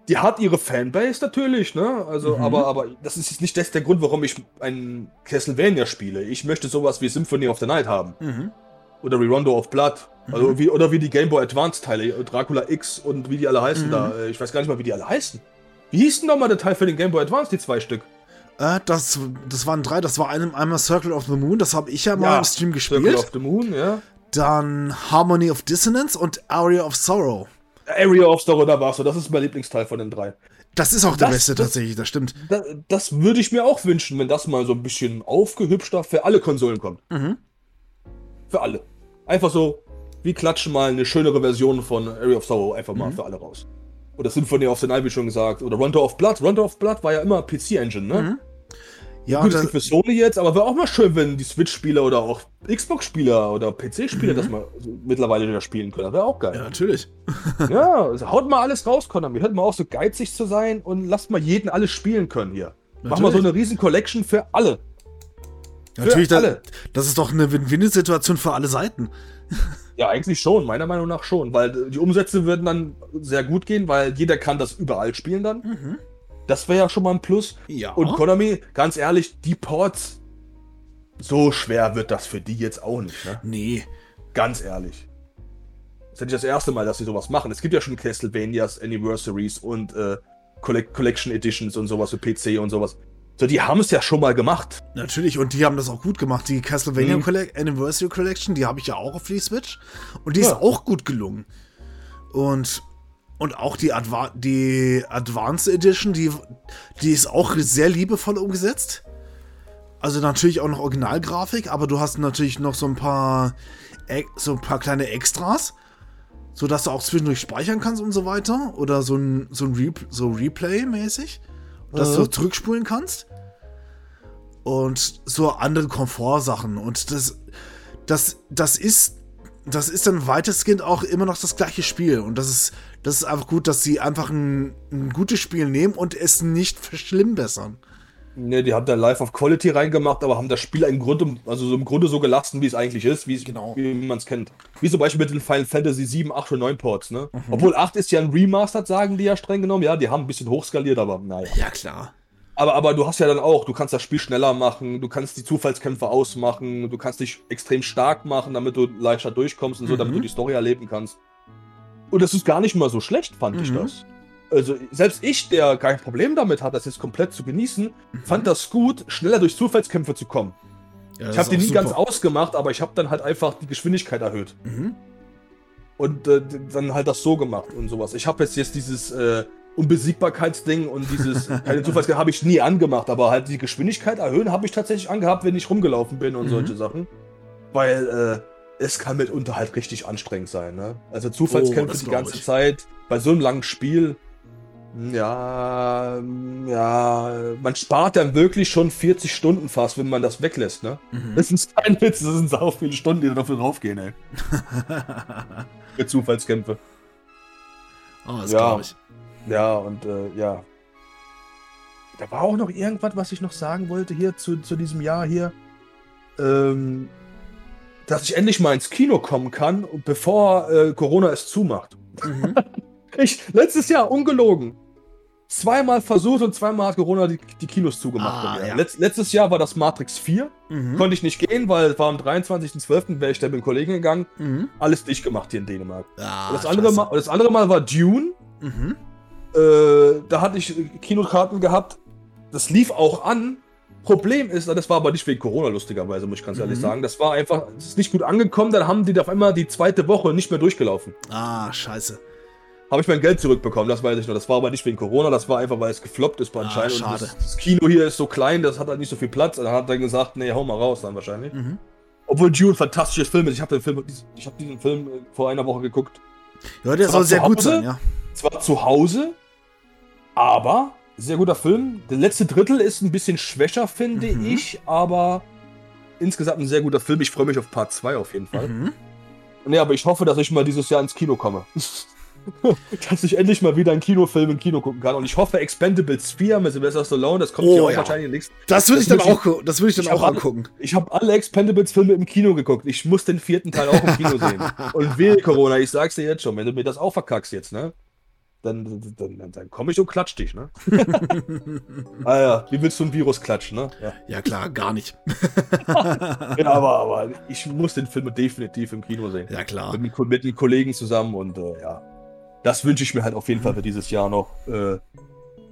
Die hat ihre Fanbase natürlich, ne? Also, mhm. aber, aber das ist jetzt nicht das der Grund, warum ich ein Castlevania spiele. Ich möchte sowas wie Symphony of the Night haben. Mhm. Oder wie Rondo of Blood. Also mhm. wie, oder wie die Game Boy Advance Teile, Dracula X und wie die alle heißen mhm. da. Äh, ich weiß gar nicht mal, wie die alle heißen. Wie hieß denn nochmal der Teil für den Game Boy Advance, die zwei Stück? Äh, das, das waren drei. Das war einem, einmal Circle of the Moon, das habe ich ja mal ja, im Stream gespielt. Circle of the Moon, ja. Dann Harmony of Dissonance und Area of Sorrow. Area of Sorrow, da warst du. Das ist mein Lieblingsteil von den drei. Das ist auch der das, beste das, tatsächlich, das stimmt. Das, das würde ich mir auch wünschen, wenn das mal so ein bisschen aufgehübschter für alle Konsolen kommt. Mhm. Für alle. Einfach so, wir klatschen mal eine schönere Version von Area of Sorrow einfach mal mhm. für alle raus. Oder Symphony of the Night, wie schon gesagt. Oder Runter of Blood. Runter of Blood war ja immer PC-Engine, ne? Mhm. Ja, Gut, das ist für Sony jetzt, aber wäre auch mal schön, wenn die Switch-Spieler oder auch Xbox-Spieler oder PC-Spieler mhm. das mal mittlerweile wieder spielen können. Das wäre auch geil. Ja, natürlich. ja, also haut mal alles raus, Konami. Hört mal auf, so geizig zu sein und lasst mal jeden alles spielen können hier. Natürlich. Mach mal so eine riesen Collection für alle. Natürlich, das, das ist doch eine Win-Win-Situation für alle Seiten. Ja, eigentlich schon, meiner Meinung nach schon, weil die Umsätze würden dann sehr gut gehen, weil jeder kann das überall spielen dann. Mhm. Das wäre ja schon mal ein Plus. Ja. Und Konami, ganz ehrlich, die Ports, so schwer wird das für die jetzt auch nicht, ne? Nee. Ganz ehrlich. Das ist ja nicht das erste Mal, dass sie sowas machen. Es gibt ja schon Castlevanias, Anniversaries und äh, Collection Editions und sowas für PC und sowas. So, die haben es ja schon mal gemacht. Natürlich, und die haben das auch gut gemacht. Die Castlevania mhm. Collect Anniversary Collection, die habe ich ja auch auf die Switch. Und die ja. ist auch gut gelungen. Und, und auch die, Adva die Advanced Edition, die, die ist auch sehr liebevoll umgesetzt. Also natürlich auch noch Originalgrafik, aber du hast natürlich noch so ein paar so ein paar kleine Extras, so dass du auch zwischendurch speichern kannst und so weiter oder so ein so ein Re so Replay mäßig, dass du Mhm. zurückspulen kannst. Und so andere Komfortsachen und das das das ist das ist dann weitestgehend auch immer noch das gleiche Spiel und das ist das ist einfach gut, dass sie einfach ein, ein gutes Spiel nehmen und es nicht verschlimmbessern. Ne, die haben da Life of Quality reingemacht, aber haben das Spiel im Grunde, also so im Grunde so gelassen, wie es eigentlich ist, wie Genau. wie man es kennt. Wie zum Beispiel mit den Final Fantasy 7, 8 und 9 Ports, ne? Mhm. Obwohl 8 ist ja ein Remastered, sagen die ja streng genommen. Ja, die haben ein bisschen hochskaliert, aber naja. Ja, klar. Aber, aber du hast ja dann auch, du kannst das Spiel schneller machen, du kannst die Zufallskämpfe ausmachen, du kannst dich extrem stark machen, damit du leichter durchkommst und so, damit Mhm. du die Story erleben kannst. Und das ist gar nicht mal so schlecht, fand ich Mhm. das. Also, selbst ich, der kein Problem damit hat, das jetzt komplett zu genießen, fand das gut, schneller durch Zufallskämpfe zu kommen. Ja, ich habe die nie auch ganz super. ausgemacht, aber ich habe dann halt einfach die Geschwindigkeit erhöht. Mhm. Und äh, dann halt das so gemacht und sowas. Ich habe jetzt, jetzt dieses äh, Unbesiegbarkeitsding und dieses keine Zufallskämpfe habe ich nie angemacht, aber halt die Geschwindigkeit erhöhen habe ich tatsächlich angehabt, wenn ich rumgelaufen bin und Mhm. solche Sachen. Weil äh, es kann mitunter halt richtig anstrengend sein. Ne? Also Oh, Zufallskämpfe das die ganze ich. Zeit bei so einem langen Spiel. Ja, ja, man spart dann wirklich schon 40 Stunden fast, wenn man das weglässt, ne? Mhm. Das ist kein Witz, das sind sau viele Stunden, die dafür draufgehen, ey. Für Zufallskämpfe. oh, das Ja. glaube ich. Ja, und äh, ja. Da war auch noch irgendwas, was ich noch sagen wollte hier zu, zu diesem Jahr hier. Ähm, dass ich endlich mal ins Kino kommen kann, bevor äh, Corona es zumacht. Mhm. Ich, letztes Jahr, ungelogen. Zweimal versucht und zweimal hat Corona die, die Kinos zugemacht. Ah, ja. Letz, letztes Jahr war das Matrix 4. Mhm. Konnte ich nicht gehen, weil es war am 23.12. wäre ich dann mit dem Kollegen gegangen. Mhm. Alles dicht gemacht hier in Dänemark. Ah, das, andere. Mal, das andere Mal war Dune. Mhm. Äh, da hatte ich Kinokarten gehabt. Das lief auch an. Problem ist, das war aber nicht wegen Corona, lustigerweise, muss ich ganz ehrlich Mhm. sagen. Das war einfach, es ist nicht gut angekommen. Dann haben die auf einmal die zweite Woche nicht mehr durchgelaufen. Ah, scheiße. Habe ich mein Geld zurückbekommen, das weiß ich noch. Das war aber nicht wegen Corona, das war einfach, weil es gefloppt ist bei Ah, anscheinend. Und schade. Das, das Kino hier ist so klein, das hat halt nicht so viel Platz. Und dann hat er gesagt, nee, hau mal raus dann wahrscheinlich. Mhm. Obwohl Dune ein fantastisches Film ist. Ich habe den Film, ich habe diesen Film äh, vor einer Woche geguckt. Ja, der soll sehr zu gut Hause? sein, ja. zwar zu Hause, aber sehr guter Film. Der letzte Drittel ist ein bisschen schwächer, finde Mhm. ich, aber insgesamt ein sehr guter Film. Ich freue mich auf Part 2 auf jeden Fall. Mhm. Nee, aber ich hoffe, dass ich mal dieses Jahr ins Kino komme. dass ich endlich mal wieder einen Kinofilm im Kino gucken kann. Und ich hoffe, Expendables 4 mit Sylvester Stallone, das kommt Oh, ja auch ja. wahrscheinlich nichts. Das würde ich dann würd ich- auch, gu- das würde ich dann auch angucken. Ich habe alle Expendables-Filme im Kino geguckt. Ich muss den vierten Teil auch im Kino sehen. Und will Corona, ich sag's dir jetzt schon, wenn du mir das auch verkackst jetzt, ne? Dann, dann, dann, komme ich und klatsch dich, ne? ah ja, wie willst du ein Virus klatschen, ne? Ja, Ja, klar, gar nicht. ja aber, aber ich muss den Film definitiv im Kino sehen. Ja, klar. Mit, mit den Kollegen zusammen und äh, ja. Das wünsche ich mir halt auf jeden Fall für dieses Jahr noch. Äh,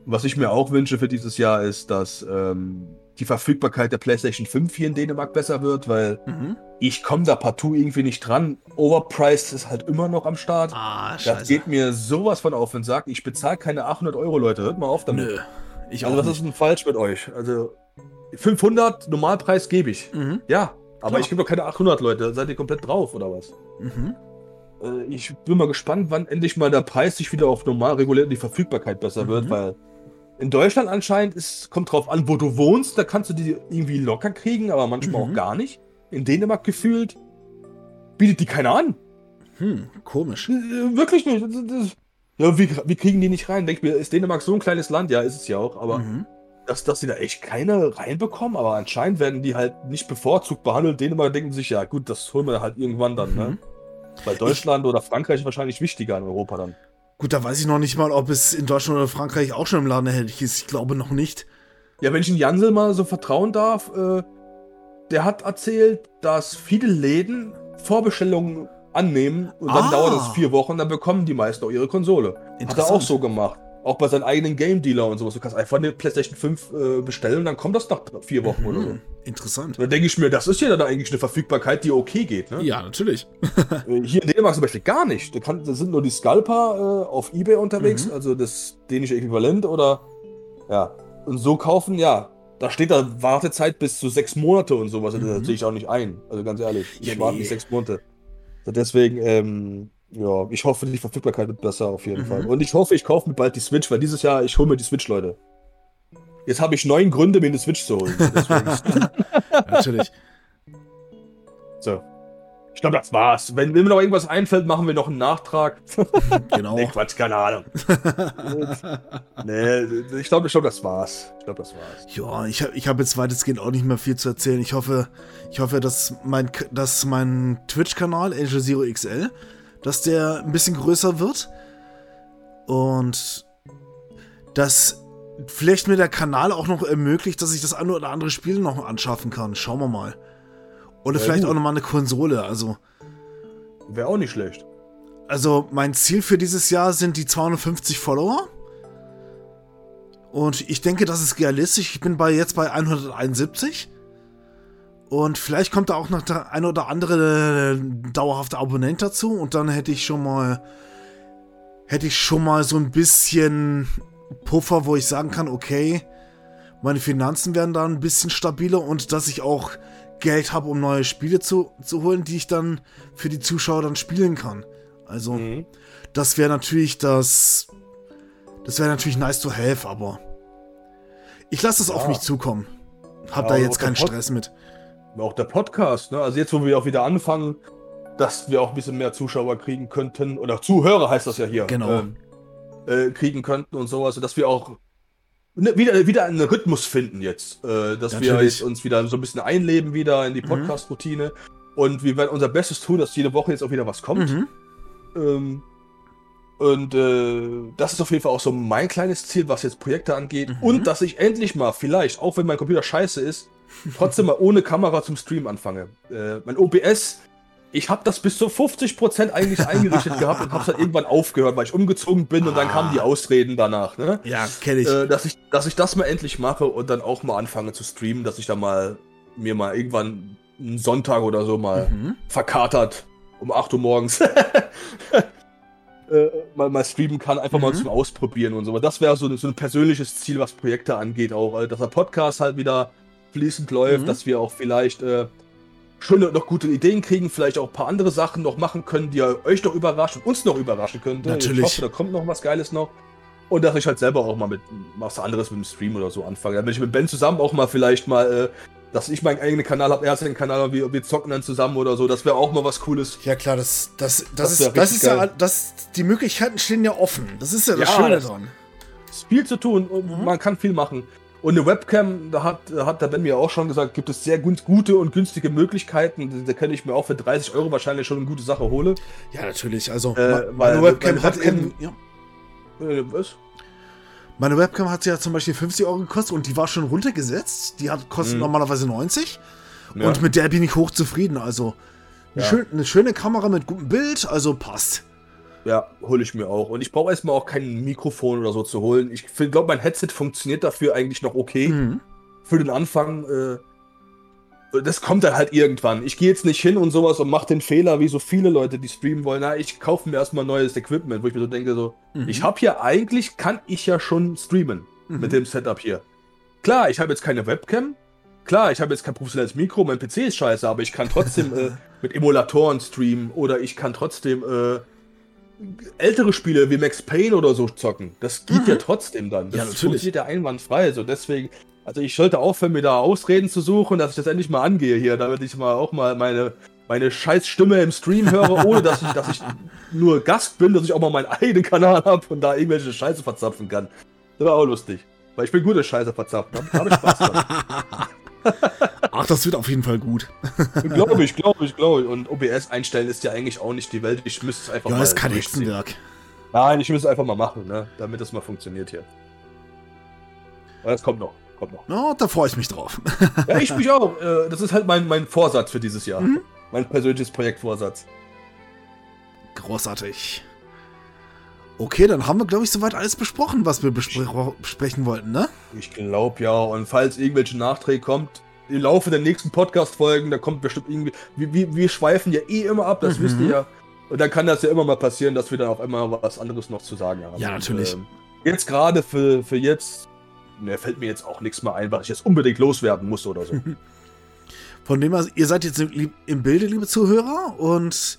was ich mir auch wünsche für dieses Jahr ist, dass ähm, die Verfügbarkeit der PlayStation 5 hier in Dänemark besser wird, weil Mhm. ich komme da partout irgendwie nicht dran. Overpriced ist halt immer noch am Start. Ah, das geht mir sowas von auf den Sack. Ich bezahle keine 800 Euro, Leute. Hört mal auf damit. Nö. Ich auch Also was nicht. ist denn falsch mit euch? Also 500 Normalpreis gebe ich. Mhm. Ja, aber Klar. ich gebe doch keine 800, Leute. Seid ihr komplett drauf oder was? Mhm. Äh, Ich bin mal gespannt, wann endlich mal der Preis sich wieder auf normal reguliert und die Verfügbarkeit besser Mhm. wird, weil in Deutschland anscheinend ist, kommt drauf an, wo du wohnst, da kannst du die irgendwie locker kriegen, aber manchmal Mhm. auch gar nicht. In Dänemark gefühlt bietet die keiner an. Hm, komisch. Äh, Wirklich nicht. Ja, wie, wie kriegen die nicht rein? Denk mir, ist Dänemark so ein kleines Land? Ja, ist es ja auch, aber Mhm. dass, dass sie da echt keine reinbekommen, aber anscheinend werden die halt nicht bevorzugt behandelt. Dänemark denken sich, ja gut, das holen wir halt irgendwann dann, ne? Mhm. Weil Deutschland oder Frankreich wahrscheinlich wichtiger in Europa dann. Gut, da weiß ich noch nicht mal, ob es in Deutschland oder Frankreich auch schon im Laden erhältlich ist. Ich glaube noch nicht. Ja, wenn ich den Jansel mal so vertrauen darf, äh, der hat erzählt, dass viele Läden Vorbestellungen annehmen und dann Ah. dauert es vier Wochen, dann bekommen die meisten auch ihre Konsole. Hat er auch so gemacht. Auch bei seinen eigenen Game Dealer und sowas. Du kannst einfach eine PlayStation 5 äh, bestellen und dann kommt das nach vier Wochen oder so. Hm, interessant. Dann denke ich mir, das ist ja dann eigentlich eine Verfügbarkeit, die okay geht. Ne? Ja, natürlich. Äh, Hier in Dänemark zum Beispiel gar nicht. Da, kann, da sind nur die Scalper äh, auf Ebay unterwegs, Mhm. also das dänische Äquivalent oder ja. Und so kaufen, ja, da steht da Wartezeit bis zu sechs Monate und sowas. Mhm. Das sehe ich auch nicht ein. Also ganz ehrlich. Ich warte nicht sechs Monate. Mhm. Ich Ja, warte nee. nicht sechs Monate. Deswegen, ähm, ja, ich hoffe, die Verfügbarkeit wird besser auf jeden Mhm. Fall. Und ich hoffe, ich kaufe mir bald die Switch, weil dieses Jahr, ich hole mir die Switch, Leute. Jetzt habe ich neun Gründe, mir eine Switch zu holen. Natürlich. so. Ich glaube, das war's. Wenn, wenn mir noch irgendwas einfällt, machen wir noch einen Nachtrag. Genau. Nee, Quatsch, keine Ahnung. nee, ich glaube, ich glaub, das war's. Ich glaube, das war's. Ja, ich habe ich hab jetzt weitestgehend auch nicht mehr viel zu erzählen. Ich hoffe, ich hoffe, dass mein, dass mein Twitch-Kanal Angel Zero XL, dass der ein bisschen größer wird. Und dass vielleicht mir der Kanal auch noch ermöglicht, dass ich das eine oder andere Spiel noch anschaffen kann. Schauen wir mal. Oder Ja, vielleicht gut. auch nochmal eine Konsole. Also, Wäre auch nicht schlecht. also mein Ziel für dieses Jahr sind die 250 Follower. Und ich denke, das ist realistisch. Ich bin bei jetzt bei 171. Und vielleicht kommt da auch noch der ein oder andere dauerhafte Abonnent dazu. Und dann hätte ich schon mal. Hätte ich schon mal so ein bisschen Puffer, wo ich sagen kann, okay, meine Finanzen werden da ein bisschen stabiler und dass ich auch Geld habe, um neue Spiele zu, zu holen, die ich dann für die Zuschauer dann spielen kann. Also, Mhm. das wäre natürlich das. Das wäre natürlich nice to have, aber. Ich lasse es auf Ja. mich zukommen. Hab Ja, da jetzt keinen Stress mit. Auch der Podcast, ne? Also jetzt, wo wir auch wieder anfangen, dass wir auch ein bisschen mehr Zuschauer kriegen könnten, oder Zuhörer heißt das ja hier. Genau. Ähm, äh, kriegen könnten und sowas, dass wir auch ne, wieder, wieder einen Rhythmus finden jetzt. Äh, dass wir Natürlich. jetzt uns wieder so ein bisschen einleben wieder in die Mhm. Podcast-Routine. Und wir werden unser Bestes tun, dass jede Woche jetzt auch wieder was kommt. Mhm. Ähm, und äh, das ist auf jeden Fall auch so mein kleines Ziel, was jetzt Projekte angeht. Mhm. Und dass ich endlich mal, vielleicht, auch wenn mein Computer scheiße ist, trotzdem mal ohne Kamera zum Stream anfange. Äh, mein OBS, ich habe das bis zu 50% eigentlich eingerichtet gehabt und habe es halt irgendwann aufgehört, weil ich umgezogen bin und dann Ah. kamen die Ausreden danach. Ne? Ja, kenne ich. Äh, dass, ich, dass ich das mal endlich mache und dann auch mal anfange zu streamen, dass ich da mal mir mal irgendwann einen Sonntag oder so mal Mhm. verkatert um 8 Uhr morgens äh, mal, mal streamen kann, einfach mal Mhm. zum Ausprobieren und so. Das wäre so, ein- so ein persönliches Ziel, was Projekte angeht, auch, also, dass der Podcast halt wieder fließend läuft, Mhm. dass wir auch vielleicht äh, schöne, noch gute Ideen kriegen, vielleicht auch ein paar andere Sachen noch machen können, die euch noch überraschen, uns noch überraschen könnte. Natürlich. Ich hoffe, da kommt noch was Geiles noch. Und dass ich halt selber auch mal mit was anderes mit dem Stream oder so anfange. Wenn ich mit Ben zusammen auch mal vielleicht mal, äh, dass ich meinen eigenen Kanal habe, er hat seinen Kanal, wir, wir zocken dann zusammen oder so, das wäre auch mal was Cooles. Ja klar, das, das, das, Das ist, das ist ja, das, die Möglichkeiten stehen ja offen. Das ist ja das Ja, Schöne das- dran. Es ist viel zu tun und Mhm. man kann viel machen. Und eine Webcam, da hat, hat der Ben mir auch schon gesagt, gibt es sehr gut, gute und günstige Möglichkeiten. Da kann ich mir auch für 30 Euro wahrscheinlich schon eine gute Sache holen. Ja, natürlich. Also, Äh, meine Webcam hat Webcam- eben. Ja. Äh, was? Meine Webcam hat ja zum Beispiel 50 Euro gekostet und die war schon runtergesetzt. Die hat kostet Mhm. normalerweise 90. Ja. Und mit der bin ich hochzufrieden. Also, eine, Ja. schön, eine schöne Kamera mit gutem Bild, also passt. Ja, hole ich mir auch. Und ich brauche erstmal auch kein Mikrofon oder so zu holen. Ich glaube, mein Headset funktioniert dafür eigentlich noch okay. Mhm. Für den Anfang. Äh, das kommt dann halt irgendwann. Ich gehe jetzt nicht hin und sowas und mache den Fehler, wie so viele Leute, die streamen wollen. Na, ich kaufe mir erstmal neues Equipment, wo ich mir so denke, so, Mhm. ich habe hier eigentlich, kann ich ja schon streamen Mhm. mit dem Setup hier. Klar, ich habe jetzt keine Webcam. Klar, ich habe jetzt kein professionelles Mikro, mein PC ist scheiße, aber ich kann trotzdem äh, mit Emulatoren streamen oder ich kann trotzdem äh, ältere Spiele wie Max Payne oder so zocken. Das geht ja trotzdem dann. Das Mhm. Ja, natürlich. funktioniert ja einwandfrei. So deswegen, also ich sollte aufhören, mir da Ausreden zu suchen, dass ich das endlich mal angehe hier, damit ich mal auch mal meine, meine scheiß Stimme im Stream höre, ohne dass ich, dass ich nur Gast bin, dass ich auch mal meinen eigenen Kanal habe und da irgendwelche Scheiße verzapfen kann. Das war auch lustig. Weil ich bin gut in Scheiße verzapfen. Hab, hab ich Spaß dran. Ach, das wird auf jeden Fall gut. glaube ich, glaube ich, glaube ich. Und OBS einstellen ist ja eigentlich auch nicht die Welt. Ich müsste es einfach Ja, mal. ist kein. Hexenwerk. Nein, ich müsste es einfach mal machen, ne? damit das mal funktioniert hier. Aber das kommt noch. Kommt noch. Na, da freue ich mich drauf. Ja, ich mich auch. Äh, Das ist halt mein, mein Vorsatz für dieses Jahr. Mhm. Mein persönliches Projektvorsatz. Großartig. Okay, dann haben wir, glaube ich, soweit alles besprochen, was wir bespre besprechen wollten, ne? Ich glaube ja. Und falls irgendwelche Nachträge kommt, im Laufe der nächsten Podcast-Folgen, da kommt bestimmt irgendwie. Wir, wir, wir schweifen ja eh immer ab, das Mhm. wisst ihr ja. Und dann kann das ja immer mal passieren, dass wir dann auf einmal was anderes noch zu sagen haben. Ja, natürlich. Und, ähm, jetzt gerade für, für jetzt ne, fällt mir jetzt auch nichts mehr ein, was ich jetzt unbedingt loswerden muss oder so. Von dem her, ihr seid jetzt im, im Bilde, liebe Zuhörer, und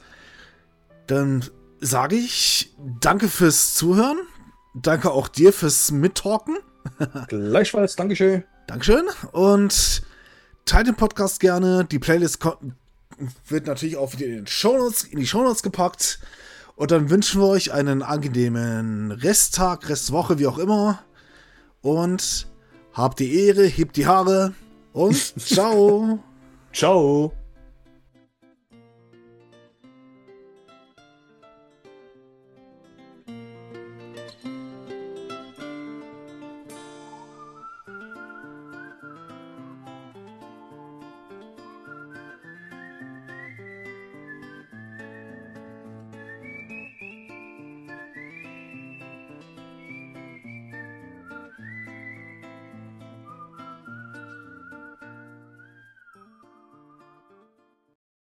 dann sage ich danke fürs Zuhören. Danke auch dir fürs Mittalken. Gleichfalls, Dankeschön. Dankeschön. Und teilt den Podcast gerne. Die Playlist wird natürlich auch wieder in, den Shownotes, in die Shownotes gepackt. Und dann wünschen wir euch einen angenehmen Resttag, Restwoche, wie auch immer. Und habt die Ehre, hebt die Haare und ciao. ciao.